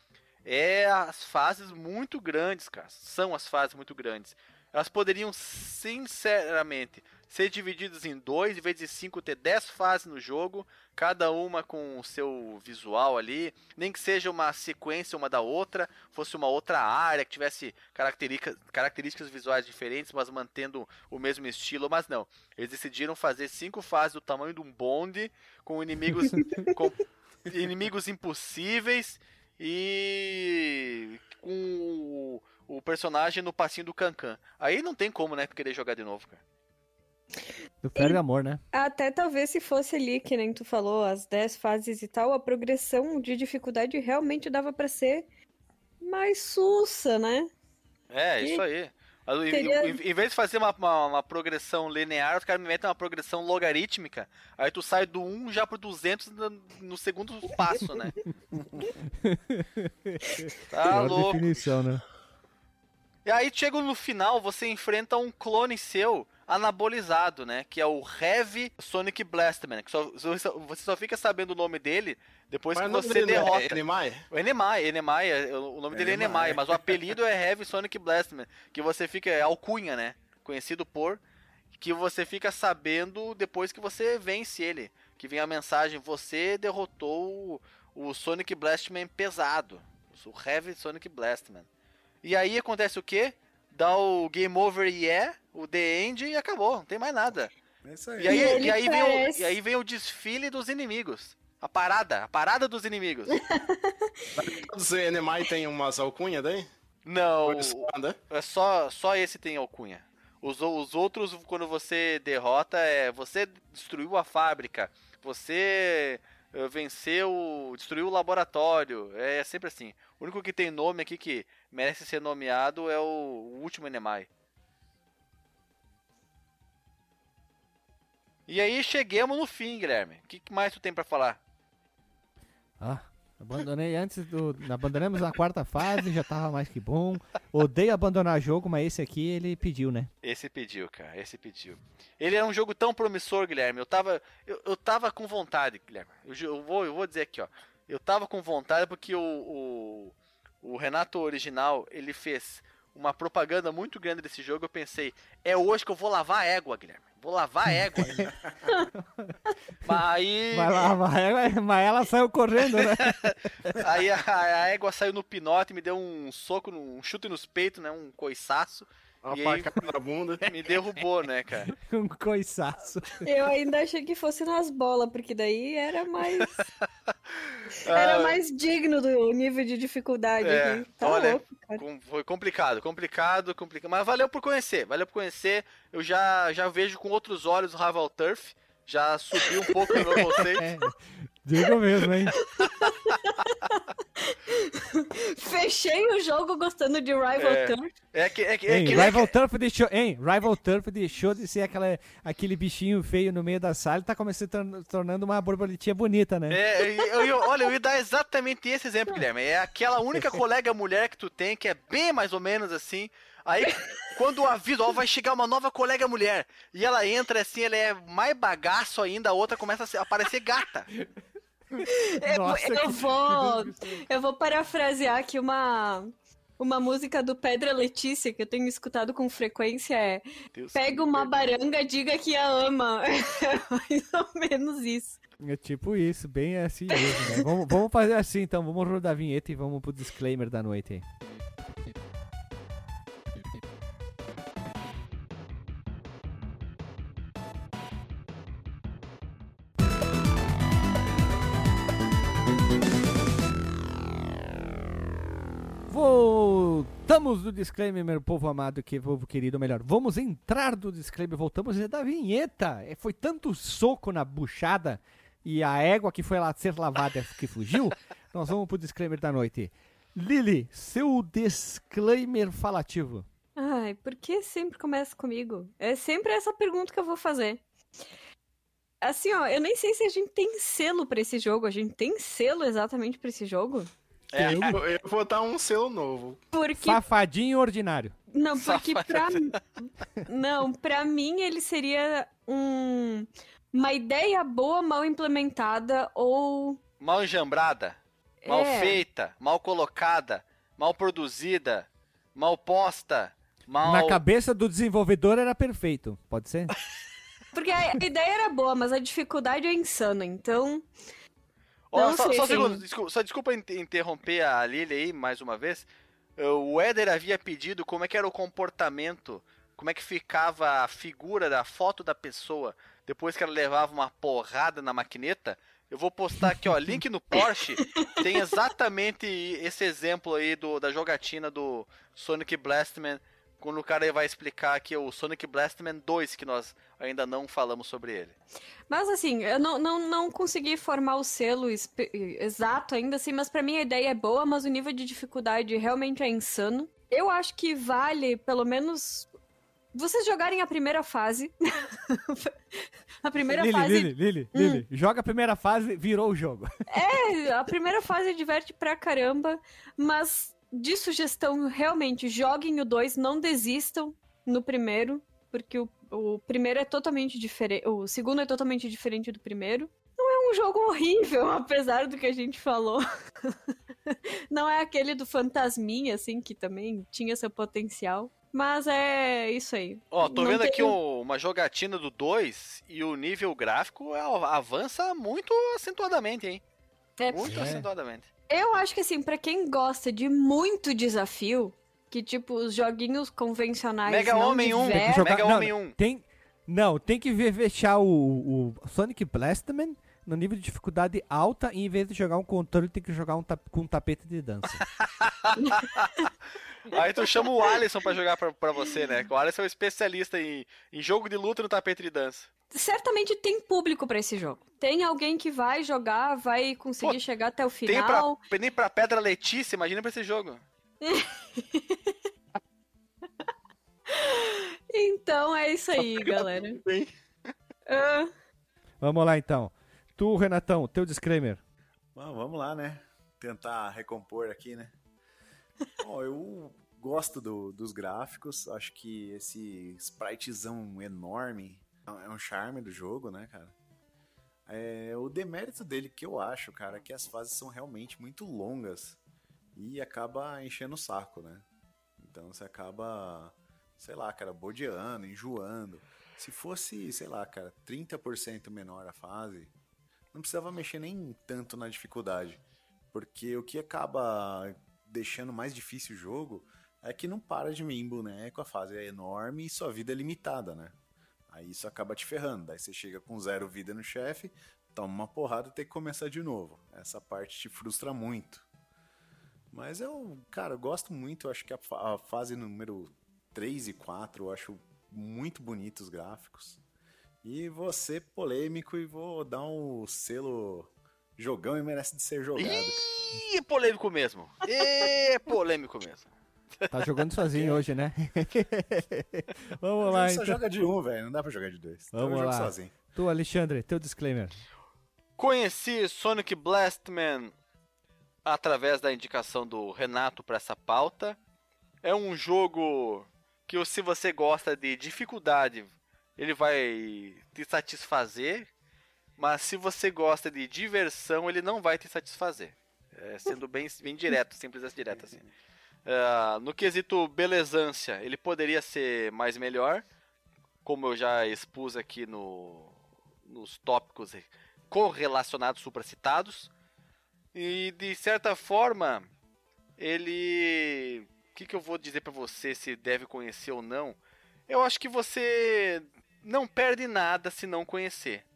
Speaker 5: é as fases muito grandes, cara. São as fases muito grandes. Elas poderiam, sinceramente, ser divididas em dois, em vez de cinco, ter dez fases no jogo, cada uma com o seu visual ali, nem que seja uma sequência uma da outra, fosse uma outra área que tivesse características, características visuais diferentes, mas mantendo o mesmo estilo, mas não. Eles decidiram fazer cinco fases do tamanho de um bonde, com inimigos com inimigos impossíveis e com o, personagem no passinho do Cancan. Aí não tem como, né, querer jogar de novo, cara.
Speaker 1: Tu perde amor, né?
Speaker 2: Até talvez se fosse ali, que nem tu falou, as 10 fases e tal, a progressão de dificuldade realmente dava pra ser mais sussa, né?
Speaker 5: É,
Speaker 2: E
Speaker 5: isso aí. Em,
Speaker 2: teria-
Speaker 5: em- em vez de fazer uma, uma, uma progressão linear, os caras me metem uma progressão logarítmica. Aí tu sai do 1 já pro 200 no, no segundo passo, né? tá
Speaker 1: Pior
Speaker 5: louco.
Speaker 1: definição, né?
Speaker 5: E aí chega no final, você enfrenta um clone seu anabolizado, né? Que é o Heavy Sonic Blastman. Que só, você só fica sabendo o nome dele depois
Speaker 4: Mas
Speaker 5: que você
Speaker 4: não
Speaker 5: derrota.
Speaker 4: é Enemai?
Speaker 5: O Enemai, Enemai, é- o nome dele é
Speaker 3: Enemai.
Speaker 5: Enemai, mas o apelido é Heavy Sonic Blastman, que você fica, é alcunha, né? Conhecido por, que você fica sabendo depois que você vence ele. Que vem a mensagem, você derrotou o, o Sonic Blastman pesado. O Heavy Sonic Blastman. E aí acontece o quê? Dá o Game Over Yeah, o The End e acabou, não tem mais nada.
Speaker 3: É isso aí.
Speaker 5: E aí,
Speaker 2: E
Speaker 5: e aí, vem, o, e aí vem o desfile dos inimigos. A parada, a parada dos inimigos.
Speaker 4: Todos outros Enemai tem umas alcunhas daí?
Speaker 5: Não, é só, só esse tem alcunha. Os, os outros, quando você derrota, é você destruiu a fábrica, você venceu, destruiu o laboratório. É sempre assim. O único que tem nome aqui que merece ser nomeado é o, o último Enemai. E aí chegamos no fim, Guilherme. O que mais tu tem pra falar?
Speaker 1: Ah, abandonei antes do. Abandonamos na quarta fase, já tava mais que bom. Odeio abandonar jogo, mas esse aqui ele pediu, né?
Speaker 5: Esse pediu, cara, esse pediu. Ele é um jogo tão promissor, Guilherme. Eu tava, eu, eu tava com vontade, Guilherme. Eu, eu vou, eu vou dizer aqui, ó. Eu tava com vontade porque o, o, o Renato original, ele fez uma propaganda muito grande desse jogo. Eu pensei, é hoje que eu vou lavar a égua, Guilherme. Vou lavar a égua. mas aí,
Speaker 1: Vai lá, vai, mas ela saiu correndo, né?
Speaker 5: aí a, a égua saiu no pinote, me deu um soco, um chute nos peitos, né? Um coiçaço.
Speaker 4: Uma
Speaker 5: E
Speaker 4: facada na bunda.
Speaker 5: Me derrubou, né, cara?
Speaker 1: Um coiçaço.
Speaker 2: Eu ainda achei que fosse nas bolas, porque daí era mais.
Speaker 5: Ah,
Speaker 2: Era mais digno do nível de dificuldade
Speaker 5: É,
Speaker 2: aqui. Tá
Speaker 5: olha,
Speaker 2: louco, cara.
Speaker 5: Foi complicado, complicado, complicado. Mas valeu por conhecer, valeu por conhecer. Eu já, já vejo com outros olhos o Raval Turf. Já subi um pouco no meu conceito.
Speaker 1: É, digo mesmo, hein?
Speaker 2: Fechei o jogo gostando de Rival
Speaker 5: É.
Speaker 2: Turf.
Speaker 5: É que, é que, é
Speaker 1: Hein,
Speaker 5: que,
Speaker 1: Rival Turf deixou, hein, Rival Turf deixou de ser aquela, aquele bichinho feio no meio da sala e tá começando tornando uma borboletinha bonita, né?
Speaker 5: É, eu, eu- olha, eu ia dar exatamente esse exemplo, Guilherme. É aquela única colega mulher que tu tem, que é bem mais ou menos assim. Aí, quando o aviso, ó, vai chegar uma nova colega mulher, e ela entra assim, ela é mais bagaço ainda, a outra começa a se- a parecer gata.
Speaker 2: Eu,
Speaker 1: Nossa,
Speaker 2: eu vou. Eu vou parafrasear aqui uma. Uma música do Pedra Letícia que eu tenho escutado com frequência é
Speaker 5: Deus
Speaker 2: Pega uma
Speaker 5: me
Speaker 2: baranga, diga que a ama. É mais ou menos isso.
Speaker 1: É tipo isso, bem assim mesmo, né? vamos, vamos fazer assim então, vamos rodar a vinheta e vamos pro disclaimer da noite aí. Voltamos do disclaimer, meu povo amado, que povo querido, melhor. Vamos entrar do disclaimer, voltamos da vinheta. É, Foi tanto soco na buchada e a égua que foi lá ser lavada que fugiu. Nós vamos pro disclaimer da noite. Lili, seu disclaimer falativo.
Speaker 2: Ai, por que sempre começa comigo? É sempre essa pergunta que eu vou fazer. Assim, ó, eu nem sei se a gente tem selo pra esse jogo. A gente tem selo exatamente pra esse jogo?
Speaker 5: É,
Speaker 4: Eu, eu vou dar um selo novo.
Speaker 2: Porque
Speaker 1: Safadinho ordinário.
Speaker 2: Não, porque pra Não, pra mim ele seria um uma ideia boa mal implementada ou
Speaker 5: mal enjambrada, mal
Speaker 2: É.
Speaker 5: feita, mal colocada, mal produzida, mal posta, mal.
Speaker 1: Na cabeça do desenvolvedor era perfeito, pode ser?
Speaker 2: porque a a ideia era boa, mas a dificuldade é insana. Então, Não
Speaker 5: só,
Speaker 2: sei,
Speaker 5: só um segundo, desculpa, só desculpa inter- interromper a Lily aí mais uma vez. Eh, O Éder havia pedido como é que era o comportamento, como é que ficava a figura da foto da pessoa depois que ela levava uma porrada na maquineta. Eu vou postar aqui, ó, link no Porsche. tem exatamente esse exemplo aí do, da jogatina do Sonic Blastman. Quando o cara vai explicar aqui o Sonic Blastman 2, que nós ainda não falamos sobre ele.
Speaker 2: mas assim, eu não, não, não consegui formar o selo exato ainda assim, mas pra mim a ideia é boa, mas o nível de dificuldade realmente é insano. Eu acho que vale pelo menos vocês jogarem a primeira fase. a primeira
Speaker 1: Lili,
Speaker 2: fase
Speaker 1: Lili, Lili, Lili, joga a primeira fase, virou o jogo.
Speaker 2: É, a primeira fase diverte pra caramba, mas de sugestão, realmente, joguem o 2, não desistam no primeiro, porque o, o primeiro é totalmente diferente, o segundo é totalmente diferente do primeiro. Não é um jogo horrível, apesar do que a gente falou. Não é aquele do Fantasminha, assim, que também tinha seu potencial. Mas é isso aí.
Speaker 5: Ó, tô
Speaker 2: Não
Speaker 5: vendo aqui
Speaker 2: tem-
Speaker 5: um- uma jogatina do 2 e o nível gráfico é- avança muito acentuadamente, hein?
Speaker 2: É,
Speaker 5: Muito
Speaker 1: É.
Speaker 5: acentuadamente.
Speaker 2: Eu acho que assim, pra quem gosta de muito desafio, que tipo, os joguinhos convencionais.
Speaker 5: Mega
Speaker 2: não
Speaker 5: Homem 1,
Speaker 2: divertem-
Speaker 1: jogar-
Speaker 5: Mega
Speaker 1: não,
Speaker 5: Homem 1.
Speaker 1: Tem, não, tem que ver fechar o, o Sonic Blastman no nível de dificuldade alta e em vez de jogar um controle, tem que jogar um tap- com um tapete de dança.
Speaker 5: Aí tu chama o Alisson pra jogar pra, pra você, né? O Alisson é um especialista em, em jogo de luta no tapete de dança.
Speaker 2: Certamente tem público pra esse jogo. Tem alguém que vai jogar, vai conseguir
Speaker 5: Pô,
Speaker 2: chegar até o
Speaker 5: Tem pra,
Speaker 2: final.
Speaker 5: nem pra Pedra Letícia, imagina pra esse jogo.
Speaker 2: Então é isso aí, galera.
Speaker 4: bem.
Speaker 2: Ah,
Speaker 1: Vamos lá então. Tu, Renatão, teu disclaimer.
Speaker 3: Bom, vamos lá, né? Tentar recompor aqui, né? Eu gosto do- dos gráficos. Acho que esse spritezão enorme é um charme do jogo, né, cara? É, o demérito dele que eu acho, cara, é que as fases são realmente muito longas e acaba enchendo o saco, né? Então você acaba, sei lá, cara, bodeando, enjoando. Se fosse, sei lá, cara, 30% menor a fase, não precisava mexer nem tanto na dificuldade. Porque o que acaba deixando mais difícil o jogo é que não para de mimbo, né? Com a fase é enorme e sua vida é limitada, né? Aí isso acaba te ferrando. Daí você chega com zero vida no chefe, toma uma porrada e tem que começar de novo. Essa parte te frustra muito. Mas eu, cara, eu gosto muito. Eu acho que a, a fase número 3 e 4 eu acho muito bonitos os gráficos. E ser polêmico e vou dar um selo jogão e merece de ser jogado.
Speaker 5: Ih, é polêmico mesmo. É polêmico mesmo.
Speaker 1: Tá jogando sozinho hoje, né? Vamos lá
Speaker 3: ele só
Speaker 1: então.
Speaker 3: joga de um, velho. Não dá pra jogar de dois. Então
Speaker 1: Vamos
Speaker 3: jogo
Speaker 1: lá.
Speaker 3: sozinho.
Speaker 1: Tu, Alexandre, teu disclaimer.
Speaker 5: Conheci Sonic Blastman através da indicação do Renato para essa pauta. É um jogo que se você gosta de dificuldade, ele vai te satisfazer, mas se você gosta de diversão, ele não vai te satisfazer. É, sendo bem, bem direto, simples e direto assim. Ah, no quesito belezância, ele poderia ser mais melhor, como eu já expus aqui no, nos tópicos correlacionados supracitados. E de certa forma, ele. O que, que eu vou dizer pra você se deve conhecer ou não? Eu acho que você não perde nada se não conhecer.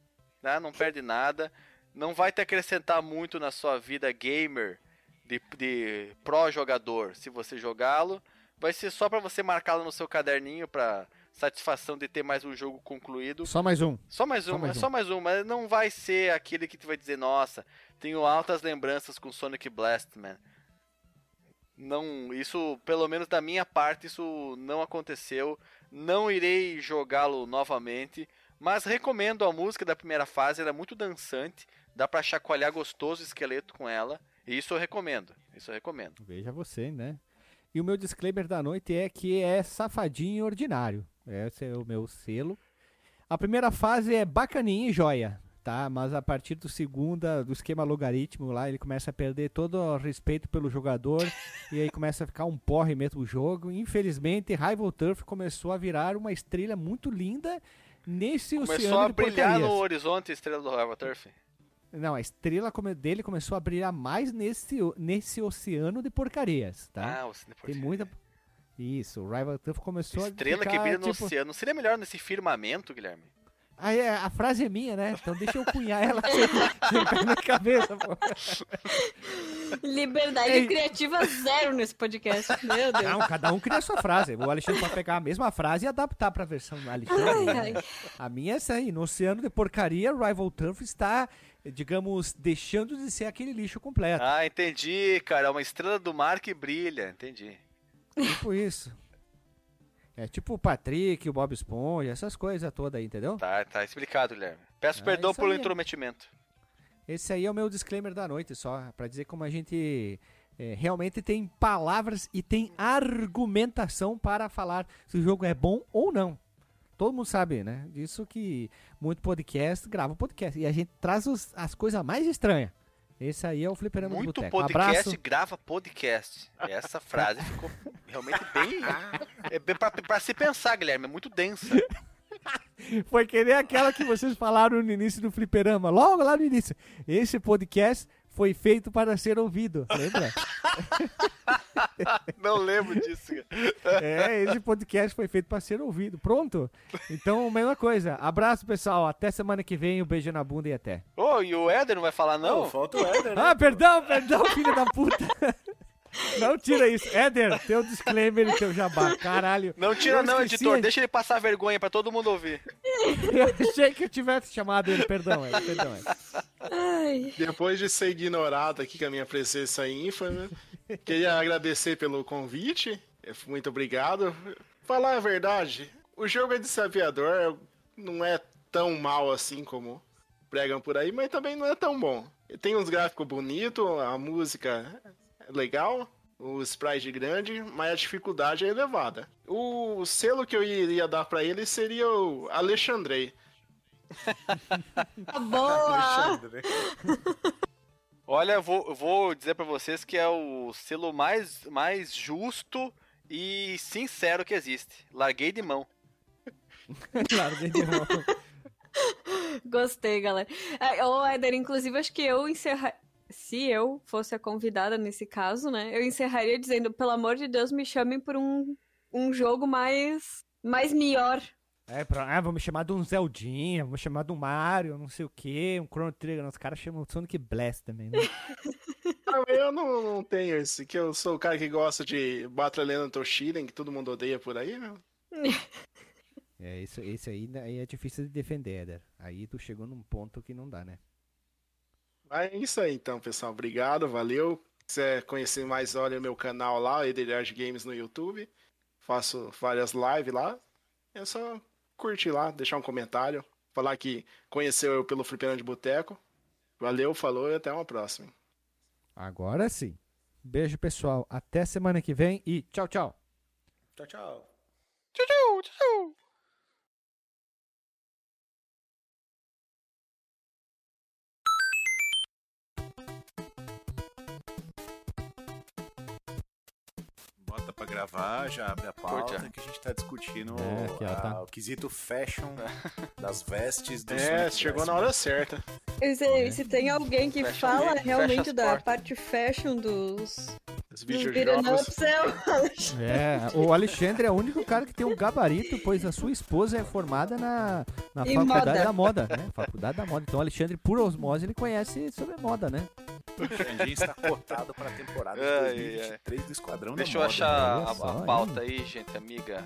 Speaker 5: Tá? Não perde nada. Não vai te acrescentar muito na sua vida gamer de, de pró jogador se você jogá-lo. Vai ser só pra você marcá-lo no seu caderninho pra satisfação de ter mais um jogo concluído.
Speaker 1: Só mais um.
Speaker 5: Só mais
Speaker 1: Só
Speaker 5: um,
Speaker 1: mais
Speaker 5: é
Speaker 1: um.
Speaker 5: só mais um, mas não vai ser aquele que tu vai dizer, nossa, tenho altas lembranças com Sonic Blastman. Não, isso, pelo menos da minha parte, isso não aconteceu. Não irei jogá-lo novamente, mas recomendo a música da primeira fase, ela é muito dançante, dá pra chacoalhar gostoso o esqueleto com ela, e isso eu recomendo. Isso eu recomendo.
Speaker 1: Veja você, né? E o meu disclaimer da noite é que é safadinho ordinário. Esse é o meu selo. A primeira fase é bacaninha e joia, tá? Mas a partir do segunda, do esquema logaritmo lá, ele começa a perder todo o respeito pelo jogador e aí começa a ficar um porre mesmo o jogo. Infelizmente, Rival Turf começou a virar uma estrela muito linda nesse
Speaker 5: Começou
Speaker 1: oceano
Speaker 5: a
Speaker 1: de
Speaker 5: brilhar
Speaker 1: porcarias.
Speaker 5: no horizonte a estrela do Rival Turf.
Speaker 1: Não, a estrela come- dele começou a brilhar mais nesse, nesse oceano de porcarias, tá?
Speaker 5: Ah, você
Speaker 1: Tem muita. Isso, o Rival Turf começou
Speaker 5: Estrela
Speaker 1: a ficar,
Speaker 5: que brilha no
Speaker 1: tipo...
Speaker 5: oceano. Seria melhor nesse firmamento, Guilherme?
Speaker 1: Ah, é, a frase é minha, né? Então deixa eu cunhar ela sem, na cabeça, pô.
Speaker 2: liberdade
Speaker 1: Ei.
Speaker 2: criativa zero nesse podcast. Meu Deus.
Speaker 1: Não, cada um cria a sua frase. O Alexandre pode pegar a mesma frase e adaptar pra versão do Alexandre.
Speaker 2: Ai,
Speaker 1: né?
Speaker 2: ai.
Speaker 1: A minha é essa aí. No oceano de porcaria, Rival Turf está, digamos, deixando de ser aquele lixo completo.
Speaker 5: Ah, entendi, cara. É uma estrela do mar que brilha. Entendi.
Speaker 1: Tipo isso. É tipo o Patrick, o Bob Esponja, essas coisas todas aí, entendeu?
Speaker 5: Tá, tá explicado, Guilherme. Peço
Speaker 1: Ah,
Speaker 5: perdão pelo
Speaker 1: aí.
Speaker 5: intrometimento.
Speaker 1: Esse aí é o meu disclaimer da noite, só pra dizer como a gente é, realmente tem palavras e tem argumentação para falar se o jogo é bom ou não. Todo mundo sabe, né? Disso que muito podcast grava podcast. E a gente traz os- as coisas mais estranhas. Esse aí é o Fliperama do
Speaker 5: Muito
Speaker 1: Boteco.
Speaker 5: Podcast
Speaker 1: abraço.
Speaker 5: grava podcast. Essa frase ficou realmente bem. É bem pra, pra se pensar, Guilherme. É muito densa.
Speaker 1: Foi que nem aquela que vocês falaram no início do Fliperama. Logo lá no início. Esse podcast foi feito para ser ouvido. Lembra?
Speaker 5: Não lembro disso.
Speaker 1: É, esse podcast foi feito para ser ouvido. Pronto? Então, mesma coisa. Abraço, pessoal. Até semana que vem. Um beijo na bunda e até.
Speaker 5: Ô, e o Éder não vai falar, não?
Speaker 3: Não, falta o Éder, né?
Speaker 1: Ah, perdão, perdão, filho da puta. Não tira isso. Éder, teu disclaimer e teu jabá. Caralho.
Speaker 5: Não tira não, editor. Deixa ele passar vergonha pra todo mundo ouvir.
Speaker 1: Eu achei que eu tivesse chamado ele. Perdão, Éder, perdão, Éder.
Speaker 2: Ai.
Speaker 4: Depois de ser ignorado aqui com a minha presença ínfame, queria agradecer pelo convite. Muito obrigado. Falar a verdade, o jogo é desafiador, não é tão mal assim como pregam por aí, mas também não é tão bom. Tem uns gráficos bonitos, a música é legal, o sprite grande, mas a dificuldade é elevada. O selo que eu iria dar pra ele seria o Alexandrei.
Speaker 2: Boa!
Speaker 3: Alexandre.
Speaker 5: Olha, eu vou, eu vou dizer pra vocês que é o selo mais, mais justo e sincero que existe. Larguei de mão.
Speaker 1: Claro, de mão.
Speaker 2: Gostei, galera. É, Ô, Éder, inclusive, acho que eu encerrar. Se eu fosse a convidada nesse caso, né? Eu encerraria dizendo, pelo amor de Deus, me chamem por um, um jogo mais. mais melhor.
Speaker 1: É, pra, ah, vamos chamar de um Zeldinha, vamos chamar de um Mario, não sei o que, um Chrono Trigger. Os caras chamam o Sonic Blast também, né?
Speaker 4: Eu não, não tenho esse, que eu sou o cara que gosta de Battleland Toshiren, que todo mundo odeia por aí, né?
Speaker 1: É, isso, esse aí, né, aí é difícil de defender, Éder. Aí tu chegou num ponto que não dá, né?
Speaker 4: Mas é isso aí então, pessoal. Obrigado, valeu. Se quiser conhecer mais, olha o meu canal lá, Ederard Games no YouTube. Faço várias lives lá. É só curtir lá, deixar um comentário. Falar que conheceu eu pelo Fliperama de Boteco. Valeu, falou e até uma próxima.
Speaker 1: Agora sim. Beijo, pessoal. Até semana que vem e tchau, tchau.
Speaker 3: Tchau, tchau.
Speaker 5: Tchau, tchau, tchau.
Speaker 3: Pra gravar, já abre a pauta
Speaker 5: Curte,
Speaker 3: que a gente tá discutindo
Speaker 1: É, aqui, ó,
Speaker 3: a-
Speaker 1: tá.
Speaker 3: o quesito fashion das vestes do
Speaker 4: É,
Speaker 3: Sonic
Speaker 4: chegou na hora certa.
Speaker 2: E se, se tem alguém que
Speaker 5: Fecha
Speaker 2: fala realmente da
Speaker 5: portas.
Speaker 2: parte fashion dos,
Speaker 4: Os videojogos.
Speaker 2: é o Alexandre.
Speaker 1: É, o Alexandre é o único cara que tem um gabarito, pois a sua esposa é formada na, na faculdade
Speaker 2: moda.
Speaker 1: da moda, né? Faculdade da moda. Então o Alexandre, por osmose, ele conhece sobre moda, né?
Speaker 3: O Xandinho está cotado para a temporada de
Speaker 5: Ai,
Speaker 3: 2023 do Esquadrão
Speaker 5: Deixa
Speaker 3: da
Speaker 5: eu
Speaker 3: Moda.
Speaker 5: achar
Speaker 1: olha
Speaker 5: a,
Speaker 1: só,
Speaker 5: a
Speaker 1: hein?
Speaker 5: pauta aí, gente amiga.